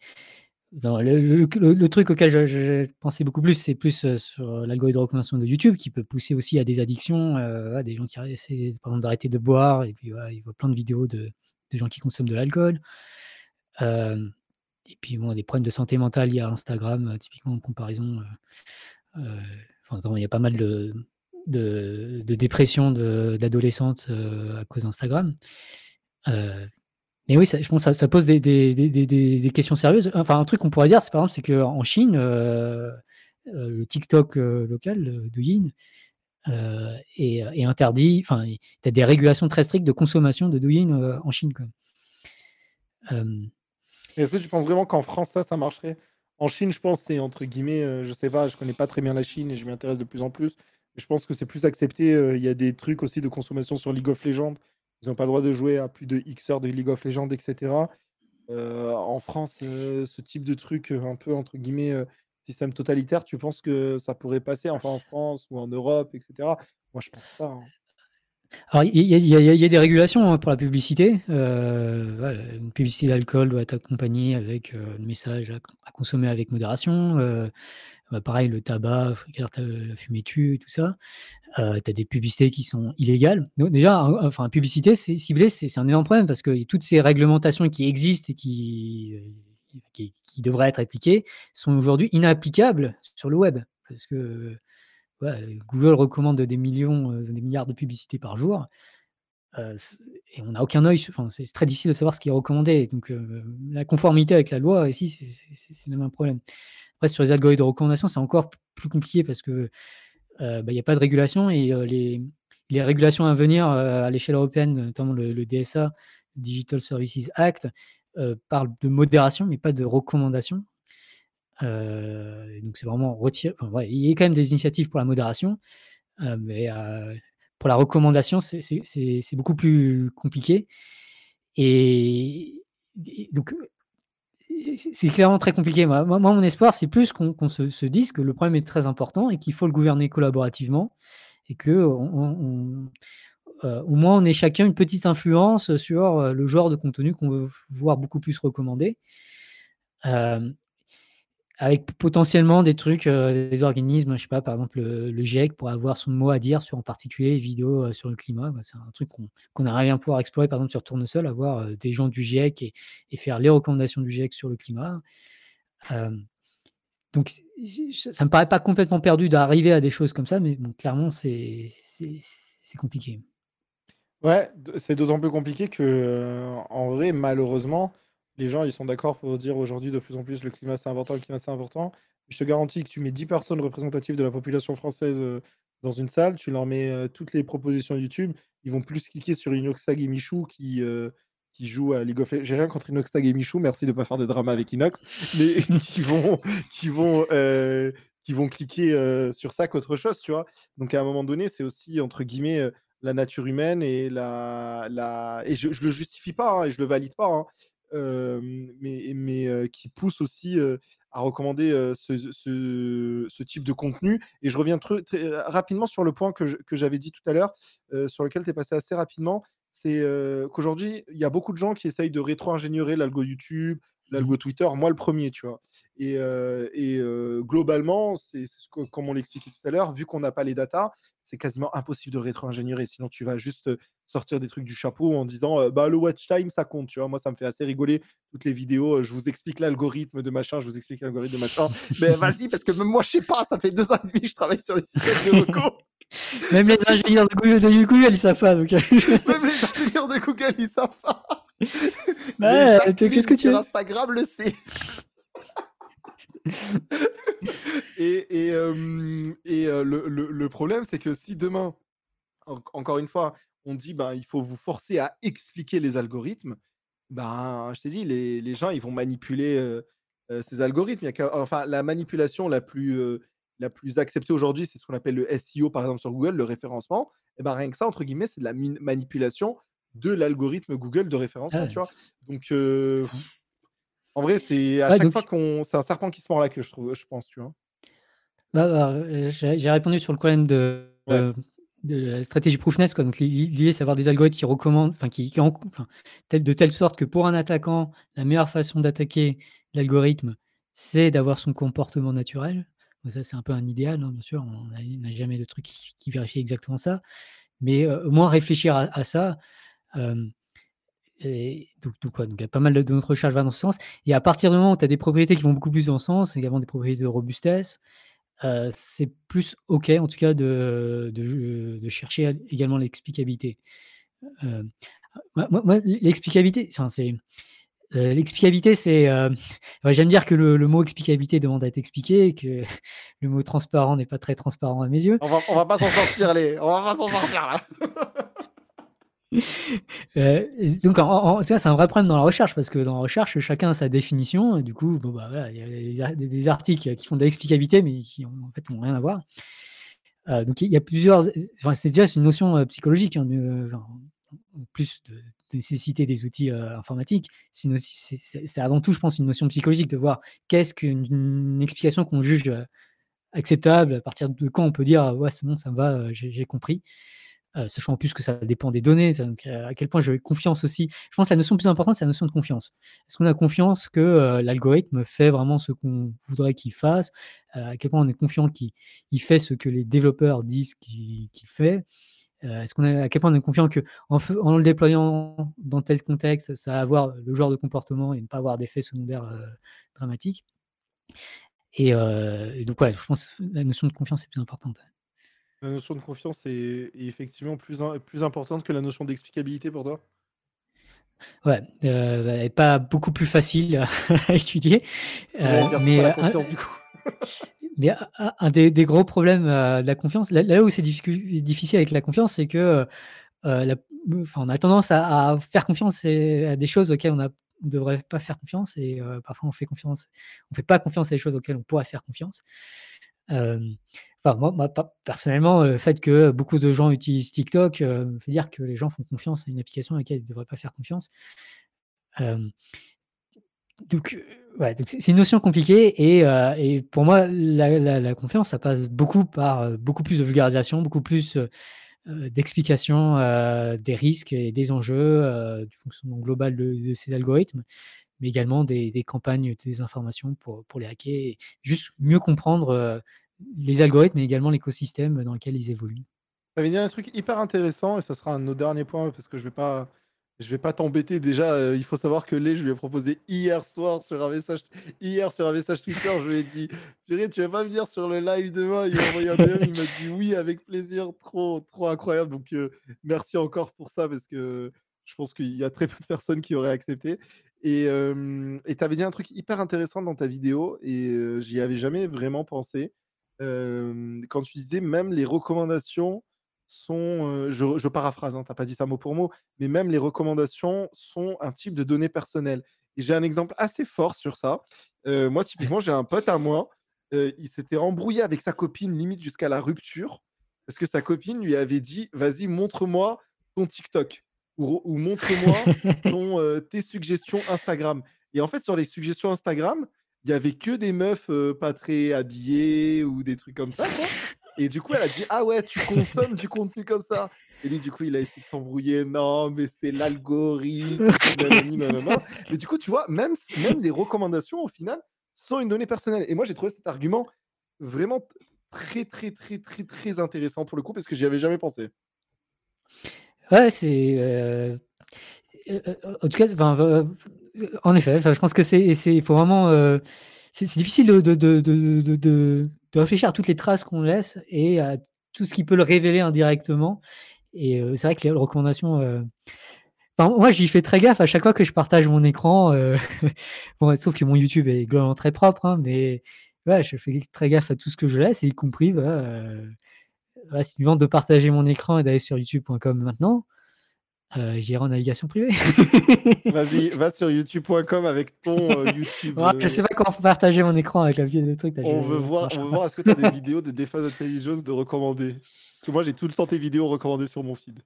le truc auquel je pensais beaucoup plus, c'est plus, heu, sur l'algorithme de recommandation de YouTube qui peut pousser aussi à des addictions, voilà, des gens qui essaient par exemple d'arrêter de boire et puis voilà, ils voient plein de vidéos de de gens qui consomment de l'alcool. Et puis bon, des problèmes de santé mentale liés à Instagram, typiquement en comparaison, enfin, il y a pas mal de de de dépression de d'adolescentes, heu, à cause d'Instagram. Heu, mais oui, je pense ça ça pose des questions sérieuses. Enfin, un truc qu'on pourrait dire, c'est par exemple, c'est qu'en Chine, heu, le TikTok, local, heu, est est interdit, enfin, tu as des régulations très strictes de consommation de Douyin, en Chine, est-ce que tu penses vraiment qu'en France, ça, ça marcherait? En Chine, je pense, c'est entre guillemets, je sais pas, je connais pas très bien la Chine et je m'y intéresse de plus en plus. Je pense que c'est plus accepté, heu, il y a des trucs aussi de consommation sur League of Legends. Ils ont pas le droit de jouer à plus de X heures de League of Legends et cetera. Heu, en France, heu, ce type de truc, un peu entre guillemets, «système totalitaire», tu penses que ça pourrait passer, enfin en France ou en Europe et cetera? Moi, je pense pas, hein. Alors, il y a des régulations, hein, pour la publicité. Voilà, une publicité d'alcool doit être accompagnée avec, heu, le message à consommer avec modération. Heu, bah, pareil, le tabac, ta fumer tue, tout ça. Tu as des publicités qui sont illégales. Donc déjà, enfin, publicité, c'est ciblé, c'est un énorme problème parce que toutes ces réglementations qui existent et qui qui devraient être appliquées sont aujourd'hui inapplicables sur le web. Parce que, Google recommande des millions, heu, des milliards de publicités par jour. Heu, c et on n'a aucun œil enfin, c'est très difficile de savoir ce qui est recommandé. Donc, heu, la conformité avec la loi ici, c'est même un problème. Après sur les algorithmes de recommandation, c'est encore plus compliqué parce heu, bah, il y a pas de régulation et les régulations à venir, à l'échelle européenne, notamment le le DSA, Digital Services Act, heu, parle de modération, mais pas de recommandation. Donc c'est vraiment retir enfin, ouais, il y a quand même des initiatives pour la modération, mais pour la recommandation, c'est beaucoup plus compliqué et donc c'est clairement très compliqué. Moi mon espoir, c'est plus qu'on se se dise que le problème est très important et qu'il faut le gouverner collaborativement et heu, au moins on ait chacun une petite influence sur, le genre de contenu qu'on veut voir beaucoup plus recommandé. Avec potentiellement des trucs, heu, des organismes, je sais pas, par exemple, le GIEC pourrait avoir son mot à dire sur, en particulier, les vidéos, heu, sur le climat. C'est un truc qu'on qu'on aimerait bien pouvoir explorer, par exemple, sur Tournesol, avoir, heu, des gens du GIEC et faire les recommandations du GIEC sur le climat. Donc ça me paraît pas complètement perdu d'arriver à des choses comme ça, mais bon, clairement, c'est compliqué. Ouais, c'est d'autant plus compliqué que, en vrai, malheureusement, les gens, ils sont d'accord pour dire aujourd'hui de plus en plus: «Le climat, c'est important, le climat, c'est important». Je te garantis que tu mets 10 personnes représentatives de la population française, heu, dans une salle, tu leur mets, heu, toutes les propositions YouTube, ils vont plus cliquer sur Inoxtag et Michou qui, heu, qui jouent à League of Legends j'ai rien contre Inoxtag et Michou, merci de pas faire de drama avec Inox, mais qui vont qui vont, qui vont cliquer, sur ça qu'autre chose, tu vois? Donc à un moment donné, c'est aussi entre guillemets, la nature humaine et la la et je je le justifie pas, hein et je le valide pas, hein, mais qui pousse aussi, à recommander, ce type de contenu et je reviens très rapidement sur le point que j'avais dit tout à l'heure, heu, sur lequel tu es passé assez rapidement. C'est, qu'aujourd'hui, il y a beaucoup de gens qui essayent de rétro-ingénierer l'algo YouTube, l'algo Twitter, moi le premier, tu vois. Et, et globalement, c'est comme on l'expliquait tout à l'heure, vu qu'on n'a pas les datas, c'est quasiment impossible de rétro-ingénierer. Sinon, tu vas juste sortir des trucs du chapeau en disant bah, le watch time, ça compte. Tu vois, moi, ça me fait assez rigoler toutes les vidéos. Je vous explique l'algorithme de machin, je vous explique l'algorithme de machin. Mais vas-y, parce que même moi, je sais pas, ça fait deux ans et demi que je travaille sur les systèmes de recours. Même les ingénieurs de Google, de Google ils savent pas. Donc... Même les ingénieurs de Google, ils savent pas. Bah, qu'est-ce que tu veux? Instagram le sait. et, et, euh, et euh, le, le, le, problème, c'est que si demain, encore une fois, on dit ben, il faut vous forcer à expliquer les algorithmes, ben, je t'ai dit, les, les, gens ils vont manipuler euh, ces algorithmes. Il y a enfin, la manipulation la plus, la plus acceptée aujourd'hui, c'est ce qu'on appelle le SEO, par exemple sur Google, le référencement. Et ben, rien que ça, entre guillemets, c'est de la manipulation de l'algorithme Google de référencement. Tu vois Donc, en vrai, c'est à chaque fois qu'on. C'est un serpent qui se mord la queue, je, trouve, je pense, tu vois. Bah, bah j'ai répondu sur le problème de, de la stratégie proofness. Quoi. Donc, l'idée, c'est d'avoir des algorithmes qui recommandent, enfin, qui, qui enfin, de telle sorte que pour un attaquant, la meilleure façon d'attaquer l'algorithme, c'est d'avoir son comportement naturel. ça, c'est un peu un idéal, hein, bien sûr. On n'a jamais de truc qui, qui, vérifie exactement ça. Mais au moins réfléchir à, ça. Et donc, donc, donc, il y a pas mal de, notre recherche va dans ce sens. Et à partir du moment où tu as des propriétés qui vont beaucoup plus dans ce sens, également des propriétés de robustesse, euh, c'est plus OK, en tout cas, de, de, de chercher également l'explicabilité. Euh, moi, l'explicabilité, c'est. Euh, l'explicabilité, c'est. J'aime dire que le, mot explicabilité demande à être expliqué et que le mot transparent n'est pas très transparent à mes yeux. On va, on va pas s'en sortir, les. On va pas s'en sortir là. Euh, donc, c'est un vrai problème dans la recherche parce que dans la recherche, chacun a sa définition. Du coup, bah, il y a des, articles qui font de l'explicabilité, mais qui en fait n'ont rien à voir. Euh, donc, il y a plusieurs. C'est déjà une notion euh, psychologique, hein, en plus de, nécessiter des outils informatiques. C'est avant tout, je pense, une notion psychologique de voir qu'est-ce qu'une explication qu'on juge acceptable, à partir de quand on peut dire ouais, c'est bon, ça me va, j'ai compris. Euh, sachant en plus que ça dépend des données, euh, à quel point j'ai confiance aussi. Je pense que la notion plus importante, c'est la notion de confiance. Est-ce qu'on a confiance que euh, l'algorithme fait vraiment ce qu'on voudrait qu'il fasse? À quel point on est confiant qu'il fait ce que les développeurs disent qu'il fait? Est-ce qu'on à quel point on est confiant que en, en, le déployant dans tel contexte, ça va avoir le genre de comportement et ne pas avoir d'effets secondaires dramatiques et, donc, ouais, je pense que la notion de confiance est plus importante. La notion de confiance est, effectivement plus, plus importante que la notion d'explicabilité pour toi? Ouais, euh, elle n'est pas beaucoup plus facile à étudier. Euh, mais, un, du coup. mais un, des, gros problèmes euh, de la confiance, là, où c'est difficile avec la confiance, c'est que on a tendance à, faire confiance à des choses auxquelles on ne devrait pas faire confiance et parfois on fait confiance, on fait pas confiance à des choses auxquelles on pourrait faire confiance. Enfin, moi, personnellement, le fait que beaucoup de gens utilisent TikTok me fait dire que les gens font confiance à une application à laquelle ils ne devraient pas faire confiance. donc, c'est une notion compliquée et, pour moi, la, confiance, ça passe beaucoup par beaucoup plus de vulgarisation, beaucoup plus d'explication des risques et des enjeux du fonctionnement global de, ces algorithmes, mais également des, campagnes de désinformation pour, pour les hacker juste mieux comprendre les algorithmes, mais également l'écosystème dans lequel ils évoluent. Ça avait dit un truc hyper intéressant, et ça sera un de nos derniers points, parce que je vais pas, je vais pas t'embêter. Déjà, il faut savoir que les, je lui ai proposé hier soir sur un message, hier sur un message Twitter, je lui ai dit, Purée, tu vas pas venir sur le live demain? Il m'a dit oui, avec plaisir, trop, trop incroyable. Donc, merci encore pour ça, parce que je pense qu'il y a très peu de personnes qui auraient accepté. Et euh, tu avais dit un truc hyper intéressant dans ta vidéo, et j'y avais jamais vraiment pensé quand tu disais même les recommandations sont, je, paraphrase, hein, tu n'as pas dit ça mot pour mot, mais même les recommandations sont un type de données personnelles. Et j'ai un exemple assez fort sur ça. moi, typiquement, j'ai un pote à moi, il s'était embrouillé avec sa copine limite jusqu'à la rupture, parce que sa copine lui avait dit, vas-y, montre-moi ton TikTok ou, ou montre-moi tes suggestions Instagram. Et en fait, sur les suggestions Instagram, il y avait que des meufs pas très habillées ou des trucs comme ça. Et du coup, elle a dit Ah ouais, tu consommes du contenu comme ça. Et lui, du coup, il a essayé de s'embrouiller. Non, mais c'est l'algorithme. mais du coup, tu vois, même, même les recommandations, au final, sont une donnée personnelle. Et moi, j'ai trouvé cet argument vraiment très, très, très, très, très intéressant pour le coup, parce que j'y avais jamais pensé. Ouais, c'est. Euh, euh, euh, en tout cas, en effet, je pense que c'est. Il faut vraiment. c'est difficile de de, de, de, réfléchir à toutes les traces qu'on laisse et à tout ce qui peut le révéler indirectement. Et c'est vrai que les recommandations. Enfin, moi, j'y fais très gaffe à chaque fois que je partage mon écran. bon, sauf que mon YouTube est globalement très propre, hein, mais ouais, je fais très gaffe à tout ce que je laisse, y compris bah, tu me de partager mon écran et d'aller sur youtube.com maintenant, euh, j'irai en navigation privée. Vas-y, va sur youtube.com avec ton euh, YouTube. Je Je sais pas comment partager mon écran avec la vidéo de trucs. On veut voir, on veut voir est-ce que tu as des vidéos de Defense Intelligence de recommander? Parce que moi, j'ai tout le temps tes vidéos recommandées sur mon feed.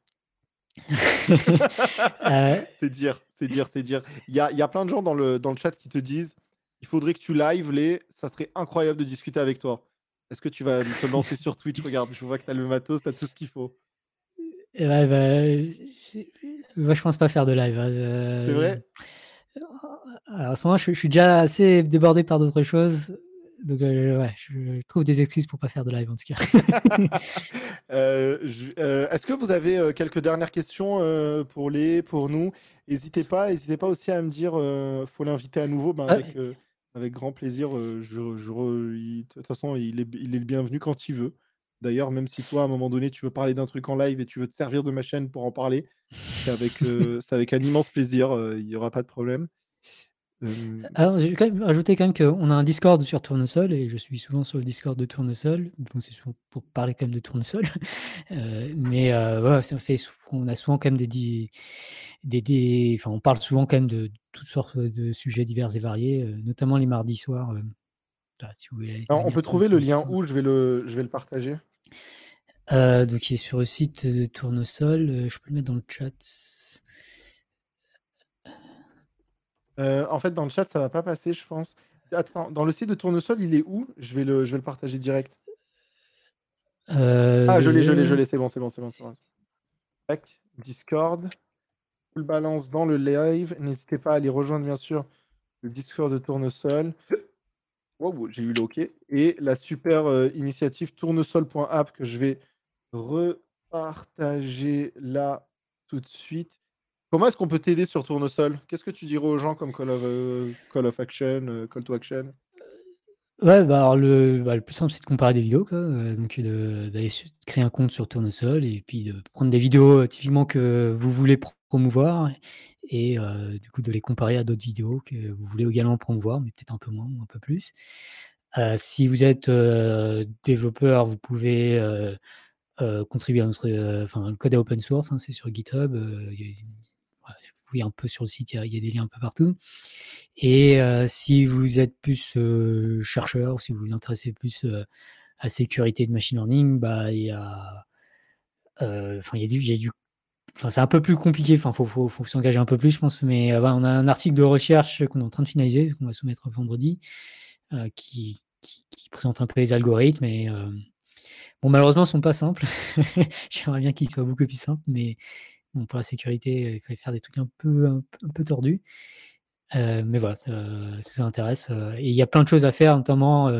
Euh. C'est dire, c'est dire, c'est dire. Il y a, y a, plein de gens dans le, dans le chat qui te disent il faudrait que tu live les, ça serait incroyable de discuter avec toi. Est-ce que tu vas te lancer sur Twitch? Regarde, je vois que tu as le matos, tu as tout ce qu'il faut. Ouais, bah, moi, je pense pas faire de live. Hein, c'est vrai? Alors, en ce moment, je, suis déjà assez débordé par d'autres choses. Donc, euh, ouais, je trouve des excuses pour pas faire de live en tout cas. Euh, euh, est-ce que vous avez quelques dernières questions pour les, pour nous? N'hésitez pas, n'hésitez pas aussi à me dire, faut l'inviter à nouveau. Ben, ah, avec, avec grand plaisir. je, je de toute façon, il est, il est le bienvenu quand il veut. D'ailleurs, même si toi, à un moment donné, tu veux parler d'un truc en live et tu veux te servir de ma chaîne pour en parler, c'est avec, avec un immense plaisir. Il n'y aura pas de problème. Alors, j'ai quand même ajouté quand même qu'on a un Discord sur Tournesol et je suis souvent sur le Discord de Tournesol. Donc, c'est souvent pour parler quand même de Tournesol. mais voilà, ça fait, on a souvent quand même des, des, des, enfin, on parle souvent quand même de toutes sortes de sujets divers et variés, notamment les mardis soirs. on peut trouver le lien où? Je vais le, je vais le partager. donc, il est sur le site de Tournesol. je peux le mettre dans le chat. Euh, en fait, dans le chat, ça va pas passer, je pense. Attends, dans le site de Tournesol, il est où? Je vais, le, je vais le partager direct. Euh, ah, je l'ai, je l'ai, je l'ai, c'est bon, c'est bon, c'est bon. bon. Discord. Balance dans le live. N'hésitez pas à aller rejoindre, bien sûr, le Discord de Tournesol. Wow, j'ai eu le. Et la super euh, initiative tournesol.app que je vais repartager là tout de suite. Comment est-ce qu'on peut t'aider sur Tournesol? Qu'est-ce que tu dirais aux gens comme Call of, euh, call of Action, euh, Call to Action? Ouais, bah, alors le, bah, le plus simple, c'est de comparer des vidéos, quoi. Euh, donc d'aller créer un compte sur Tournesol et puis de prendre des vidéos typiquement que vous voulez promouvoir et du coup de les comparer à d'autres vidéos que vous voulez également promouvoir, mais peut-être un peu moins ou un peu plus. si vous êtes développeur, vous pouvez contribuer à notre, enfin le code est open source, hein, c'est sur GitHub. Oui, un peu sur le site, il y, a, des liens un peu partout. Et si vous êtes plus chercheur, ou si vous vous intéressez plus à sécurité de machine learning, bah, il y a, enfin, il y a du, Enfin, c'est un peu plus compliqué, enfin, faut, s'engager un peu plus, je pense, mais on a un article de recherche qu'on est en train de finaliser, qu'on va soumettre vendredi, qui, qui, présente un peu les algorithmes. Et, bon, malheureusement, ils ne sont pas simples. J'aimerais bien qu'ils soient beaucoup plus simples, mais pour la sécurité, il fallait faire des trucs un peu, un, peu tordus. mais voilà, ça, ça intéresse. et il y a plein de choses à faire, notamment,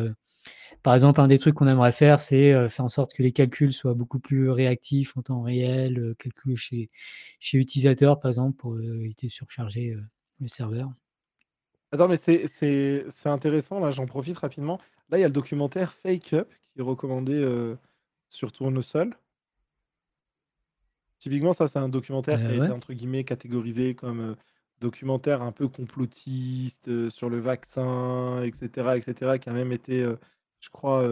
par exemple, un des trucs qu'on aimerait faire, c'est faire en sorte que les calculs soient beaucoup plus réactifs en temps réel, calculs chez, chez par exemple, pour éviter de surcharger le serveur. Attends, mais c'est intéressant, là, j'en profite rapidement. Là, il y a le documentaire Fake Up qui est recommandé sur Tournesol. Typiquement, ça, c'est un documentaire qui a été, entre guillemets, catégorisé comme documentaire un peu complotiste sur le vaccin, etc., etc., qui a même été, je crois,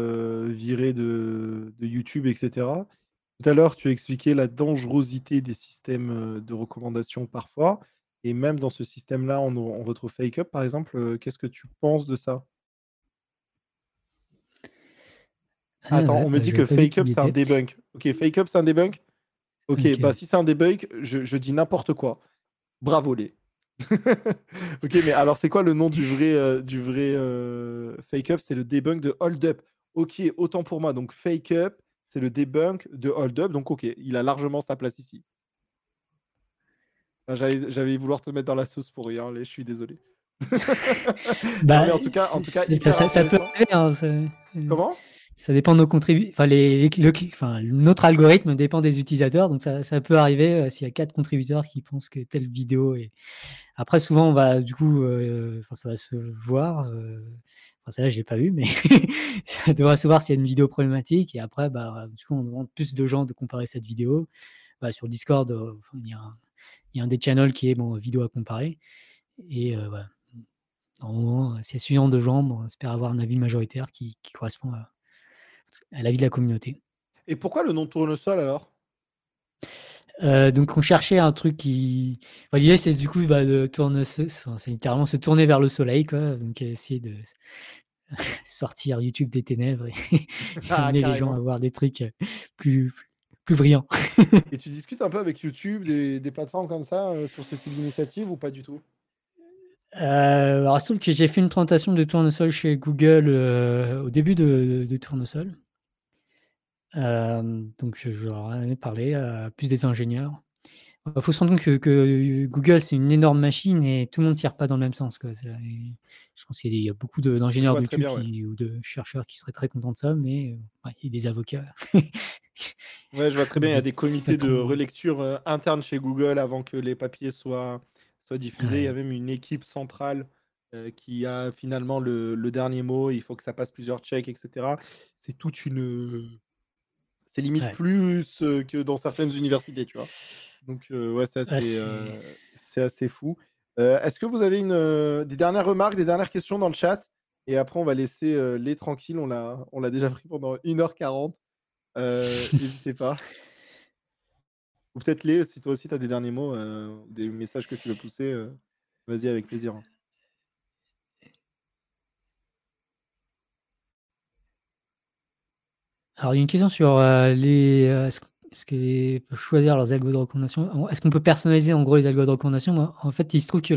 viré de, de YouTube, etc. Tout à l'heure, tu as expliqué la dangerosité des systèmes de recommandation parfois. Et même dans ce système-là, on, on retrouve Fake Up, par exemple. Qu'est-ce que tu penses de ça? Ah Attends, on me bah, dit que Fake Up, c'est un debunk. Ok, Fake Up, c'est un debunk Ok, bah si c'est un debug, je, dis n'importe quoi. Bravo les. ok, mais alors c'est quoi le nom du vrai, euh, du vrai euh, fake up? C'est le debug de hold up. Ok, autant pour moi. Donc fake up, c'est le debunk de Hold Up. Donc, ok, il a largement sa place ici. J'allais vouloir te mettre dans la sauce pour rien, je suis désolé. bah, en tout cas, en tout cas ça, ça, peut arriver. Hein, Comment? Ça dépend de nos contributeurs. Enfin, enfin, notre algorithme dépend des utilisateurs, donc ça, ça peut arriver euh, s'il y a quatre contributeurs qui pensent que telle vidéo est. Après, souvent, on va du coup, euh, enfin, ça va se voir. Euh, enfin, ça là, je l'ai pas vu, mais ça devrait se voir s'il y a une vidéo problématique. Et après, bah, du coup, on demande plus de gens de comparer cette vidéo. Bah, sur Discord, il y, a un, y a un des channels qui est bon, vidéo à comparer. Et voilà. Normalement, c'est suivant de gens, on espère avoir un avis majoritaire qui, qui correspond à, à la vie de la communauté. Et pourquoi le nom tournesol alors? Euh, donc on cherchait un truc qui. L'idée c'est du coup bah, de tourner, c'est littéralement se tourner vers le soleil, quoi. Donc essayer de sortir YouTube des ténèbres et ah, amener les gens à voir des trucs euh, plus, plus, brillants. et tu discutes un peu avec YouTube, des, des plateformes comme ça, euh, sur ce type d'initiative ou pas du tout? Alors, il que j'ai fait une présentation de tournesol chez Google au début de, de tournesol. Donc je leur en ai parlé plus des ingénieurs. Il faut se rendre compte que Google, c'est une énorme machine et tout le monde tire pas dans le même sens, quoi. je pense qu'il y a beaucoup d'ingénieurs ou de chercheurs qui seraient très contents de ça, mais il y a des avocats. Ouais, je vois très bien, il y a des comités de relecture, interne chez Google avant que les papiers soient soient diffusés. Il y a même une équipe centrale, qui a finalement le le dernier mot. Il faut que ça passe plusieurs checks etc. C'est toute une, c'est limite plus, que dans certaines universités, tu vois? Donc, ouais, c'est assez, c'est assez fou. est-ce que vous avez une, des dernières remarques, des dernières questions dans le chat? Et après, on va laisser, les tranquilles. On l'a on l'a déjà pris pendant 1 heure 40. n'hésitez pas. Ou peut-être les, si toi aussi tu as des derniers mots, des messages que tu veux pousser, vas-y avec plaisir. Alors, il y a une question sur les. est-ce est-ce qu'ils peuvent choisir leurs algos de recommandation? Est-ce qu'on peut personnaliser en gros les algos de recommandation? En fait, il se trouve que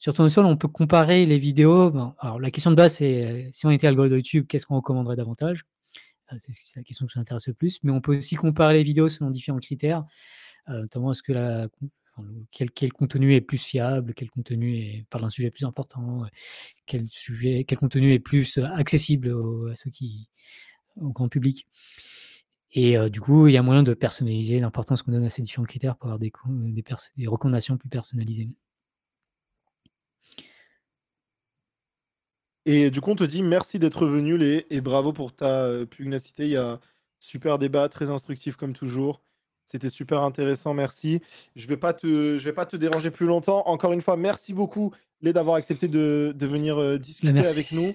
sur Tournesol, on peut comparer les vidéos. alors, la question de base, c'est si on était algo de YouTube, qu'est-ce qu'on recommanderait davantage? Euh, c'est la question qui m'intéresse le plus. Mais on peut aussi comparer les vidéos selon différents critères, euh, notamment est-ce que la, quel, quel, contenu est plus fiable, quel contenu est, parle d'un sujet plus important, quel, sujet, quel contenu est plus euh, accessible à ceux qui, au grand public. Et du coup, il y a moyen de personnaliser l'importance qu'on donne à ces différents critères pour avoir des, des, des recommandations plus personnalisées. Et du coup, on te dit merci d'être venu, Lé, et bravo pour ta pugnacité. Il y a super débat, très instructif comme toujours. C'était super intéressant, merci. Je ne vais, pas te, je vais pas te déranger plus longtemps. Encore une fois, merci beaucoup, Lé, d'avoir accepté de, venir discuter avec nous.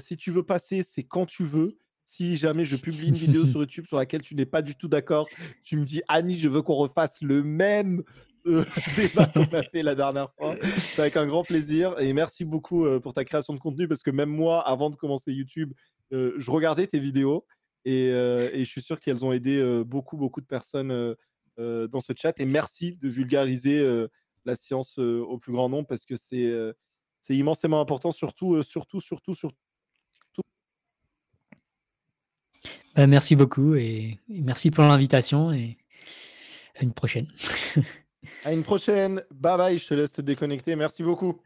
si tu veux passer, c'est quand tu veux. Si jamais je publie une vidéo sur YouTube sur laquelle tu n'es pas du tout d'accord, tu me dis Annie, je veux qu'on refasse le même euh, débat qu'on a fait la dernière fois. C'est avec un grand plaisir et merci beaucoup euh, pour ta création de contenu parce que même moi, avant de commencer YouTube, euh, je regardais tes vidéos et, et je suis sûr qu'elles ont aidé beaucoup, beaucoup de personnes dans ce chat. Et merci de vulgariser la science au plus grand nombre parce que c'est c'est immensément important, surtout, surtout, surtout, surtout. Bah, merci beaucoup et merci pour l'invitation et à une prochaine. À une prochaine. Bye bye. Je te laisse te déconnecter. Merci beaucoup.